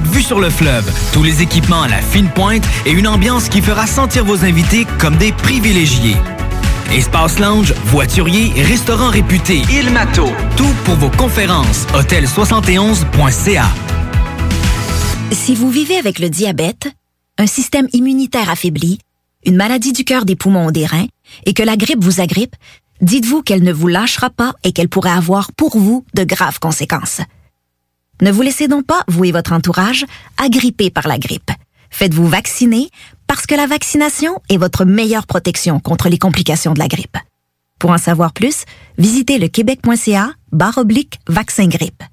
vue sur le fleuve, tous les équipements à la fine pointe et une ambiance qui fera sentir vos invités comme des privilégiés. Espace lounge, voiturier, restaurant réputé, Il Mato. Tout pour vos conférences. Hôtel71.ca. Si vous vivez avec le diabète, un système immunitaire affaibli, une maladie du cœur, des poumons ou des reins, et que la grippe vous agrippe, dites-vous qu'elle ne vous lâchera pas et qu'elle pourrait avoir pour vous de graves conséquences. Ne vous laissez donc pas, vous et votre entourage, agripper par la grippe. Faites-vous vacciner parce que la vaccination est votre meilleure protection contre les complications de la grippe. Pour en savoir plus, visitez le québec.ca barre oblique vaccin grippe.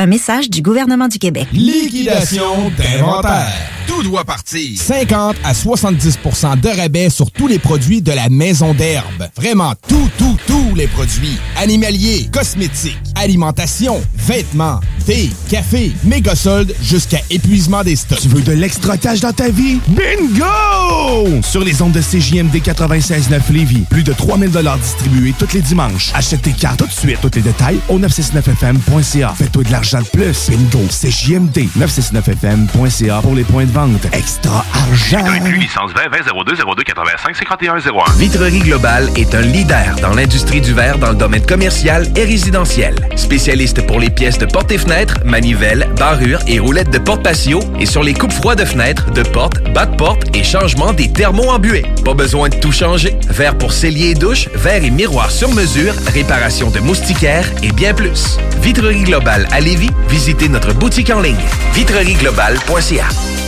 Un message du gouvernement du Québec. Liquidation d'inventaire. Tout doit partir. 50 à 70% de rabais sur tous les produits de la maison d'herbe. Vraiment tout, tout, tous les produits. Animaliers, cosmétiques, alimentation, vêtements, thé, café, méga soldes jusqu'à épuisement des stocks. Tu veux de l'extra cash dans ta vie? Bingo! Sur les ondes de CJMD 96.9 Lévis, plus de 3000 distribués tous les dimanches. Achète tes cartes tout de suite. Tous les détails au 969fm.ca. Fais-toi de l'argent de plus. Bingo! CJMD 969fm.ca pour les points de vente. Extra argent! Inclus licence 20 20 02 02 85 51 01. Vitrerie Globale est un leader dans l'industrie du verre dans le domaine commercial et résidentiel. Spécialiste pour les pièces de portes et fenêtres, manivelles, barrures et roulettes de porte patio et sur les coupes froides de fenêtres, de portes, bas de porte et changement des thermos embués. Pas besoin de tout changer. Verre pour cellier et douche, verre et miroir sur mesure, réparation de moustiquaires et bien plus. Vitrerie Globale à Lévis, visitez notre boutique en ligne vitrerieglobale.ca.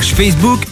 Facebook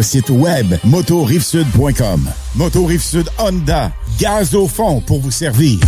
site web motorivesud.com. Moto Rive-Sud Honda, gaz au fond pour vous servir.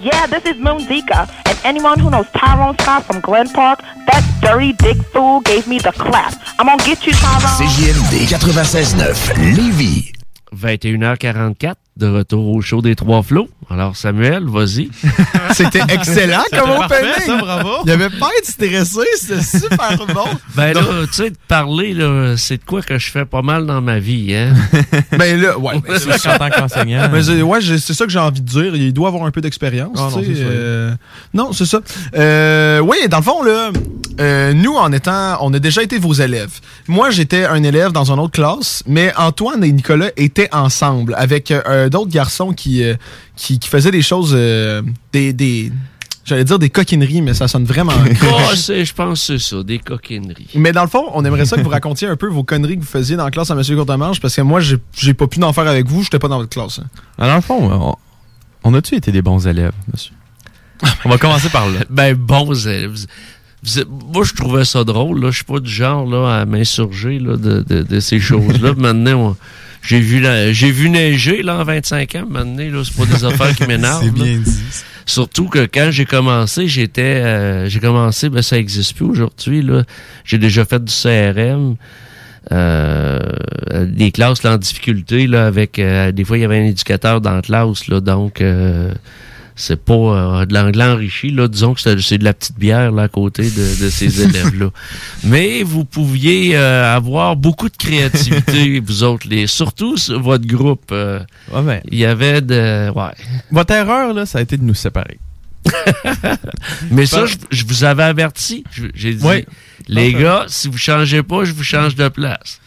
Yeah, this is Moon Zika, and anyone who knows Tyrone Scott from Glen Park, that dirty dick fool gave me the clap. I'm gonna get you, Tyrone. CJMD 96.9 Lévis. 21h44, de retour au show des Trois Flots. Alors, Samuel, vas-y. C'était excellent comme parfait, opening. ça, bravo. Il avait pas être stressé, c'était super bon. Ben Donc- là, tu sais, de parler, là, c'est de quoi que je fais pas mal dans ma vie, hein? Ben là, ouais. ben, C'est ça. en tant qu'enseignant. Mais c'est- ouais, c'est ça que j'ai envie de dire. Il doit avoir un peu d'expérience. Ah non, c'est euh, non, c'est ça. Euh, oui, dans le fond, là, euh, nous, en étant, on a déjà été vos élèves. Moi, j'étais un élève dans une autre classe, mais Antoine et Nicolas étaient ensemble avec euh, d'autres garçons qui, euh, qui, qui faisaient des choses, euh, des, des j'allais dire des coquineries, mais ça sonne vraiment. Oh, c'est- je pense que c'est ça, des coquineries. Mais dans le fond, on aimerait ça que vous racontiez un peu vos conneries que vous faisiez dans la classe à M. Courtemanche, parce que moi, j'ai pas pu en faire avec vous, j'étais pas dans votre classe. hein. Alors, dans le fond, on, on a-tu été des bons élèves, monsieur? On va commencer par là. Ben, bons élèves. Moi, je trouvais ça drôle. Là. Je suis pas du genre là, à m'insurger là, de, de- de ces choses-là. Maintenant, j'ai vu, la- j'ai vu neiger là, en 25 ans. Maintenant, là, c'est pas des affaires qui m'énervent. C'est bien dit. Surtout que quand j'ai commencé, j'étais, euh, j'ai commencé, ben ça existe plus aujourd'hui. Là, j'ai déjà fait du CRM, euh, des classes là, en difficulté là, avec, euh, des fois il y avait un éducateur dans la classe là, donc euh, c'est pas euh, de l'anglais enrichi là. Disons que c'est de la petite bière là à côté de, de ces élèves là. Mais vous pouviez euh, avoir beaucoup de créativité, vous autres, les, surtout sur votre groupe. euh, Ouais, ben, il y avait de, ouais. Votre erreur, là, ça a été de nous séparer. Mais ça, je, je vous avais averti. J'ai dit, les Parfait. gars, si vous changez pas, je vous change de place.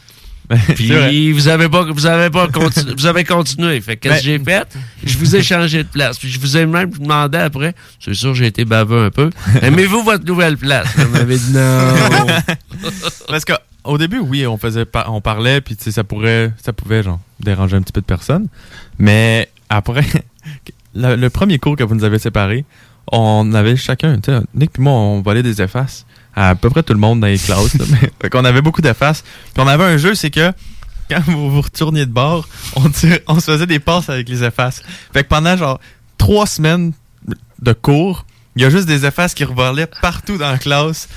Puis vous avez pas, vous avez pas continué, vous avez continué. Fait que qu'est-ce que Ben- j'ai fait? Je vous ai changé de place. Puis je vous ai même demandé après. C'est sûr, j'ai été baveux un peu. Aimez-vous votre nouvelle place? Vous m'avez dit non. Parce qu'au début, oui, on faisait on parlait, puis ça pourrait, ça pouvait genre déranger un petit peu de personnes. Mais après, le, le premier cours que vous nous avez séparés, on avait chacun, tu sais, Nick puis moi, on volait des effaces à, à peu près tout le monde dans les classes. fait qu'on avait beaucoup d'effaces. Puis on avait un jeu, c'est que quand vous vous retourniez de bord, on, tire- on se faisait des passes avec les effaces. Fait que pendant genre trois semaines de cours, il y a juste des effaces qui revolaient partout dans la classe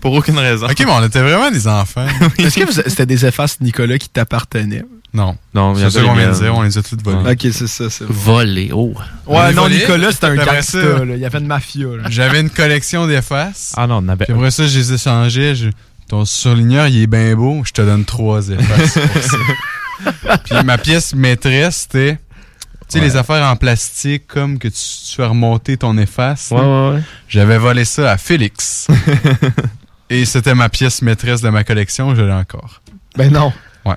pour, aucune raison. Ok, mais on était vraiment des enfants. Est-ce que c'était des effaces Nicolas qui t'appartenaient? Non. Non, C'est ça qu'on vient de dire, on les a toutes volées. Ok, c'est ça, c'est oh. Ouais, non, Nicolas, c'était un gangsta. Il y avait une mafia, là. J'avais une collection d'effaces. Ah non, on avait. Puis après ça, je les échangeais. Je- Ton surligneur, il est bien beau. Je te donne trois effaces pour ça. Puis ma pièce maîtresse, c'était. Tu sais, Ouais. les affaires en plastique, comme que tu, tu fais remonter ton efface. Ouais, ouais, ouais. J'avais volé ça à Félix. Et c'était ma pièce maîtresse de ma collection, je l'ai encore. Ben non. Ouais.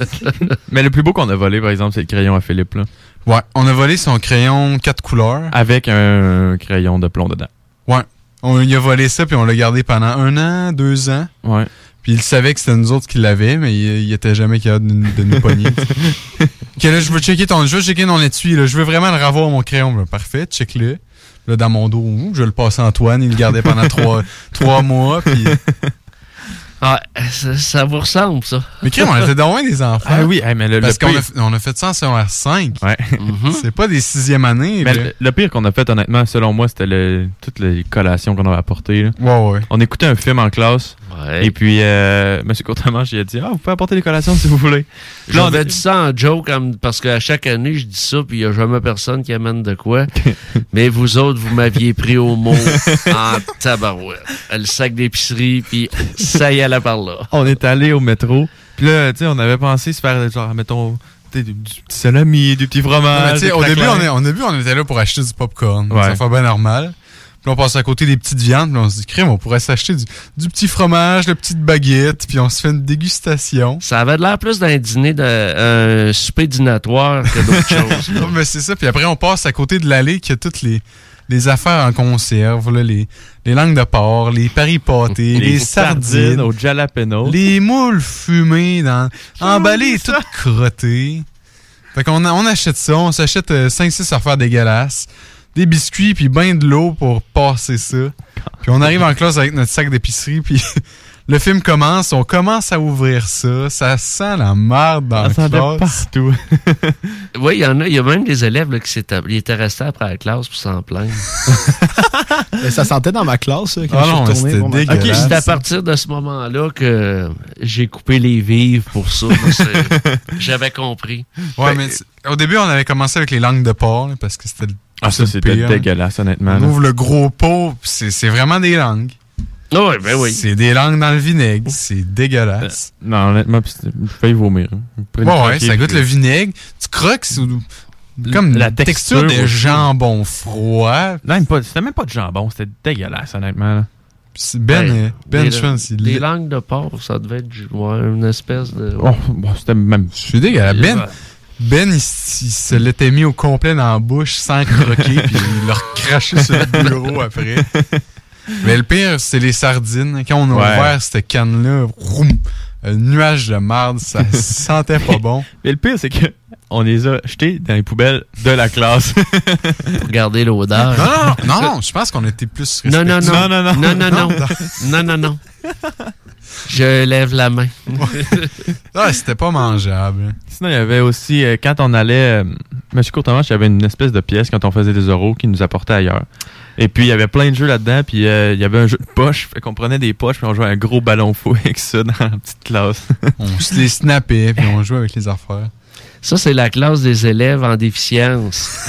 Mais le plus beau qu'on a volé, par exemple, c'est le crayon à Philippe, là. Ouais, on a volé son crayon quatre couleurs. Avec un crayon de plomb dedans. Ouais. On lui a volé ça, puis on l'a gardé pendant un an, deux ans. Ouais. Puis il savait que c'était nous autres qui l'avaient, mais il, il était jamais capable de, nous- de nous pogner. là, je veux checker ton, je veux checker ton étui, là. Je veux vraiment le revoir, mon crayon. Ben, parfait, check-le. Là, dans mon dos, je le passe à Antoine, il le gardait pendant trois, trois mois, puis... Ah, ça, ça vous ressemble, ça. Mais crème, on était dans loin des enfants. Ah oui, hey, mais le, Parce le qu'on pire- a, on a fait ça en secondaire 5. Ouais. C'est pas des sixième années. Mais le, le pire qu'on a fait, honnêtement, selon moi, c'était le, toutes les collations qu'on avait apportées. là. Ouais, ouais. On écoutait un film en classe. Ouais. Et puis, euh, M. Courtemanche, il a dit Ah, vous pouvez apporter les collations si vous voulez. Puis là, on a- J'avais dit ça en joke, comme- parce qu'à chaque année, je dis ça, puis il n'y a jamais personne qui amène de quoi. Mais vous autres, vous m'aviez pris au mot en tabarouette. Le sac d'épicerie, puis ça y allait par là. on est allé au métro. Puis là, tu sais, on avait pensé se faire, genre, mettons, tu sais, du, du petit salami, du petit Non, fromage. mais tu sais, des au, début, on est, au début, on était là pour acheter du popcorn. Ouais. Ça fait bien normal. Puis on passe à côté des petites viandes, puis on se dit, crème, on pourrait s'acheter du, du petit fromage, de petite baguette, puis on se fait une dégustation. Ça avait de l'air plus d'un dîner, d'un souper dînatoire que d'autres choses. Non, mais c'est ça. Puis après, on passe à côté de l'allée qui a toutes les, les affaires en conserve, là, les, les langues de porc, les paris pâtés, les, sardines, au jalapeno. les moules fumées, dans, emballées, toutes crottées. Fait qu'on on achète ça, on s'achète 5-6 affaires dégueulasses, des biscuits, puis ben de l'eau pour passer ça. Puis on arrive en classe avec notre sac d'épicerie, puis Le film commence, on commence à ouvrir ça, ça sent la merde dans Ça la classe. partout. Oui, il y en a. Il y a même des élèves là, qui étaient restés après la classe pour s'en plaindre. Mais ça sentait dans ma classe, ça, quand Ah je suis non, retourné. c'était voir ma dégueulasse. Ok, classe. c'est à partir de ce moment-là que j'ai coupé les vives pour ça. J'avais compris. Ouais, mais au début, on avait commencé avec les langues de porc, là, parce que c'était le Ah, ça, c'était dégueulasse, honnêtement. On ouvre le gros pot, pis c'est c'est vraiment des langues. Oui, ben oui. C'est des langues dans le vinaigre, c'est dégueulasse. Non, honnêtement, je failli vomir. hein. Après une Ouais, ça goûte puis- le vinaigre. Tu croques, c'est comme La texture, texture de aussi. jambon froid. Non, c'était même pas de jambon, c'était dégueulasse, honnêtement. là. Ben, Ben, euh, ben je pense, il lait. langues de porc, ça devait être ouais, une espèce de. Oh, bon, c'était même. Je suis dégueulasse. Ben, Ben, il, se l'était mis au complet dans la bouche sans croquer, puis il l'a recraché sur le bureau après. Mais le pire, c'est les sardines. Quand on a Ouais. ouvert cette canne-là, un nuage de marde, ça sentait pas bon. Mais le pire, c'est que on les a jetés dans les poubelles de la classe. Pour garder l'odeur. Non, non, non, non, je pense qu'on était plus Non, non, non. respectueux. Non, non, non. Non, non, non. non. Je lève la main. Ah, c'était pas mangeable. Sinon, il y avait aussi, euh, quand on allait, euh, Monsieur Courtemanche, il y avait une espèce de pièce quand on faisait des oraux qui nous apportait ailleurs. Et puis, il y avait plein de jeux là-dedans, puis euh, il y avait un jeu de poche, fait qu'on prenait des poches, puis on jouait à un gros ballon fou avec ça dans la petite classe. On se les snappait, puis on jouait avec les affaires. Ça, c'est la classe des élèves en déficience.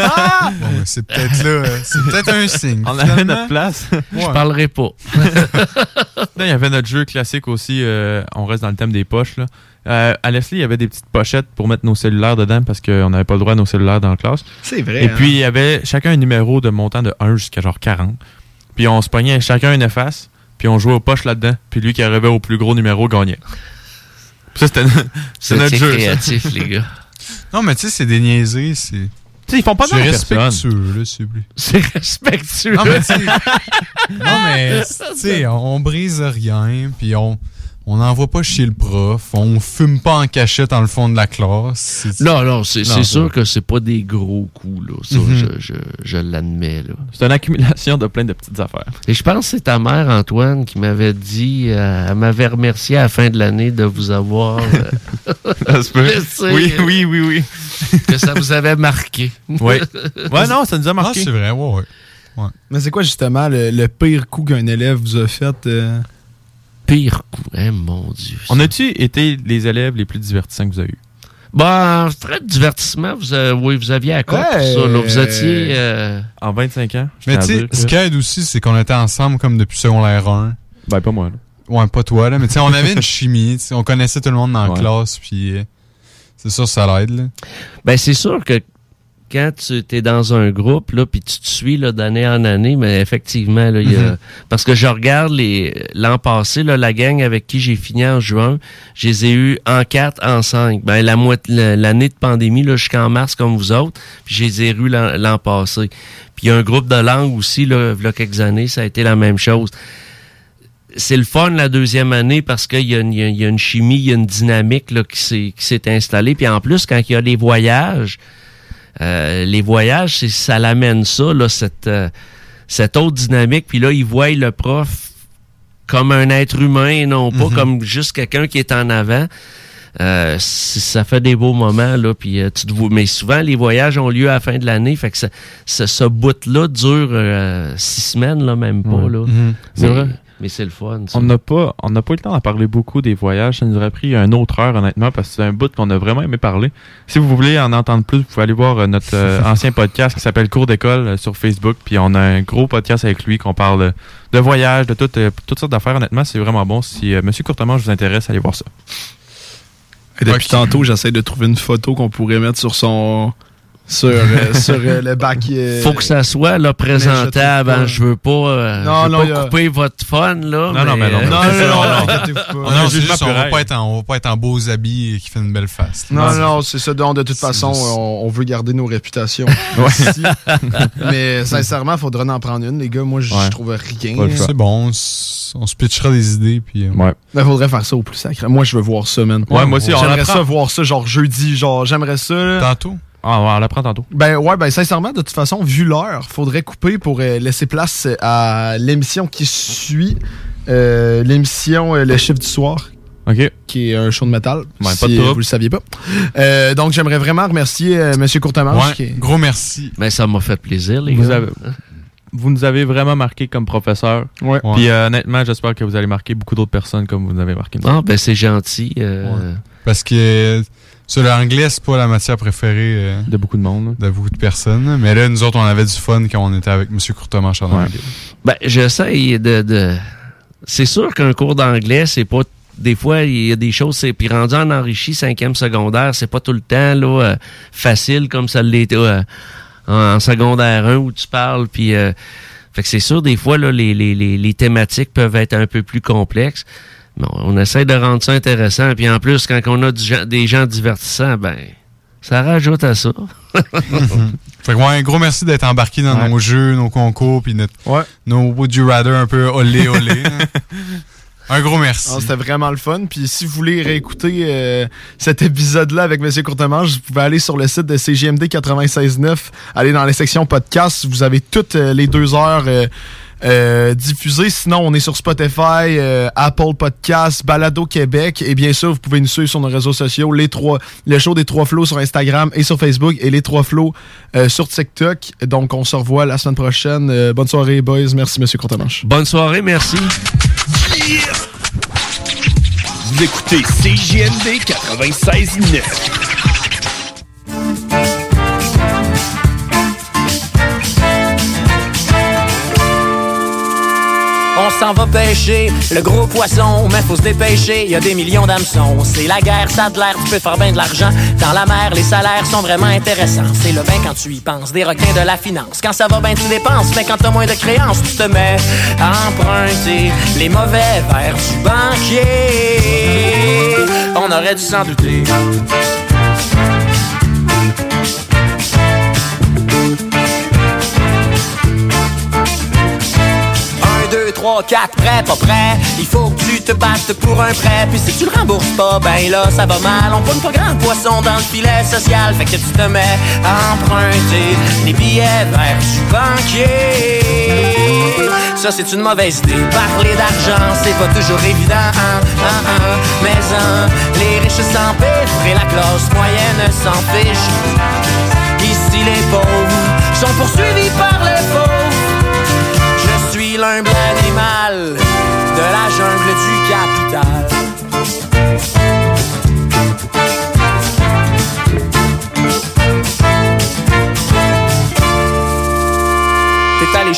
Bon, ben, c'est peut-être là, euh, c'est peut-être un signe. On avait notre place. Je parlerai pas. Là, il y avait notre jeu classique aussi. euh, on reste dans le thème des poches. Là. Euh, à Leslie, il y avait des petites pochettes pour mettre nos cellulaires dedans parce qu'on n'avait pas le droit à nos cellulaires dans la classe. C'est vrai, Et hein. puis, il y avait chacun un numéro de montant de 1 jusqu'à genre 40. Puis, on se pognait chacun une efface. Puis, on jouait aux poches là-dedans. Puis, lui qui arrivait au plus gros numéro gagnait. Puis ça, c'était c'est notre C'est jeu. ça. créatif, les gars. Non, mais tu sais, c'est des niaiseries, c'est. Tu sais, ils font pas C'est mal à personne. respectueux, là, c'est plus. C'est respectueux. Non, mais tu sais, non, mais, tu sais, on, on brise rien, puis on, on n'envoie pas chez le prof, on fume pas en cachette dans le fond de la classe. Non, non, c'est sûr que c'est pas des gros coups, là. Ça, Mhm. je, je, je l'admets, là. C'est une accumulation de plein de petites affaires. Et je pense que c'est ta mère, Antoine, qui m'avait dit, euh, elle m'avait remercié à la fin de l'année de vous avoir euh, Ça se peut. laissé, Oui, oui, oui, oui. que ça vous avait marqué. Oui. Ouais, non, ça nous a marqué. Ah, c'est vrai, ouais, ouais. Mais c'est quoi justement le, le pire coup qu'un élève vous a fait? euh? Pire coup, hein, mon Dieu. On a-tu été les élèves les plus divertissants que vous avez eu? Bon, très divertissement, vous, avez- oui, vous aviez à quoi pour Ouais. ça, là? Vous étiez... euh, En 25 ans? Mais tu sais, ce qui aide aussi, c'est qu'on était ensemble comme depuis secondaire 1. Ben, pas moi, là. Ouais, pas toi, là. Mais tu sais, on avait une chimie, on connaissait tout le monde dans la classe, puis euh, c'est sûr, ça l'aide, là. Ben, c'est sûr que quand tu es dans un groupe, là, puis tu te suis là, d'année en année, mais effectivement, là, il y a- Mhm. parce que je regarde les l'an passé, là, la gang avec qui j'ai fini en juin, je les ai eus en quatre, en cinq. Ben, la moitié, la- l'année de pandémie, là, jusqu'en mars, comme vous autres, puis je les ai eus l'an passé. Puis il y a un groupe de langue aussi, là, il y a quelques années, ça a été la même chose c'est le fun la deuxième année parce qu'il y, a une- il y a- il y a une chimie, il y a une dynamique là, qui s'est qui s'est installée. Puis en plus, quand il y a les voyages, euh, les voyages, ça l'amène ça, là, cette, euh, cette autre dynamique. Puis là, ils voient le prof comme un être humain et non pas Mhm. comme juste quelqu'un qui est en avant. Euh, ça fait des beaux moments là puis euh, tu te vois mais souvent les voyages ont lieu à la fin de l'année fait que ça- ça- ce bout là dure euh, six semaines là même pas là Mhm. C'est Mais- vrai. Mais c'est le fun ça. On n'a pas, on n'a pas eu le temps d'en parler beaucoup des voyages. Ça nous aurait pris une autre heure, honnêtement, parce que c'est un bout qu'on a vraiment aimé parler. Si vous voulez en entendre plus, vous pouvez aller voir euh, notre euh, ancien podcast qui s'appelle Cours d'école euh, sur Facebook. Puis on a un gros podcast avec lui qu'on parle de voyages, de toutes, euh, toutes sortes d'affaires. Honnêtement, c'est vraiment bon. Si euh, Monsieur Courtemanche vous intéresse, allez voir ça. Et depuis tantôt, j'essaie de trouver une photo qu'on pourrait mettre sur son. Sur, euh, sur euh, le bac. euh, Faut que ça soit là, présentable. Hein. Je veux pas, euh, Non, je veux non, pas y a- couper votre fun. Là, Non, non, mais non, mais Non, non, non, non. non. Non, jugement juste, on va pas être en, on va pas être en beaux habits et qui fait une belle face. là. Non, non, c'est ça. Donc, de toute façon, juste- on, on veut garder nos réputations. Mais sincèrement, il faudrait en prendre une, les gars. Moi, je Ouais. trouve rien. C'est bon, on, on se pitchera des idées, puis... euh, Ouais. Il faudrait faire ça au plus sacré. Moi, je veux voir ça, man. Ouais, moi aussi, on J'aimerais ça voir ça, genre jeudi. Genre, j'aimerais ça. là. Tantôt? Ah, on l'apprend tantôt. Ben ouais, ben sincèrement, de toute façon, vu l'heure, faudrait couper pour euh, laisser place à l'émission qui suit. euh, l'émission euh, Le Chiffre du Soir. OK. Qui est un show de métal. Ouais, si pas de euh, vous le saviez pas. Euh, donc, j'aimerais vraiment remercier euh, M. Courtemanche. Ouais, qui est- Gros merci. Ben, ça m'a fait plaisir, les Vous, gars. avez- vous nous avez vraiment marqué comme professeur. Ouais. Puis euh, honnêtement, j'espère que vous allez marquer beaucoup d'autres personnes comme vous nous avez marqué. nous. Ah, ben, c'est gentil. euh, Parce que euh, sur l'anglais, c'est pas la matière préférée euh, de beaucoup de monde. De beaucoup de personnes. Mais là, nous autres, on avait du fun quand on était avec M. Courtemanche en anglais. Ben, j'essaye de, de... C'est sûr qu'un cours d'anglais, c'est pas... Des fois, il y a des choses... c'est Puis rendu en enrichi, cinquième secondaire, c'est pas tout le temps là, euh, facile comme ça l'était euh, en, en secondaire 1 où tu parles. Puis... euh, fait que c'est sûr, des fois, là, les, les, les, les thématiques peuvent être un peu plus complexes. On, essaie de rendre ça intéressant. Puis en plus, quand on a du des gens divertissants, ben... Ça rajoute à ça. Fait que, ouais, un gros merci d'être embarqué dans Ouais. nos jeux, nos concours, puis notre, nos Would You Rather un peu olé olé. un gros merci. Ah, C'était vraiment le fun. Puis si vous voulez réécouter euh, cet épisode-là avec M. Courtemanche, vous pouvez aller sur le site de CGMD 96.9, aller dans les sections podcast. Vous avez toutes euh, les deux heures euh, euh, diffusées. Sinon, on est sur Spotify, euh, Apple Podcasts, Balado Québec. Et bien sûr, vous pouvez nous suivre sur nos réseaux sociaux. Les trois, le show des trois flots sur Instagram et sur Facebook et les trois flots euh, sur TikTok. Donc, on se revoit la semaine prochaine. Euh, bonne soirée, boys. Merci, M. Courtemanche. Bonne soirée, merci. Vous écoutez CJMD 96.9. s'en va pêcher le gros poisson, mais faut se dépêcher, y a des millions d'hameçons. C'est la guerre, ça de l'air, tu peux faire bien de l'argent. Dans la mer, les salaires sont vraiment intéressants. C'est le bain quand tu y penses, des requins de la finance. Quand ça va bien, tu dépenses, mais quand t'as moins de créances, tu te mets à emprunter les mauvais vers du banquier. On aurait dû s'en douter. Un, deux, trois, quatre, prêt, pas prêt. Il faut que tu te battes pour un prêt. Puis si tu le rembourses pas, ben là, ça va mal. On pogne pas grand poisson dans le filet social. Fait que tu te mets à emprunter les billets vers du banquier. Ça, c'est une mauvaise idée. Parler d'argent, c'est pas toujours évident. hein, hein, hein. Mais hein, les riches s'empiffrent et la classe moyenne s'en fiche. Ici, les pauvres sont poursuivis par les pauvres. Je suis l'humble animal de la jungle du capital.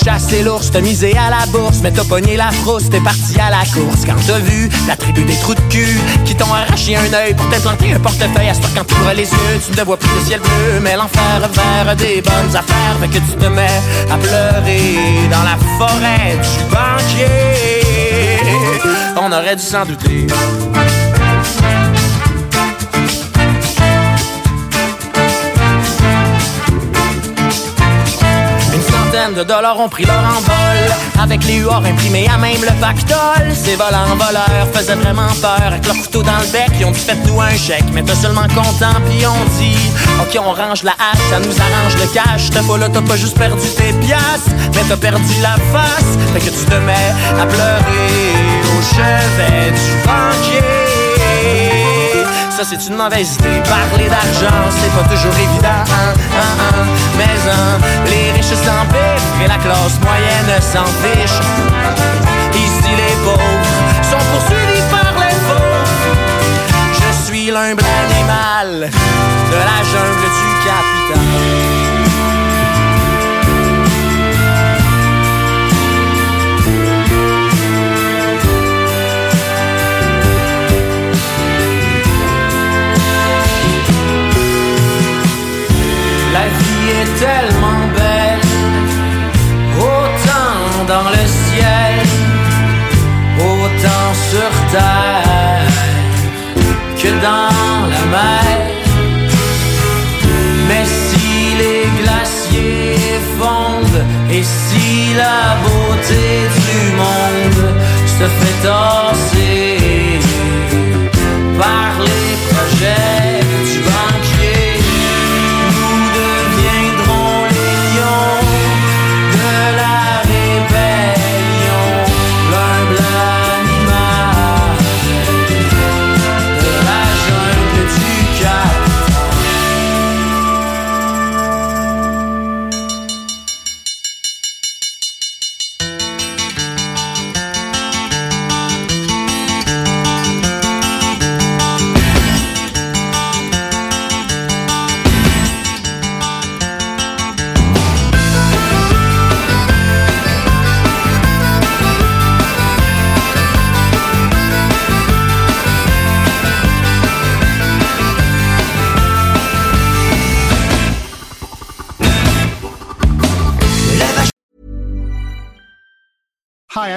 Chasser l'ours, t'as misé à la bourse, mais t'as pogné la frousse, t'es parti à la course. Quand t'as vu la tribu des trous de cul qui t'ont arraché un œil pour t'implanter un portefeuille, à ce quand tu ouvres les yeux, tu ne vois plus le ciel bleu, mais l'enfer vers des bonnes affaires, fait que tu te mets à pleurer dans la forêt du banquier. On aurait dû s'en douter. De dollars ont pris leur envol. Avec les huards imprimés à même le pactole. Ces volants voleurs faisaient vraiment peur. Avec leur couteau dans le bec, ils ont dit faites-nous un chèque. Mais t'as seulement content, puis on dit Ok, on range la hache, ça nous arrange le cash. T'as pas là, t'as pas juste perdu tes piastres Mais t'as perdu la face. Fait que tu te mets à pleurer au chevet du banquier c'est une mauvaise idée. Parler d'argent c'est pas toujours évident hein, hein, hein. Mais hein, les riches s'empiffrent Et la classe moyenne s'en fiche. Ici les pauvres sont poursuivis par les pauvres Je suis l'humble animal De la jungle du capital tellement belle, autant dans le ciel, autant sur terre que dans la mer. Mais si les glaciers fondent et si la beauté du monde se fait tasser